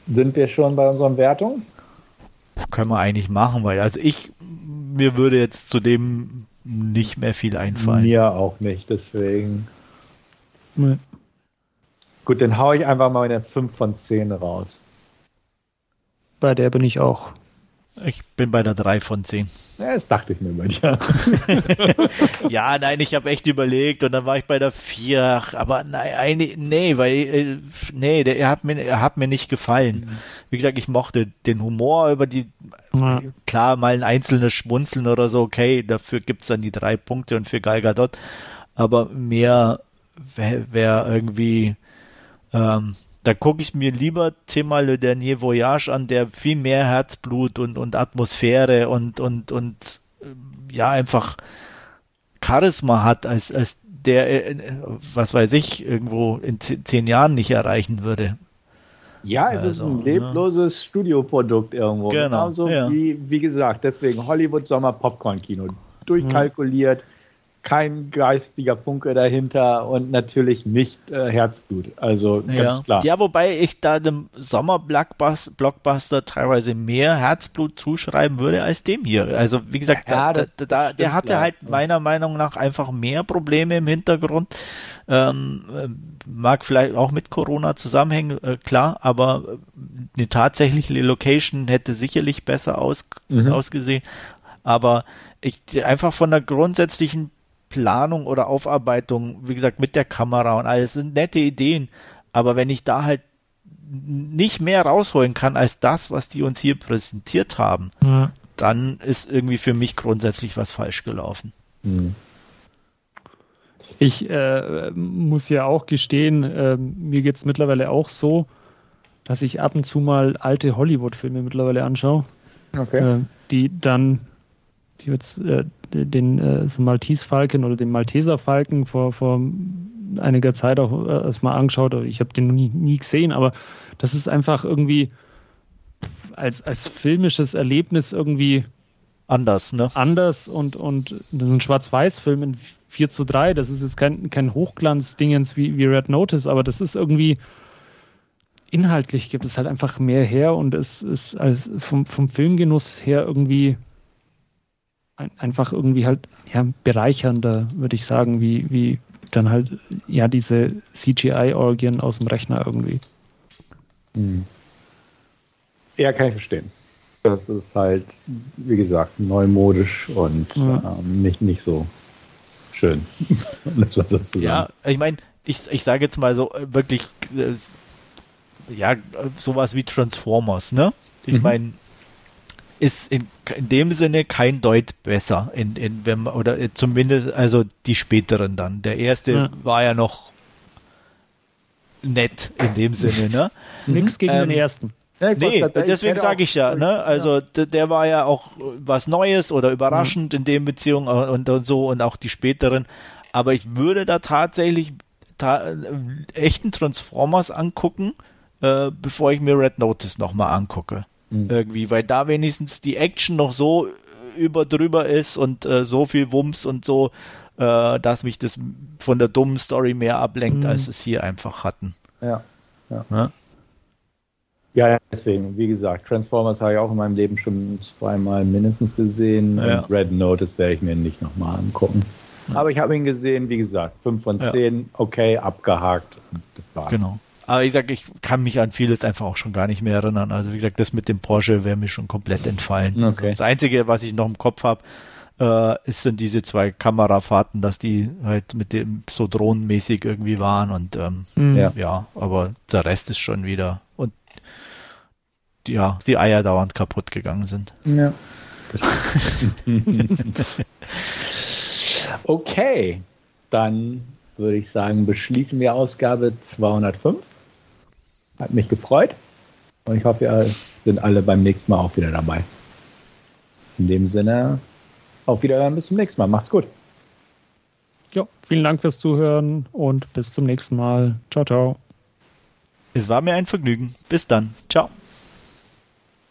Sind wir schon bei unseren Wertungen? Können wir eigentlich machen, weil also ich, mir würde jetzt zu dem nicht mehr viel einfallen. Mir auch nicht, deswegen. Nee. Gut, dann haue ich einfach mal eine 5 von 10 raus. Bei der bin ich auch. Ich bin bei der 3 von 10. Ja, das dachte ich mir bei dir. ja, nein, ich habe echt überlegt und dann war ich bei der 4. Aber nein, nee, weil, äh, nee, der, er, hat mir, er hat mir nicht gefallen. Mhm. Wie gesagt, ich mochte den Humor über die, ja. klar, mal ein einzelnes Schmunzeln oder so, okay, dafür gibt es dann die drei Punkte und für Gal Gadot. Aber mehr wäre wär irgendwie, ähm, da gucke ich mir lieber zehnmal Le Dernier Voyage an, der viel mehr Herzblut und, und Atmosphäre und, und, und äh, ja, einfach Charisma hat, als, als der, äh, was weiß ich, irgendwo in zehn Jahren nicht erreichen würde. Ja, es also, ist ein ne? lebloses ja. Studioprodukt irgendwo. Genau. Genauso ja. wie, wie gesagt, deswegen Hollywood Sommer Popcorn Kino. Durchkalkuliert, kein geistiger Funke dahinter und natürlich nicht äh, Herzblut. Also ganz ja. klar. Ja, wobei ich da dem Sommer-Blockbuster teilweise mehr Herzblut zuschreiben würde als dem hier. Also wie gesagt, ja, da, da, da, der hatte ja. halt meiner Meinung nach einfach mehr Probleme im Hintergrund. Ähm, äh, mag vielleicht auch mit Corona zusammenhängen, äh, klar, aber eine tatsächliche Location hätte sicherlich besser aus, mhm. ausgesehen. Aber ich einfach von der grundsätzlichen Planung oder Aufarbeitung, wie gesagt, mit der Kamera und alles, sind nette Ideen. Aber wenn ich da halt nicht mehr rausholen kann als das, was die uns hier präsentiert haben, ja. dann ist irgendwie für mich grundsätzlich was falsch gelaufen. Mhm. Ich äh, muss ja auch gestehen, äh, mir geht es mittlerweile auch so, dass ich ab und zu mal alte Hollywood-Filme mittlerweile anschaue, okay. äh, die dann die jetzt äh, den äh, Maltese Falken oder den Malteser Falken vor, vor einiger Zeit auch äh, erstmal angeschaut. Ich habe den nie, nie gesehen, aber das ist einfach irgendwie als, als filmisches Erlebnis irgendwie anders, ne? Anders und, und das ist ein Schwarz-Weiß-Film in 4 zu 3. Das ist jetzt kein, kein Hochglanz-Dingens wie, wie Red Notice, aber das ist irgendwie inhaltlich gibt es halt einfach mehr her und es ist als vom, vom Filmgenuss her irgendwie ein, einfach irgendwie halt ja, bereichernder, würde ich sagen, wie, wie dann halt ja diese CGI-Orgien aus dem Rechner irgendwie. Hm. Ja, kann ich verstehen. Das ist halt, wie gesagt, neumodisch und ja. ähm, nicht, nicht so schön. das war sozusagen. Ja, ich meine, ich, ich sage jetzt mal so äh, wirklich, äh, ja, sowas wie Transformers, ne? Ich mhm. meine, ist in, in dem Sinne kein Deut besser, in, in, wenn man, oder äh, zumindest, also die späteren dann. Der erste ja. war ja noch nett in dem Sinne, ne? Nix gegen ähm, den ersten. Ja, nee, deswegen sage ich ja, ne? Also ja. der war ja auch was Neues oder überraschend mhm. in dem Beziehung und, und so und auch die späteren. Aber ich würde da tatsächlich ta äh, echten Transformers angucken, äh, bevor ich mir Red Notice nochmal angucke. Mhm. Irgendwie, weil da wenigstens die Action noch so über drüber ist und äh, so viel Wumms und so, äh, dass mich das von der dummen Story mehr ablenkt, mhm. als es hier einfach hatten. Ja. Ja. ja. Ja, deswegen, wie gesagt, Transformers habe ich auch in meinem Leben schon zweimal mindestens gesehen. Ja. Red Notice werde ich mir nicht nochmal angucken. Aber ich habe ihn gesehen, wie gesagt, 5 von 10, ja. okay, abgehakt. Genau. Aber ich sage, ich kann mich an vieles einfach auch schon gar nicht mehr erinnern. Also wie gesagt, das mit dem Porsche wäre mir schon komplett entfallen. Okay. Das Einzige, was ich noch im Kopf habe, äh, ist sind diese zwei Kamerafahrten, dass die halt mit dem so drohnenmäßig irgendwie waren und ähm, mhm. ja. ja, aber der Rest ist schon wieder und ja, die Eier dauernd kaputt gegangen sind. Ja. okay, dann würde ich sagen, beschließen wir Ausgabe 205. Hat mich gefreut. Und ich hoffe, ihr sind alle beim nächsten Mal auch wieder dabei. In dem Sinne, auf Wiedersehen, bis zum nächsten Mal. Macht's gut. Ja, vielen Dank fürs Zuhören und bis zum nächsten Mal. Ciao, ciao. Es war mir ein Vergnügen. Bis dann. Ciao.